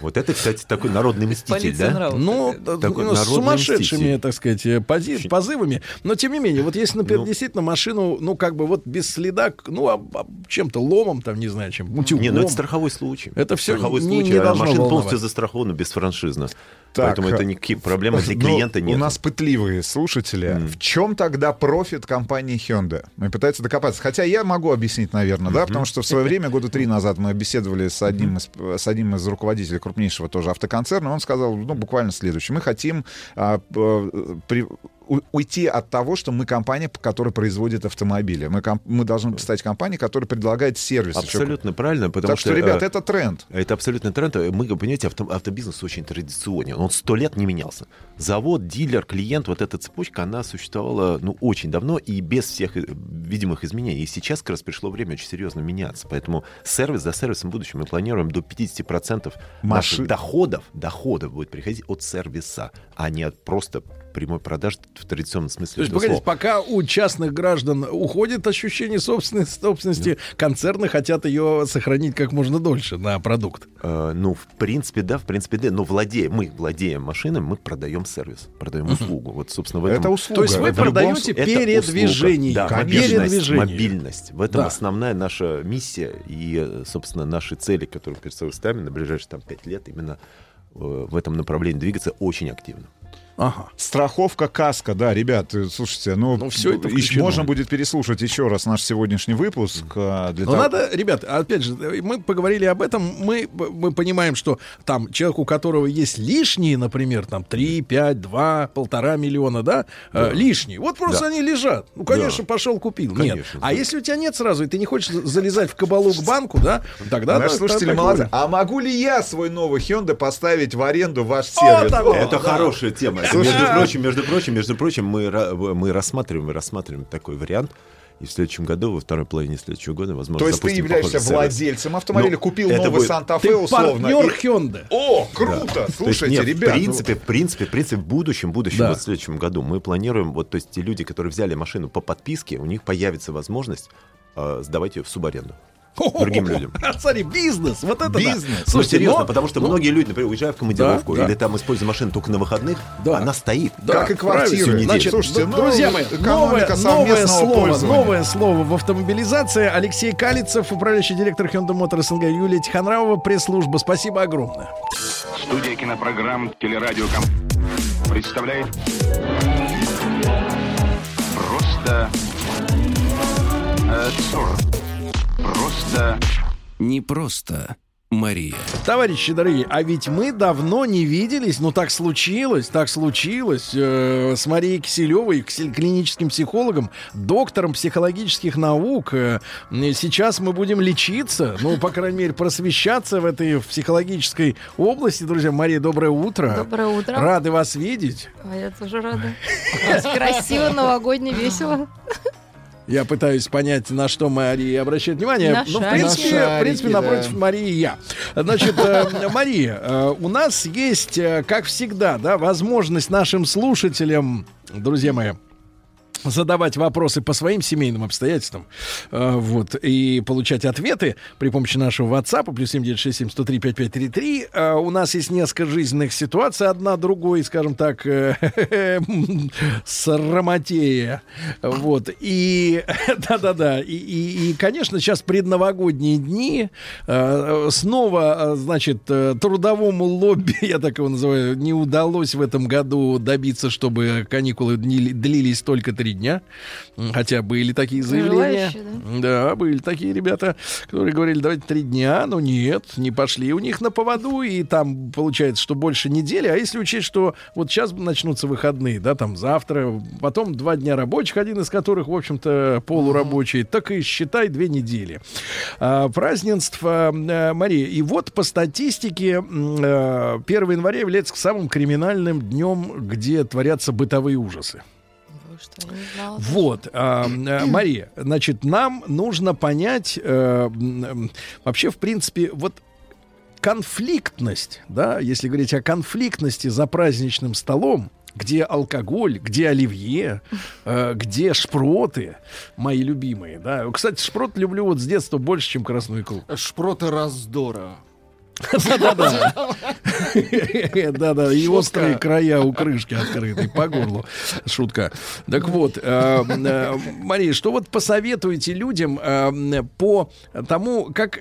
Вот это, кстати, такой народный мститель, да? Ну, Такой ну, с сумасшедшими, мститель. так сказать, э, пози- позывами. Но тем не менее, вот если, например, Ну. действительно машину, ну, как бы вот без следа, ну, об- об чем-то ломом, там, не знаю, чем, утюгом. Не, ну это страховой случай. Это всё страховой не- случай, не а машина полностью застрахована бесфраншизно. Так, Поэтому это а- никаких проблем для Ну, клиента нет. У нас пытливые слушатели. В чем тогда профит компании Hyundai? Мы пытаются докопаться. Хотя я могу объяснить, наверное, да, потому что в свое время, года три назад, мы беседовали с одним из, с одним из руководителей крупнейшего тоже автоконцерна. Он сказал, ну, буквально следующее. Мы хотим а, п- при- у- уйти от того, что мы компания, которая производит автомобили. Мы, ком- мы должны стать компанией, которая предлагает сервис. Абсолютно правильно, потому так что, ребят, э, это тренд. Это абсолютно тренд. Мы, понимаете, авто- автобизнес очень традиционен. Он сто лет не менялся. Завод, дилер, клиент, вот эта цепочка, она существовала ну, очень давно и без всех э, видимых изменений. И сейчас как раз пришло время очень серьезно меняться. Поэтому сервис за сервисом в будущем мы планируем до 50% наших Маши- доходов, доходов будет приходить от сервиса, а не от просто прямой продажи в традиционном смысле То есть, погодите, слова. пока у частных граждан уходит ощущение собственной собственности, концерны хотят ее сохранить как можно дольше на продукт. Э, ну, в принципе, да, в принципе, да. Но владеем, мы владеем машиной, мы продаем сервис, продаем услугу. Вот, собственно, в этом... Это услуга. То есть вы любом продаете это передвижение. Да, Передвижение. мобильность. В этом Да. основная наша миссия и, собственно, наши цели, которые перед собой ставим на ближайшие там, пять лет, именно э, в этом направлении двигаться очень активно. Ага. Страховка каска, да, ребят, э, слушайте, ну, Ну, всё это еще включено. можно будет переслушать еще раз наш сегодняшний выпуск. а, Для Но того- надо, ребят, опять же, мы поговорили об этом, мы, мы понимаем, что там человек, у которого есть лишние, например, там 3, 5, 2, полтора миллиона, да, э, лишние, вот просто Да. они лежат. Ну, конечно, пошел, купил. Нет. Конечно, А да. если у тебя нет сразу, и ты не хочешь залезать в кабалу к банку, да, тогда... Наши да, слушатели молодцы. А могу ли я свой новый Hyundai поставить в аренду в ваш сервис? О. Это да. хорошая тема. Между прочим, между прочим, между прочим, мы, мы рассматриваем, мы рассматриваем такой вариант. И в следующем году, во второй половине следующего года, возможно, То есть ты являешься владельцем автомобиля, Ну, купил это новый будет- Санта-Фе Ты условно. партнер и- Hyundai. О, круто! То есть, Слушайте, нет, ребят, в ну- принципе, в принципе, в принципе, в будущем, в будущем, Да. вот в следующем году мы планируем, вот, то есть те люди, которые взяли машину по подписке, у них появится возможность э, сдавать ее в субаренду. Другим людям. Смотри, бизнес, вот это да. Бизнес. Ну, серьезно, но- потому что многие люди, например, уезжая в командировку или там используя машину только на выходных, Да. она стоит. Как и правильно. Значит, Слушайте, ну, друзья мои, новое, слово, новое слово в автомобилизации. Алексей Калицев, управляющий директор Hyundai Motor СНГ, Юлия Тихонравова, пресс-служба. Спасибо огромное. Студия кинопрограмм «Телерадиоком» представляет Просто э. Просто не просто Мария. Товарищи дорогие, а ведь мы давно не виделись, ну так случилось, так случилось, э, с Марией Киселевой, клиническим психологом, доктором психологических наук. Э, сейчас мы будем лечиться, ну, по крайней мере, просвещаться в этой психологической области. Друзья, Мария, доброе утро. Доброе утро. Рады вас видеть. А я тоже рада. Красиво, новогодне, весело. Я пытаюсь понять, на что Мария обращает внимание. На ну, в шарики. принципе, На в принципе, шарики, напротив да. Марии я. Значит, э, Мария, э, у нас есть, э, как всегда, да, возможность нашим слушателям, друзья мои, задавать вопросы по своим семейным обстоятельствам, э, вот, и получать ответы при помощи нашего WhatsApp, плюс 7967-103-5533. Э, у нас есть несколько жизненных ситуаций, одна другой, скажем так, э, срамотея, вот, и, да-да-да, и, и, и, конечно, сейчас предновогодние дни, э, снова, э, значит, э, трудовому лобби, я так его называю, не удалось в этом году добиться, чтобы каникулы длились только три дня. М, Хотя были такие заявления. Желающие, Да, были такие ребята, которые говорили, давайте три дня, но нет, не пошли у них на поводу, и там получается, что больше недели, а если учесть, что вот сейчас начнутся выходные, да, там завтра, потом два дня рабочих, один из которых, в общем-то, полурабочий, так и считай две недели. А, празднество, э, Мария, и вот по статистике м, э, 1 января является самым криминальным днем, где творятся бытовые ужасы. Что, я не знала. Вот, а, э, Мария, значит, нам нужно понять э, вообще, в принципе, вот конфликтность, да, если говорить о конфликтности за праздничным столом, где алкоголь, где оливье, э, где шпроты, мои любимые, да. Кстати, шпрот люблю вот с детства больше, чем красную икру. Шпроты раздора. Да-да-да. Да-да, и острые края у крышки открыты по горлу. Шутка. Так вот, э, э, Мария, что вот посоветуете людям э, по тому, как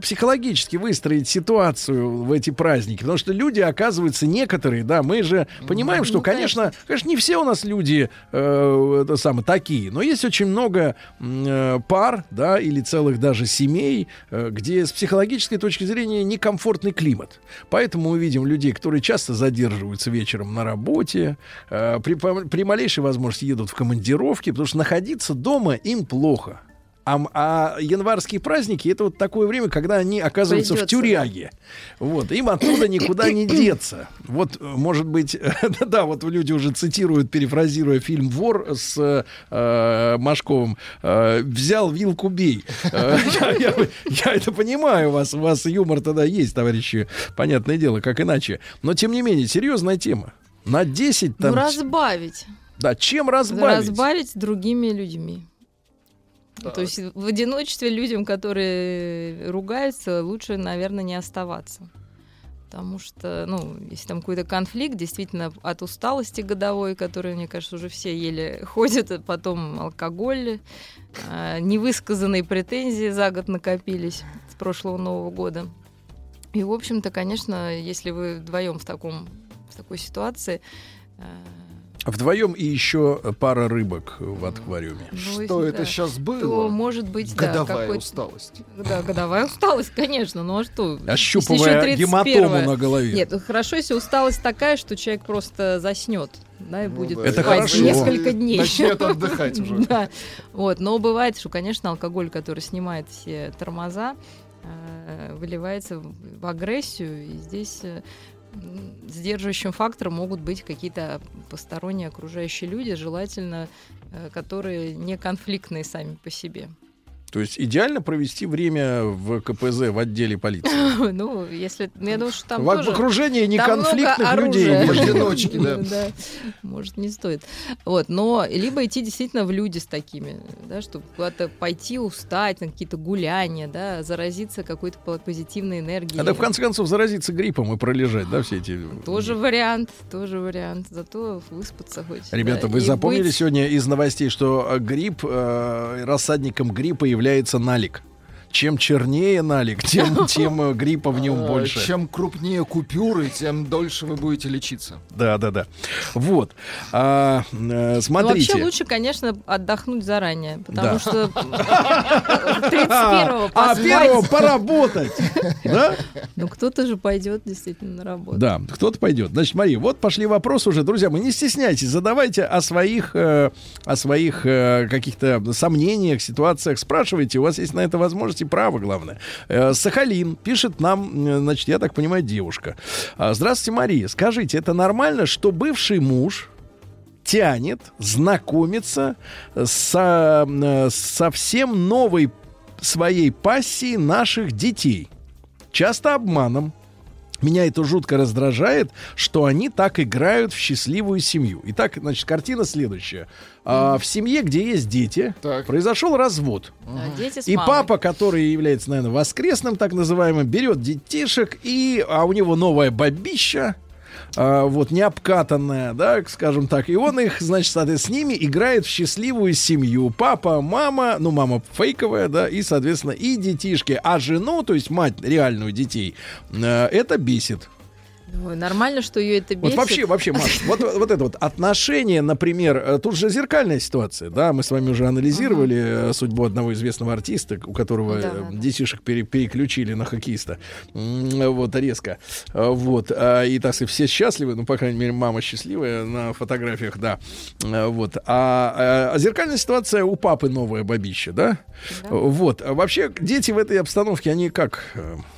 психологически выстроить ситуацию в эти праздники? Потому что люди, оказываются, некоторые, да, мы же понимаем, что, конечно, конечно, не все у нас люди э, это самое, такие, но есть очень много э, пар, да, или целых даже семей, где с психологической точки зрения некомфортный климат. Поэтому мы видим людей, которые часто задерживаются вечером на работе, э, при, при малейшей возможности едут в командировки, потому что находиться дома им плохо. А, а январские праздники это вот такое время, когда они оказываются в Придется, тюряге. Вот, им оттуда никуда не деться. Вот, э, может быть, да, вот люди уже цитируют, перефразируя фильм «Вор» с э, Машковым. э, «Взял вилку, бей». Э, Я, я- я это понимаю, у вас, у вас юмор тогда есть, товарищи. Понятное дело, как иначе. Но, тем не менее, серьезная тема. На 10 Ну, там... разбавить. Да, чем разбавить? Разбавить другими людьми. То есть в одиночестве людям, которые ругаются, лучше, наверное, не оставаться. Потому что, ну, если там какой-то конфликт, действительно, от усталости годовой, которой, мне кажется, уже все еле ходят, а потом алкоголь, а, невысказанные претензии за год накопились с прошлого Нового года. И, в общем-то, конечно, если вы вдвоем в, таком, в такой ситуации, э, Вдвоем и еще пара рыбок в аквариуме. ну, Что если это да, сейчас было? То, может быть, да, Годовая какой- усталость. Да, годовая усталость, конечно. Ну а что? Ощупывая Если ещё 31-е. гематому на голове. Нет, ну, хорошо, если усталость такая, что человек просто заснет. Да, и будет да, Это спать хорошо. несколько дней. Начнет отдыхать уже. Да. Вот, но бывает, что, конечно, алкоголь, который снимает все тормоза, э, выливается в агрессию, и здесь э, сдерживающим фактором могут быть какие-то посторонние окружающие люди, желательно, э, которые не конфликтные сами по себе. То есть идеально провести время в КПЗ в отделе полиции. Ну, если... ну, Я думаю, что там В тоже... окружении неконфликтных людей. быть. Одиночки, да. Может, не стоит. Вот, но либо идти действительно в люди с такими, да, чтобы куда-то пойти устать, на какие-то гуляния, да, заразиться какой-то по- позитивной энергией. А да, в конце концов, заразиться гриппом и пролежать, да, все эти... Тоже вариант, тоже вариант. Зато выспаться хоть. Ребята, да, вы запомнили быть- сегодня из новостей, что грипп, э, рассадником гриппа является налик. Чем чернее налик, тем, тем э, гриппа в нем А, больше. Чем крупнее купюры, тем дольше вы будете лечиться. Да, да, да. Вот. А, э, Ну, смотрите. вообще лучше, конечно, отдохнуть заранее, потому Да. что 31-го А поспать. первого поработать. Да? Ну, кто-то же пойдет действительно на работу. Да, кто-то пойдет. Значит, Мария, вот пошли вопросы уже. Друзья, мы не стесняйтесь, задавайте о своих, э, о своих э, каких-то сомнениях, ситуациях. Спрашивайте, у вас есть на это возможность и право, главное. Э, Сахалин пишет нам, значит, я так понимаю, девушка. А, Здравствуйте, Мария. Скажите, это нормально, что бывший муж тянет знакомиться со, э, совсем новой своей пассией наших детей? Часто обманом. Меня это жутко раздражает, что они так играют в счастливую семью. Итак, значит, картина следующая. А, в семье, где есть дети, произошел развод. Да, дети с И мамой. папа, который является, наверное, воскресным, так называемым, берет детишек, и, а у него новая бабища, а, вот, необкатанная, да, скажем так, и он их, значит, с ними играет в счастливую семью. Папа, мама, ну, мама фейковая, да, и, соответственно, и детишки. А жену, то есть мать реальную детей, э, это бесит. Ой, нормально, что ее это Вот бесит. вообще, вообще, Маш, вот, вот это вот отношение, например, э, тут же зеркальная ситуация, да, мы с вами уже анализировали э, судьбу одного известного артиста, у которого Да, э, да. детишек пере- переключили на хоккеиста, вот, резко, вот, а, и, так сказать, все счастливы, ну, по крайней мере, мама счастливая на фотографиях, да, вот, а, а зеркальная ситуация у папы новая бабища, да, вот, А вообще, дети в этой обстановке, они как,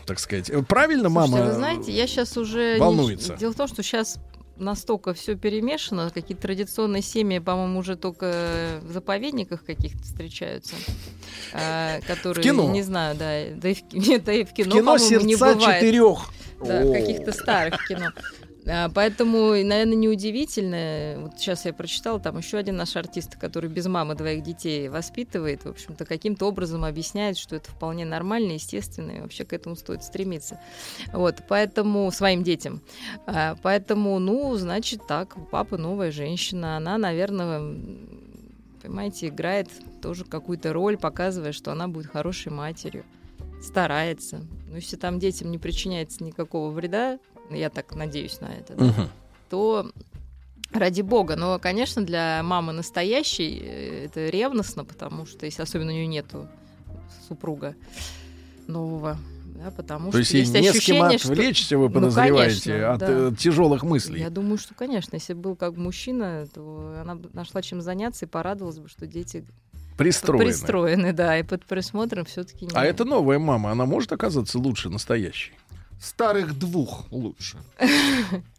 так сказать, правильно Слушайте, мама... вы знаете, я сейчас уже... не- волнуется. Дело в том, что сейчас настолько все перемешано, какие-то традиционные семьи, по-моему, уже только в заповедниках каких-то встречаются, э, которые, В кино. не знаю, да, да и в, нет, да и в кино, В кино по-моему, не сердца бывает. четырех. Да, каких-то старых кино. А, Поэтому, наверное, неудивительно. Вот сейчас я прочитала, там еще один наш артист, который без мамы двоих детей воспитывает, в общем-то, каким-то образом объясняет, что это вполне нормально, естественно, и вообще к этому стоит стремиться. Вот, поэтому своим детям. А, Поэтому, ну, значит так, у папы новая женщина, она, наверное, понимаете, играет тоже какую-то роль, показывая, что она будет хорошей матерью старается. Но если там детям не причиняется никакого вреда, я так надеюсь на это, да, Мгм. то ради бога. Но, конечно, для мамы настоящей э, это ревностно, потому что, если особенно у нее нету супруга нового, да, потому То есть что ей есть не с кем ощущение, что... отвлечься, вы Ну, подозреваете, конечно, от да. э, тяжелых мыслей. Я думаю, что, конечно, если бы был как мужчина, то она нашла чем заняться и порадовалась бы, что дети Пристроены. пристроены, да, и под присмотром все-таки А это новая мама, она может оказаться лучше настоящей? Старых двух лучше.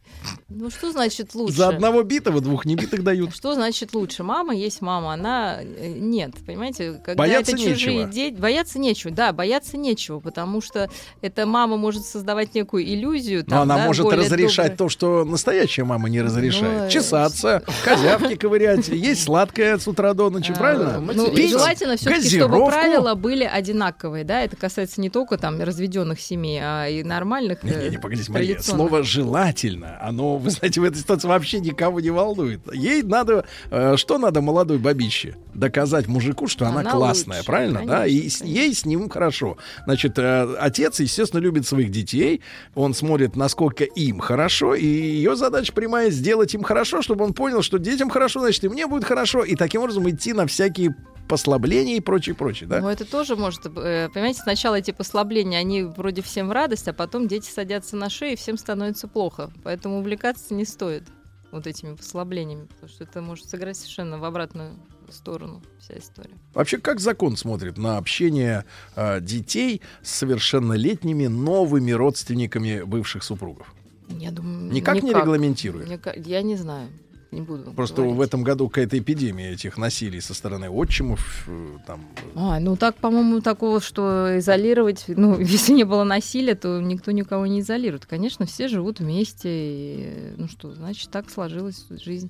Ну что значит лучше? За одного битого двух небитых дают. Что значит лучше? Мама есть мама, она э, нет, понимаете? Когда Бояться это чужие нечего. дети, бояться нечего, да, бояться нечего, потому что эта мама может создавать некую иллюзию. Но там, она да, может разрешать доброй. то, что настоящая мама не разрешает. Ну, э, Чесаться, козявки ковырять, есть сладкое с утра до ночи, правильно? Ну, Пить желательно все-таки, чтобы правила были одинаковые, да, это касается не только там разведенных семей, а и нормальных. Не, э, не, не, погодите, Мария, слово «желательно», оно, вы знаете, в этой ситуации вообще никого не волнует. Ей надо, э, что надо молодой бабище? Доказать мужику, что она, Она классная, лучше, правильно? да, и конечно, с- ей с ним хорошо. Значит, э, отец, естественно, любит своих детей, он смотрит, насколько им хорошо, и ее задача прямая сделать им хорошо, чтобы он понял, что детям хорошо, значит, и мне будет хорошо, и таким образом идти на всякие послабления и прочее, прочее, да? Ну, это тоже может, э, понимаете, сначала эти послабления, они вроде всем в радость, а потом дети садятся на шею, и всем становится плохо. Поэтому увлекаться не стоит вот этими послаблениями, потому что это может сыграть совершенно в обратную сторону вся история. Вообще, как закон смотрит на общение э, детей с совершеннолетними новыми родственниками бывших супругов? Я думаю, Никак не регламентирует? Ника- Я не знаю, не буду Просто говорить. в этом году какая-то эпидемия этих насилий со стороны отчимов. э, Там, А, ну так, по-моему, такого, что изолировать, ну, если не было насилия, то никто никого не изолирует. Конечно, все живут вместе, и, ну что, значит, так сложилась жизнь.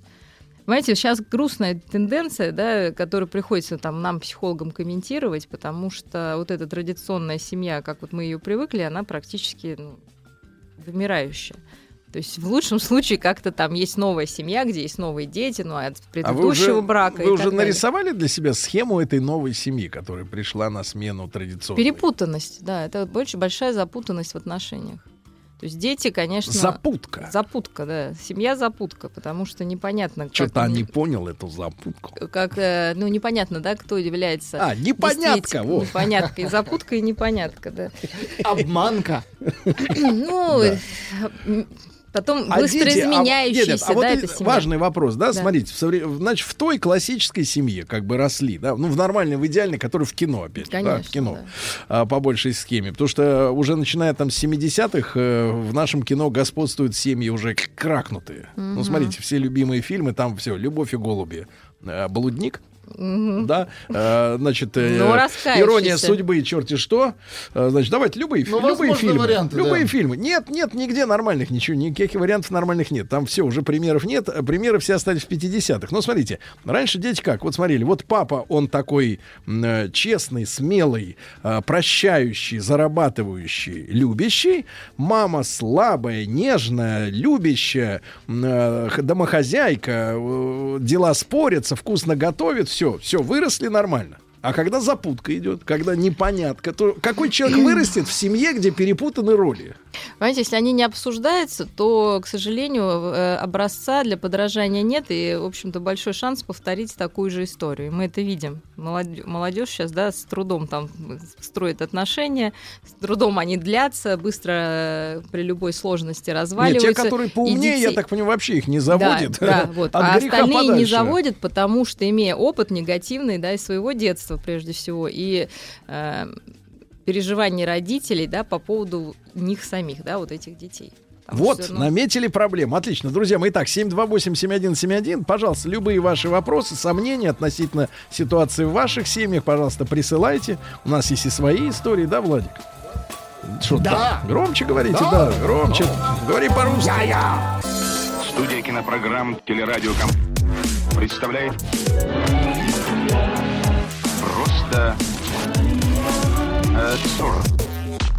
Понимаете, сейчас грустная тенденция, да, которую приходится там нам, психологам, комментировать, потому что вот эта традиционная семья, как вот мы ее привыкли, она практически ну, вымирающая. То есть в лучшем случае как-то там есть новая семья, где есть новые дети, ну, от а предыдущего вы уже, брака. вы уже далее. нарисовали для себя схему этой новой семьи, которая пришла на смену традиционной? Перепутанность, да, это больше большая запутанность в отношениях. То есть дети, конечно... Запутка. Запутка, да. Семья запутка, потому что непонятно, как, Что-то не понял эту запутку. как, э, ну, непонятно, да, кто является... А, непонятка, действительно во. Непонятка, и запутка, и непонятка, да. Обманка. Ну, потом А быстро дети, а- изменяющийся, нет, нет, а вот да, и эта семья. важный вопрос, да, Да. смотрите, в, совре- значит, в той классической семье как бы росли, да, ну, в нормальной, в идеальной, которая в кино, опять, да, в Конечно, кино, да. а, по большей схеме, потому что уже начиная там с 70-х э, в нашем кино господствуют семьи уже кракнутые. Ну, Мгм. смотрите, все любимые фильмы, там все, «Любовь и голуби», э, «Блудник», Мгм. да, э, значит, э, Ну, ирония судьбы и черти что. Э, значит, давайте любые, Ну, любые фильмы. варианты, любые да. фильмы. Нет, нет, нигде нормальных ничего, никаких вариантов нормальных нет. Там все, уже примеров нет, а примеры все остались в 50-х. Но смотрите, раньше дети как? Вот смотрели, вот папа, он такой э, честный, смелый, э, прощающий, зарабатывающий, любящий. Мама слабая, нежная, любящая, э, домохозяйка, э, дела спорятся, вкусно готовит, все, все, выросли нормально. А когда запутка идет, когда непонятка, то какой человек вырастет в семье, где перепутаны роли? Понимаете, если они не обсуждаются, то, к сожалению, э, образца для подражания нет, и, в общем-то, большой шанс повторить такую же историю. Мы это видим. Молодежь, сейчас, да, с трудом там строит отношения, с трудом они длятся, быстро э, при любой сложности Нет, разваливаются. те, которые поумнее, я детей- так понимаю, вообще их не заводят. Да, да, вот. От а остальные не подальше. заводят, потому что, имея опыт негативный, да, из своего детства, прежде всего, и э, переживания родителей, да, по поводу них самих, да, вот этих детей. Потому Вот, что, ну, наметили проблему. Отлично. Друзья мои, итак, 728-7171. Пожалуйста, любые ваши вопросы, сомнения относительно ситуации в ваших семьях, пожалуйста, присылайте. У нас есть и свои истории, да, Владик? Что Да. Громче говорите, Да. да, громче. Говори по-русски. Студия кинопрограмм «Телерадиоком» представляет Просто... э.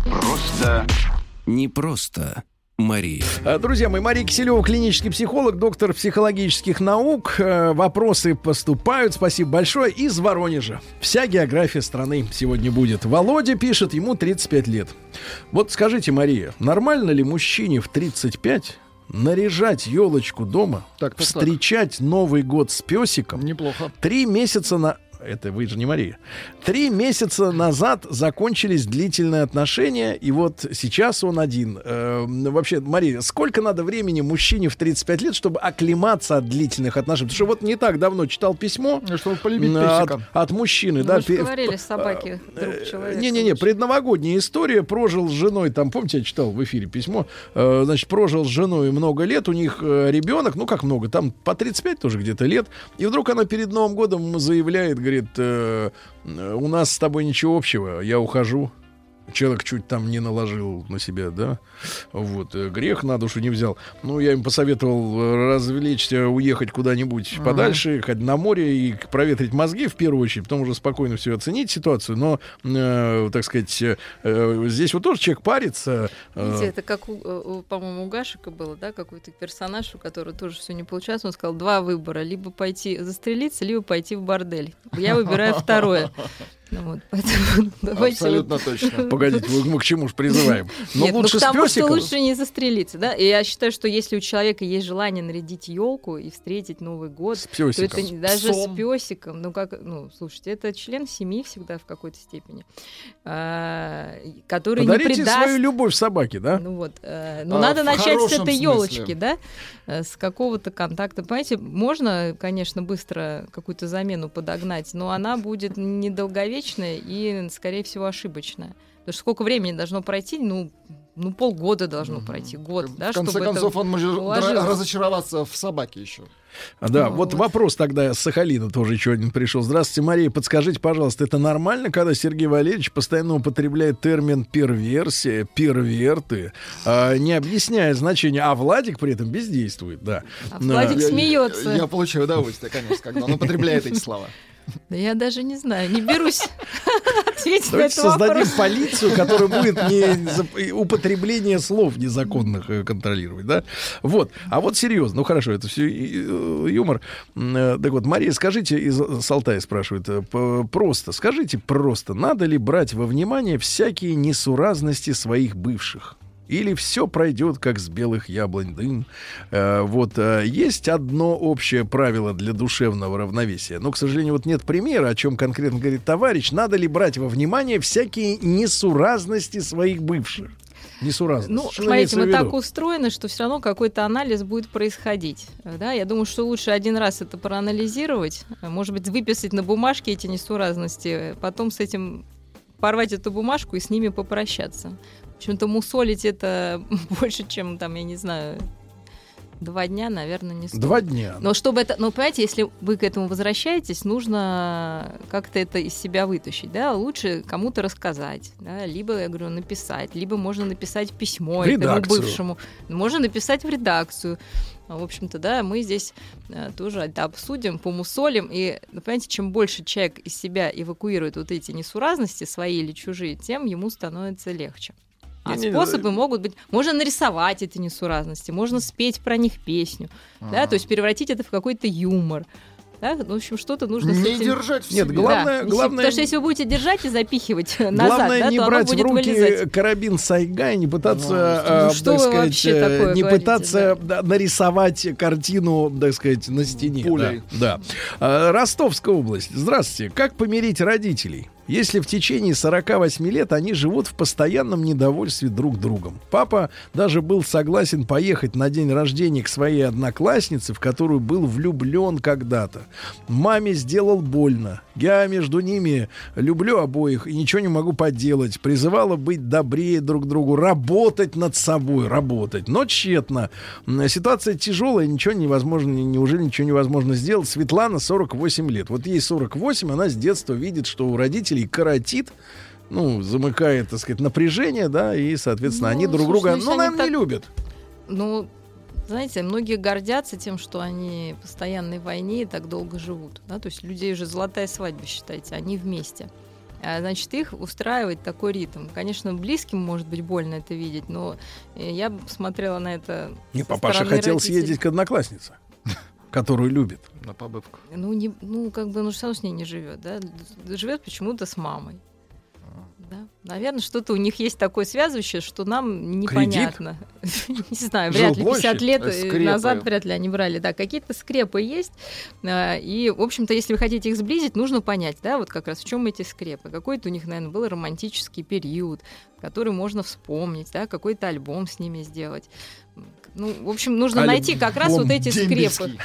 Просто... Не просто Мария. А, Друзья мои, Мария Киселева, клинический психолог, доктор психологических наук. Э, Вопросы поступают, спасибо большое, из Воронежа. Вся география страны сегодня будет. Володя пишет, ему 35 лет. Вот скажите, Мария, нормально ли мужчине в 35 наряжать елочку дома, Так, так, так. встречать Новый год с песиком, Неплохо. Три месяца на... Это вы же не Мария. Три месяца назад закончились длительные отношения, и вот сейчас он один. Э, вообще, Мария, сколько надо времени мужчине в 35 лет, чтобы оклематься от длительных отношений? Потому что вот не так давно читал письмо Чтобы полюбить от, от мужчины. мы да, же пе- говорили, собаки друг Э, человека. Не-не-не, предновогодняя история. Прожил с женой, там, помните, я читал в эфире письмо, э, значит, прожил с женой много лет, у них э, ребенок, ну как много, там по 35 тоже где-то лет, и вдруг она перед Новым годом заявляет, говорит, э, э, у нас с тобой ничего общего, я ухожу. Человек чуть там не наложил на себя, да, вот, э, грех на душу не взял. Ну, я им посоветовал э, развлечься, уехать куда-нибудь Ага. подальше, ходить на море и проветрить мозги в первую очередь, потом уже спокойно все оценить ситуацию, но, э, так сказать, э, здесь вот тоже человек парится. э, Видите, это как, у, э, по-моему, у Гашика было, да, какой-то персонаж, у которого тоже все не получалось. Он сказал, два выбора. Либо пойти застрелиться, либо пойти в бордель. Я выбираю второе. Ну вот, поэтому Абсолютно вот- точно. Погодите, мы, мы к чему же призываем? Но Нет, лучше ну, с потому что лучше не застрелиться, да? И я считаю, что если у человека есть желание нарядить елку и встретить Новый год, С то это не- даже Псом. с песиком, ну как, ну слушайте, это член семьи всегда в какой-то степени, а, который Подарите не предаст. свою любовь собаке, да? Ну вот, э, ну А, надо начать с этой елочки, да, э, с какого-то контакта. Понимаете, можно, конечно, быстро какую-то замену подогнать, но она будет недолговечная и, скорее всего, ошибочная. Потому что сколько времени должно пройти, ну, ну полгода должно пройти, год, да, В конце чтобы концов, это он может уложилось. разочароваться в собаке еще. А, Да, Ну, вот, вот. вопрос тогда с Сахалина тоже еще один пришел. Здравствуйте, Мария, подскажите, пожалуйста, это нормально, когда Сергей Валерьевич постоянно употребляет термин перверсия, перверты, а, не объясняя значение, а Владик при этом бездействует, да. А Владик Я- смеется. Я получаю удовольствие, конечно, когда он употребляет эти слова. Да я даже не знаю, не берусь ответить на этот создадим вопрос. полицию, которая будет не употребление слов незаконных э, контролировать, да? Вот. А вот серьезно, ну хорошо, это все юмор. М, э, Так вот, Мария, скажите, из с Алтая спрашивает, э, просто, скажите просто, надо ли брать во внимание всякие несуразности своих бывших? Или все пройдет, как с белых яблонь дым. Э, вот э, есть одно общее правило для душевного равновесия. Но, к сожалению, вот нет примера, о чем конкретно говорит товарищ. Надо ли брать во внимание всякие несуразности своих бывших? Несуразности. Ну, Что смотрите, мы так устроены, что все равно какой-то анализ будет происходить. Да? Я думаю, что лучше один раз это проанализировать, может быть, выписать на бумажке эти несуразности, потом с этим порвать эту бумажку и с ними попрощаться. В общем-то, мусолить это больше, чем, там, я не знаю, два дня, наверное, не стоит. Два дня. Но чтобы это, ну, понимаете, если вы к этому возвращаетесь, нужно как-то это из себя вытащить, да, лучше кому-то рассказать, да, либо, я говорю, написать, либо можно написать письмо В этому редакцию. бывшему, можно написать в редакцию. В общем-то, да, мы здесь э, тоже это обсудим, помусолим, и, ну, понимаете, чем больше человек из себя эвакуирует вот эти несуразности, свои или чужие, тем ему становится легче. А Не-не, способы могут быть... Можно нарисовать эти несуразности, можно спеть про них песню, да, то есть превратить это в какой-то юмор. Да? Ну, в общем, что-то нужно с Не этим... держать в Нет, себе. главное- Да, главное- Потому что если вы будете держать и запихивать назад, Главное да, не то оно брать в будет руки вылезать. карабин Сайга и не пытаться, Ну, э, что так вы сказать, вообще э, такое не говорите, пытаться да, нарисовать картину, так сказать, на стене. Пулей. Да. да. А, Ростовская область. Здравствуйте. Как помирить родителей? если в течение 48 лет они живут в постоянном недовольстве друг другом. Папа даже был согласен поехать на день рождения к своей однокласснице, в которую был влюблен когда-то. Маме сделал больно. Я между ними люблю обоих и ничего не могу поделать. Призывала быть добрее друг другу, работать над собой, работать. Но тщетно. Ситуация тяжелая, ничего невозможно, неужели ничего невозможно сделать? Светлана 48 лет. Вот ей 48, она с детства видит, что у родителей коротит, ну, замыкает, так сказать, напряжение, да, и, соответственно, они Ну, друг слушай, друга, ну, ну, они наверное, так- не любят. Ну, знаете, многие гордятся тем, что они в постоянной войне и так долго живут. Да? То есть людей уже золотая свадьба, считайте, они вместе. А, Значит, их устраивает такой ритм. Конечно, близким может быть больно это видеть, но э, я бы смотрела на это. Не, со папаша хотел родителей. съездить к однокласснице, которую любит. На побывку. Ну, не, ну, как бы, ну, все равно с ней не живет, да? Живет почему-то с мамой. Да? Наверное, что-то у них есть такое связывающее, что нам непонятно. Не знаю, вряд ли 50 Жилплощадь? лет Э, скрепы. назад вряд ли они брали. Да, какие-то скрепы есть. А, И, в общем-то, если вы хотите их сблизить, нужно понять, да, вот как раз в чем эти скрепы. Какой-то у них, наверное, был романтический период, который можно вспомнить, да, какой-то альбом с ними сделать. Ну, в общем, нужно найти как раз вот эти скрепы.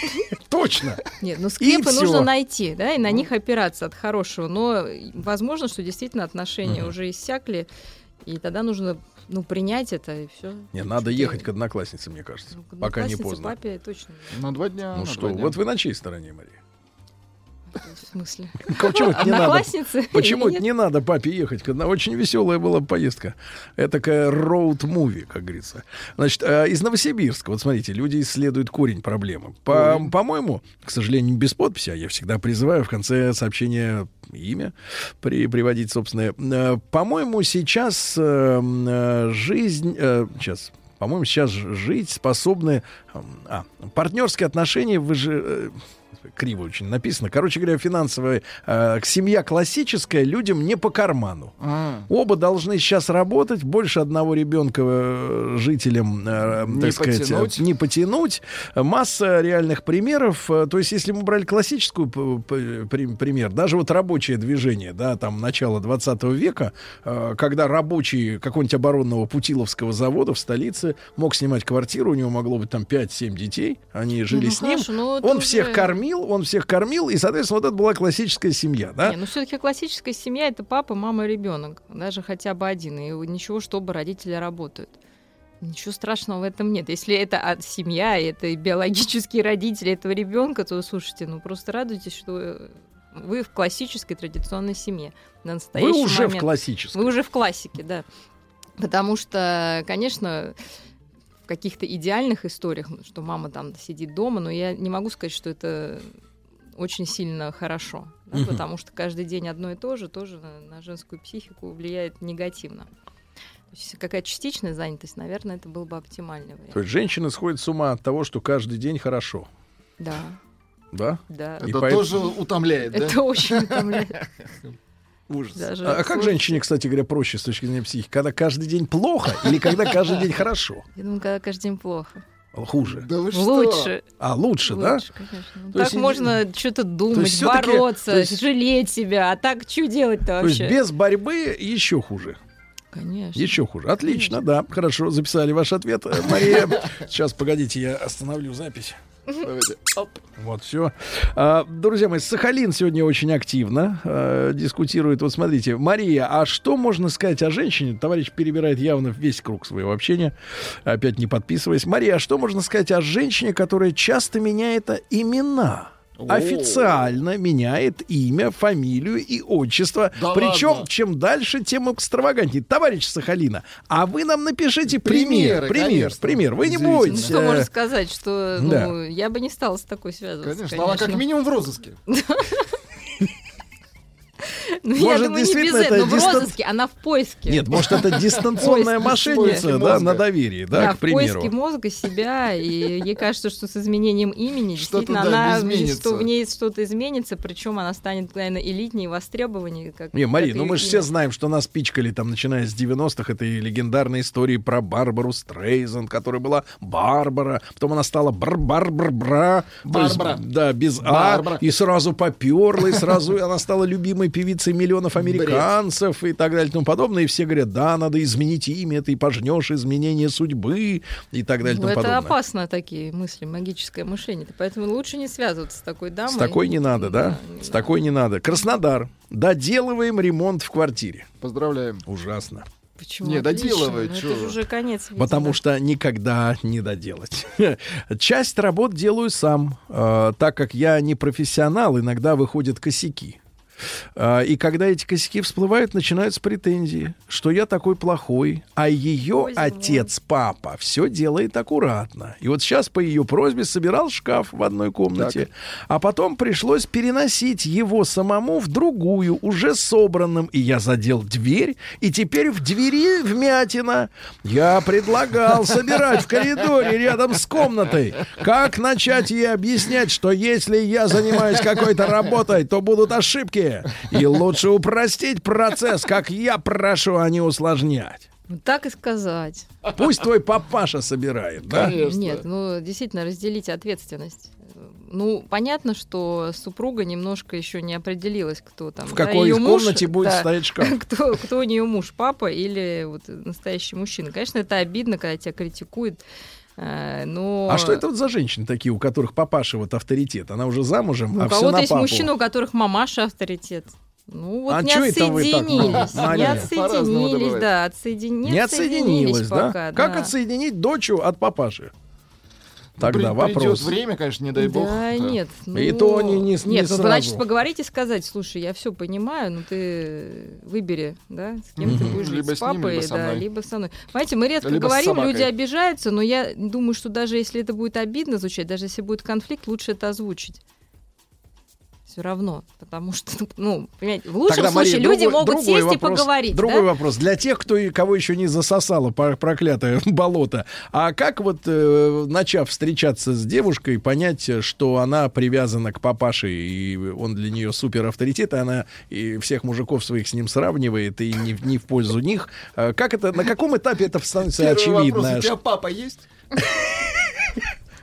Точно. Нет, ну скрепы нужно найти, да, и на них опираться от хорошего. Но возможно, что действительно отношения уже иссякли, и тогда нужно ну, принять это и все. Не, надо ехать к однокласснице, мне кажется, пока не поздно. папе точно. На два дня. Ну что, дня. вот вы на чьей стороне, Мария? В смысле? Почему не надо? Почему не надо папе ехать? Когда очень веселая была поездка. Это такая роуд-муви, как говорится. Значит, э, из Новосибирска. Вот смотрите, люди исследуют корень проблемы. По- По-моему, к сожалению, без подписи, а я всегда призываю в конце сообщения имя при, приводить собственное. Э, По-моему, сейчас э, жизнь... Сейчас... По-моему, сейчас жить способны... А, партнерские отношения вы же... Криво очень написано. Короче говоря, финансовая э, семья классическая людям не по карману. А, Оба должны сейчас работать, больше одного ребенка э, жителям, э, Не так сказать, потянуть. не потянуть. Масса реальных примеров. Э, То есть, если мы брали классическую пример, даже вот рабочее движение, да, там начало 20 века, э, когда рабочий какого-нибудь оборонного Путиловского завода в столице мог снимать квартиру, у него могло быть там 5-7 детей, они жили ну с ним, хорошо, ну он уже- всех кормил, он всех кормил, и, соответственно, вот это была классическая семья, да? Не, ну все-таки классическая семья это папа, мама, ребенок, даже хотя бы один, и ничего, чтобы родители работают. Ничего страшного в этом нет. Если это семья, это биологические родители этого ребенка, то слушайте, ну просто радуйтесь, что вы в классической традиционной семье. На Вы настоящий уже в момент. классической. Вы уже в классике, да. Потому что, конечно, в каких-то идеальных историях, ну, что мама там сидит дома, но я не могу сказать, что это очень сильно хорошо. да, Мгм. потому что каждый день одно и то же тоже на, на женскую психику влияет негативно. То есть какая-то частичная занятость, наверное, это был бы оптимальный вариант. То есть женщины сходят с ума от того, что каждый день хорошо. Да, Да? да. И Это поэтому- тоже утомляет, да? Это очень утомляет. Ужас. Даже А, а как женщине, кстати говоря, проще с точки зрения психики? Когда каждый день плохо или когда каждый день хорошо? Я думаю, когда каждый день плохо. Хуже. Да вы что? Лучше. А, лучше, да? Лучше, конечно. Ну, То так есть, можно что-то думать, бороться, то есть- жалеть себя. А так что делать-то То есть вообще? без борьбы еще хуже. Конечно. Еще хуже. Отлично, да. Хорошо, записали ваш ответ, э, Мария. Сейчас, погодите, я остановлю запись. Давайте. Оп. Вот, все. друзья мои, Сахалин сегодня очень активно э, дискутирует. Вот смотрите, Мария, а что можно сказать о женщине? Товарищ перебирает явно весь круг своего общения, опять не подписываясь. Мария, а что можно сказать о женщине, которая часто меняет имена? Официально меняет имя, фамилию и отчество. Да Причем, ладно? чем дальше, тем экстравагантнее. Товарищ Сахалина, а вы нам напишите пример. Примеры, Пример, конечно. пример. Вы не Удивительно. Ну, бойтесь. что э, можно сказать, что ну, да. я бы не стала с такой связываться. Конечно, она как минимум в розыске. Ну, я Может, думаю, не без этого. это Но в дистан- розыске она в поиске. Нет, может, это дистанционная мошенница, да, на доверии, да, Да, к в поиске примеру. мозга себя, и ей кажется, что с изменением имени действительно она что в ней что-то изменится, причем она станет, наверное, элитнее, востребованнее. Как Не, Мария, ну мы же все знаем, что нас пичкали там, начиная с 90-х, этой легендарной истории про Барбару Стрейзен, которая была Барбара, потом она стала бар-бар-бар-бра. Барбара. Да, без А, и сразу поперла, и сразу она стала любимой певицей и миллионов американцев и так далее и тому подобное. И все говорят, да, надо изменить имя, ты пожнешь изменение судьбы и так далее и Ну, тому это подобное. опасно, такие мысли, магическое мышление. Поэтому лучше не связываться с такой дамой. С такой не надо, да? С такой не надо. Краснодар. Доделываем ремонт в квартире. Поздравляем. Ужасно. Почему? Не, Отлично. доделывает, Ну, Это же уже конец. видимо. Потому что никогда не доделать. Часть работ делаю сам, э, так как я не профессионал, иногда выходят косяки. А, И когда эти косяки всплывают, начинаются претензии, что я такой плохой, а ее отец, папа, все делает аккуратно. И вот сейчас по ее просьбе собирал шкаф в одной комнате, а потом пришлось переносить его самому в другую, уже собранным. И я задел дверь, и теперь в двери вмятина. Я предлагал собирать в коридоре рядом с комнатой. Как начать ей объяснять, что если я занимаюсь какой-то работой, то будут ошибки. И лучше упростить процесс, как я прошу, а не усложнять. Ну, Так и сказать. Пусть твой папаша собирает, да? Нет, ну действительно разделите ответственность. Ну, понятно, что супруга немножко еще не определилась, кто там. В да, какой муж, комнате будет да, стоять шкаф. Кто, кто у нее муж, папа или вот настоящий мужчина. Конечно, это обидно, когда тебя критикуют. Э, Но... А что это вот за женщины такие, у которых папаша вот авторитет? Она уже замужем, Ну, а у кого-то есть папу. мужчины, у которых мамаша авторитет. Ну вот А не так, отсоединились. Мария? Не отсоединились, да. Отсоедин... Не отсоединилась, да? пока, Как да. отсоединить дочу от папаши? Ну, Тогда при- вопрос. Придет время, конечно, не дай бог. Да, нет. И ну, то не- не с- не Нет, ну, сразу. значит, поговорить и сказать, слушай, я все понимаю, но ты выбери, да, с кем ты будешь жить, Либо с с ним, папой, либо со да, либо со мной. Понимаете, мы редко Либо с говорим, люди обижаются, но я думаю, что даже если это будет обидно звучать, даже если будет конфликт, лучше это озвучить. Все равно, потому что, ну, понимаете, в лучшем Тогда, случае Мария, люди другой- могут другой сесть и вопрос- поговорить. Другой да? вопрос. Для тех, кто, и- кого еще не засосало проклятое болото. А как вот, э, начав встречаться с девушкой, понять, что она привязана к папаше, и он для нее супер авторитет, и она и всех мужиков своих с ним сравнивает, и не, в- не в пользу них. Э, Как это, на каком этапе это становится Первый очевидно? вопрос, у тебя папа есть?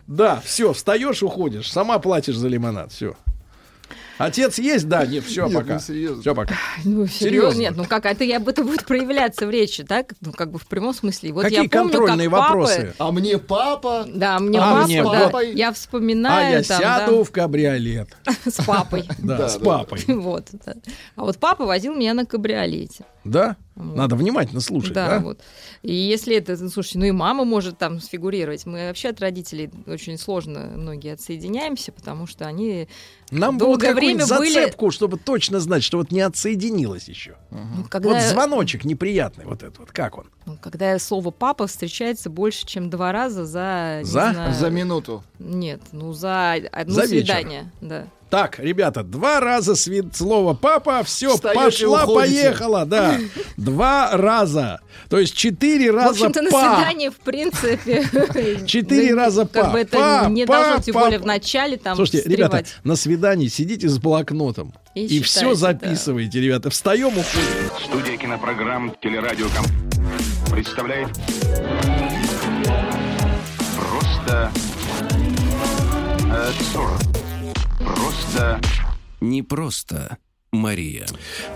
Да, все, встаешь, уходишь, сама платишь за лимонад, все. Отец есть? Да, нет, все, Нет, пока. ну, серьезно. Все, пока. Ну, серьезно? Серьезно. Нет, ну как, это, я, это будет проявляться в речи, так? Ну, как бы в прямом смысле. Вот Какие я помню, контрольные как папы- вопросы? А мне папа? Да, мне А папа, мне да. папой? Я А вспоминаю я там, сяду в кабриолет. да, с папой. Да, с папой. Вот. да. А вот папа возил меня на кабриолете. Да? Вот. Надо внимательно слушать, да, да? вот. И если это, ну, слушайте, ну и мама может там сфигурировать. Мы вообще от родителей очень сложно многие отсоединяемся, потому что они Нам бы вот время какую-нибудь были... зацепку, чтобы точно знать, что вот не отсоединилась еще. Ну, когда- Вот звоночек неприятный вот этот вот. Как он? Ну, когда слово папа встречается больше, чем два раза за... За? знаю, За минуту. Нет, ну за одно За вечер. свидание, да. Так, ребята, два раза свид слово папа, все, Встаёте и пошла, уходите. поехала, да. Два раза. То есть четыре В раза общем-то, на свидание, в принципе... Четыре раза Как па, бы это па, не па, должно, тем более па. в начале там Слушайте, ребята, на свидании сидите с блокнотом И и, все записываете, ребята. Встаем, уходим. Студия кинопрограмм «Телерадиоком» представляет Просто... э, Сорок. Просто... Не просто Мария.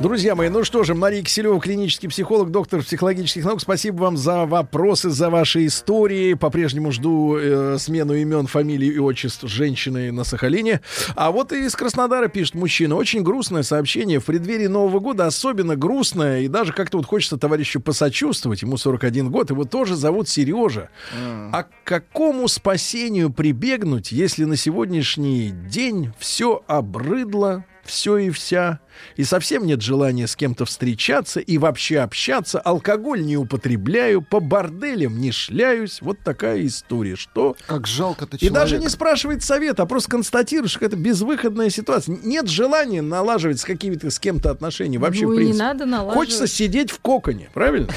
Друзья мои, ну что же, Мария Киселева, клинический психолог, доктор психологических наук. Спасибо вам за вопросы, за ваши истории. По-прежнему жду э, смену имен, фамилий и отчеств женщины на Сахалине. А вот из Краснодара пишет мужчина. Очень грустное сообщение. В преддверии Нового года особенно грустное. И даже как-то вот хочется товарищу посочувствовать. Ему 41 год. Его тоже зовут Сережа. А к какому спасению прибегнуть, если на сегодняшний день все обрыдло, все и вся, и совсем нет желания с кем-то встречаться и вообще общаться, алкоголь не употребляю, по борделям не шляюсь. Вот такая история. Что? Как жалко-то И даже не спрашивает совет, а просто констатируешь, что это безвыходная ситуация. Нет желания налаживать с какими-то с кем-то отношения вообще Ну, в и не принципе. надо налаживать. Хочется сидеть в коконе, правильно?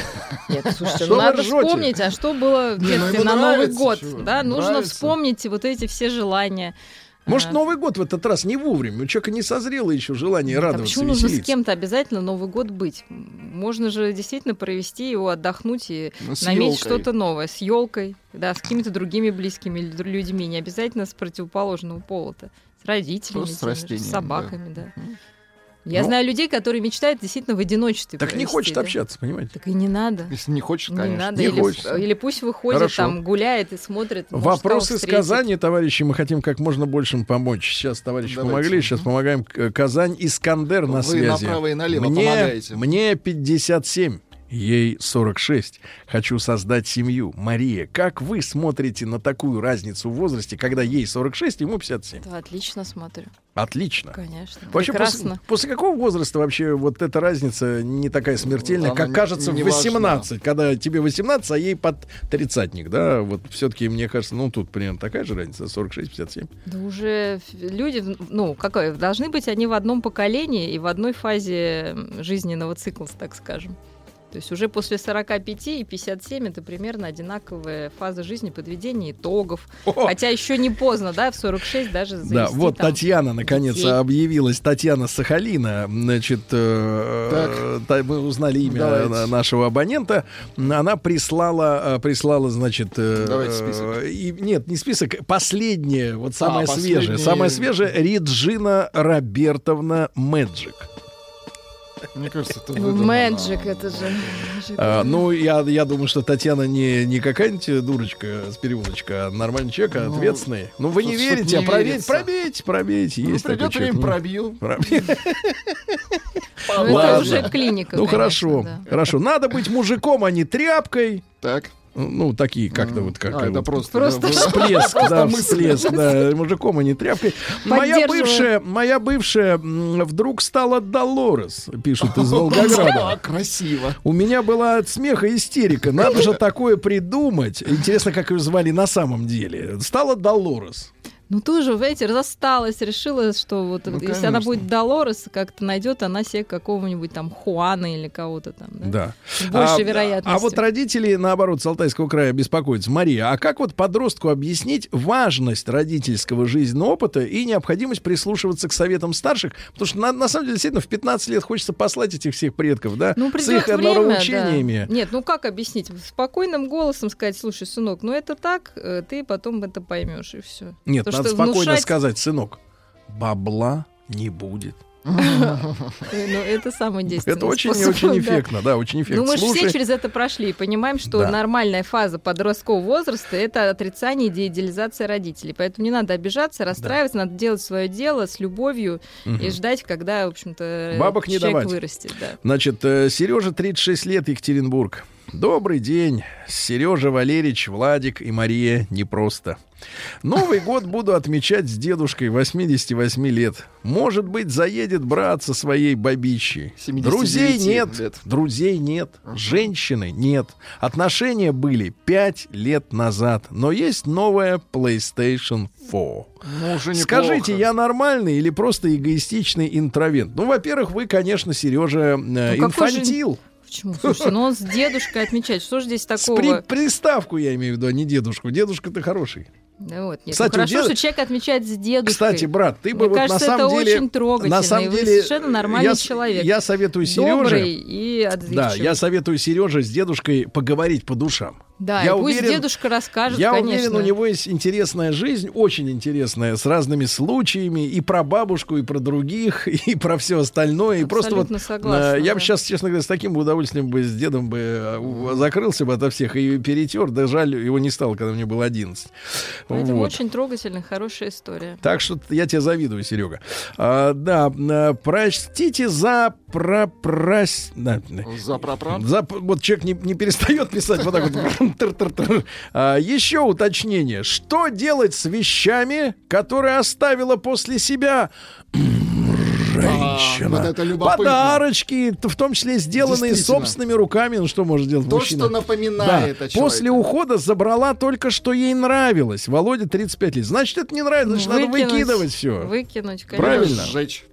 Нет, слушайте, ну надо вспомнить, а что было в ну детстве на Новый год. Да, нужно вспомнить вот эти все желания. Может, А, Новый год в этот раз не вовремя. У человека не созрело еще желание а радоваться, почему нужно с кем-то обязательно Новый год быть? Можно же действительно провести его, отдохнуть и Ну, с наметить что-то новое. С елкой, да, с какими-то другими близкими лю- людьми. Не обязательно с противоположного пола-то. С родителями, с теми с собаками, да. Я Ну. знаю людей, которые мечтают действительно в одиночестве. Так не провести, хочет да. общаться, понимаете? Так и не надо. Если не хочешь, Не конечно. надо. Не или, хочется. или пусть выходит, Хорошо. там гуляет и смотрит. может, Вопрос из. Казани, товарищи, мы хотим как можно больше им помочь. Сейчас товарищи Давайте. помогли, сейчас помогаем. Казань, Искандер на Вы связи. направо и налево мне, помогаете. Мне 57. Ей 46. Хочу создать семью. Мария, как вы смотрите на такую разницу в возрасте, когда ей 46, ему 57? Да, отлично смотрю. Отлично. Конечно. Вообще, Прекрасно. после, после какого возраста вообще вот эта разница не такая смертельная, Она как не- кажется в не важна. 18, когда тебе 18, а ей под тридцатник, да? Вот все-таки, мне кажется, ну тут примерно такая же разница, 46-57. Да уже люди, ну, какое, должны быть они в одном поколении и в одной фазе жизненного цикла, так скажем. То есть уже после 45 и 57 это примерно одинаковая фаза жизни подведения итогов. Хотя еще не поздно, да, в 46 даже завести Да, вот там Татьяна наконец детей. объявилась. Татьяна Сахалина. Значит, э, та- мы узнали имя Давайте. на- нашего абонента. Она прислала, э, прислала, значит, э, Давайте список. э, и, нет, не список, последнее, вот самое А, свежее, последнее. самое свежее. Реджина Робертовна Мэджик. Мне кажется, это выдумано. Мэджик, это же... А, ну, я, я думаю, что Татьяна не, не какая-нибудь дурочка с переулочка, а нормальный человек, а Ну, ответственный. Ну, вы не верите, а не проверьте, верится. пробейте, пробейте. Ну, Есть придет время, пробью. Пробей. Ну, это Ладно. уже клиника, Ну хорошо, хорошо. Надо быть мужиком, а не тряпкой. Так. Ну, такие как-то вот как А, это вот просто... Просто- да, всплеск, просто да, всплеск, да, мужиком, а не тряпкой. Моя бывшая, моя бывшая вдруг стала Долорес, пишут из Волгограда. Красиво. У меня была от смеха истерика. Надо же такое придумать. Интересно, как ее звали на самом деле. Стала Долорес. Ну тоже, знаете, засталась, решила, что вот Ну, если она конечно. будет Долорес, как-то найдет она себе какого-нибудь там Хуана или кого-то там. Да. Да. С большей а, вероятностью. А вот родители, наоборот, с Алтайского края беспокоятся. Мария, а как вот подростку объяснить важность родительского жизненного опыта и необходимость прислушиваться к советам старших? Потому что, на, на самом деле, действительно, в 15 лет хочется послать этих всех предков, да? Ну, с их время, нравоучениями. да. Нет, ну как объяснить? Спокойным голосом сказать, слушай, сынок, ну это так, э, ты потом это поймешь, и все. Нет, надо спокойно сказать, сынок, бабла не будет. Ну, это самый действенный Это очень и способ, очень да. эффектно, да, очень эффектно. Ну, мы же все через это прошли и понимаем, что Да. нормальная фаза подросткового возраста это отрицание и идеализация родителей. Поэтому не надо обижаться, расстраиваться, надо делать свое дело с любовью и Мгм. ждать, когда, в общем-то, Бабок не человек давать. вырастет. Да. Значит, Сережа 36 лет, Екатеринбург. Добрый день. Сережа Валерич, Владик и Мария непросто. Новый год буду отмечать с дедушкой 88 лет. Может быть, заедет брат со своей бабищей. 79 Друзей нет. лет. Друзей нет. Женщины нет. Отношения были 5 лет назад. Но есть новая PlayStation 4. Ну, уже. Скажите, я нормальный или просто эгоистичный интровент? Ну, во-первых, вы, конечно, Сережа, э, Ну, инфантил. Почему? Слушайте, ну он с дедушкой отмечает. Что же здесь такого? при- приставку я имею в виду, а не дедушку. Дедушка-то хороший. Да вот, нет. Кстати, ну, хорошо, у деда- что человек отмечает с дедушкой. Кстати, брат, ты бы Мне вот кажется, на самом это деле... очень трогательно. На самом и вы деле, совершенно нормальный я, человек. Я советую Сереже... Добрый и отзывчивый. Да, я советую Сереже с дедушкой поговорить по душам. Да, я и пусть уверен- дедушка расскажет, Я конечно. уверен, у него есть интересная жизнь, очень интересная, с разными случаями, и про бабушку, и про других, и про все остальное. И просто вот, Абсолютно согласна, э, я да. бы сейчас, честно говоря, с таким удовольствием бы с дедом бы э, закрылся бы ото всех и перетер. Да жаль, его не стало, когда мне было 11. Поэтому Вот. очень трогательная, хорошая история. Так что я тебе завидую, Серега. А, да, а, простите за да, За пропра? за, вот человек не, не перестает писать вот так вот. А, еще уточнение. Что делать с вещами, которые оставила после себя женщина? А, вот это любопытно. Подарочки, в том числе сделанные собственными руками. Ну что может делать То, мужчина? что напоминает Да. о человеке. После ухода забрала только, что ей нравилось. Володя 35 лет. Значит, это не нравится, значит, надо Выкинуть. выкидывать все. Выкинуть, конечно. Правильно. Сжечь.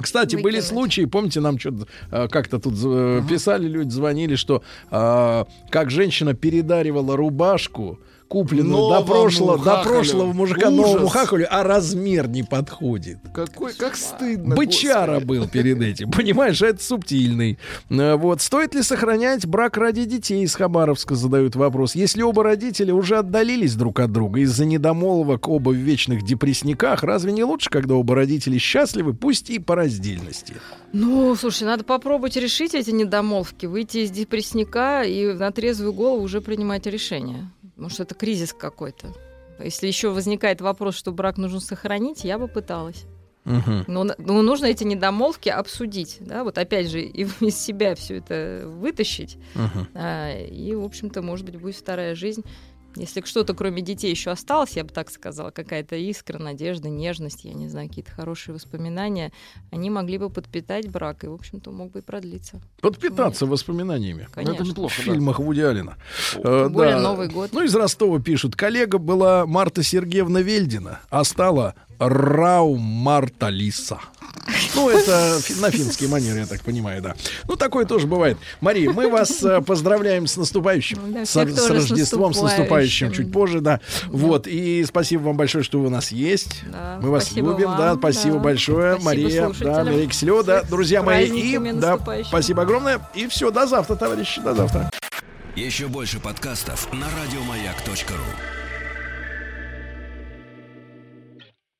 Кстати, были Выкинуть. случаи, помните, нам что-то э, как-то тут э, писали люди, звонили, что э, как женщина передаривала рубашку купленную до прошлого, до прошлого мужика Ужас. новому хахалю, а размер не подходит. Какой, как стыдно. Бычара господи. был перед этим, понимаешь, это субтильный. Э, Вот, стоит ли сохранять брак ради детей, из Хабаровска задают вопрос. Если оба родителя уже отдалились друг от друга из-за недомолвок оба в вечных депрессниках, разве не лучше, когда оба родители счастливы, пусть и по раздельности? Ну, слушай, надо попробовать решить эти недомолвки, выйти из депрессника и на трезвую голову уже принимать решение. Потому что это кризис какой-то. Если еще возникает вопрос, что брак нужно сохранить, я бы пыталась. Но, н- но нужно эти недомолвки обсудить, да, вот опять же и из себя все это вытащить, А, и в общем-то, может быть, будет вторая жизнь. Если что-то кроме детей еще осталось, я бы так сказала, какая-то искра, надежда, нежность, я не знаю, какие-то хорошие воспоминания, они могли бы подпитать брак, и, в общем-то, мог бы и продлиться. Подпитаться воспоминаниями. Конечно. Это неплохо, В да. фильмах Вуди Аллена. Тем Э, более да. Новый год. Ну, из Ростова пишут. Коллега была Марта Сергеевна Вельдина, а стала Рау Марта Лиса. Ну, это на финский манер, я так понимаю, да. Ну, такое тоже бывает. Мария, мы вас э, поздравляем с наступающим. Да, С, с Рождеством, с наступающим чуть позже, да. Вот, и спасибо вам большое, что вы у нас есть. Да, мы вас спасибо любим, да, вам, спасибо да. большое, Спасибо Мария, да, слушателям. Мария Киселева, да, друзья мои, и да, спасибо огромное, и все, до завтра, товарищи, до завтра. Еще больше подкастов на радиомаяк.ру.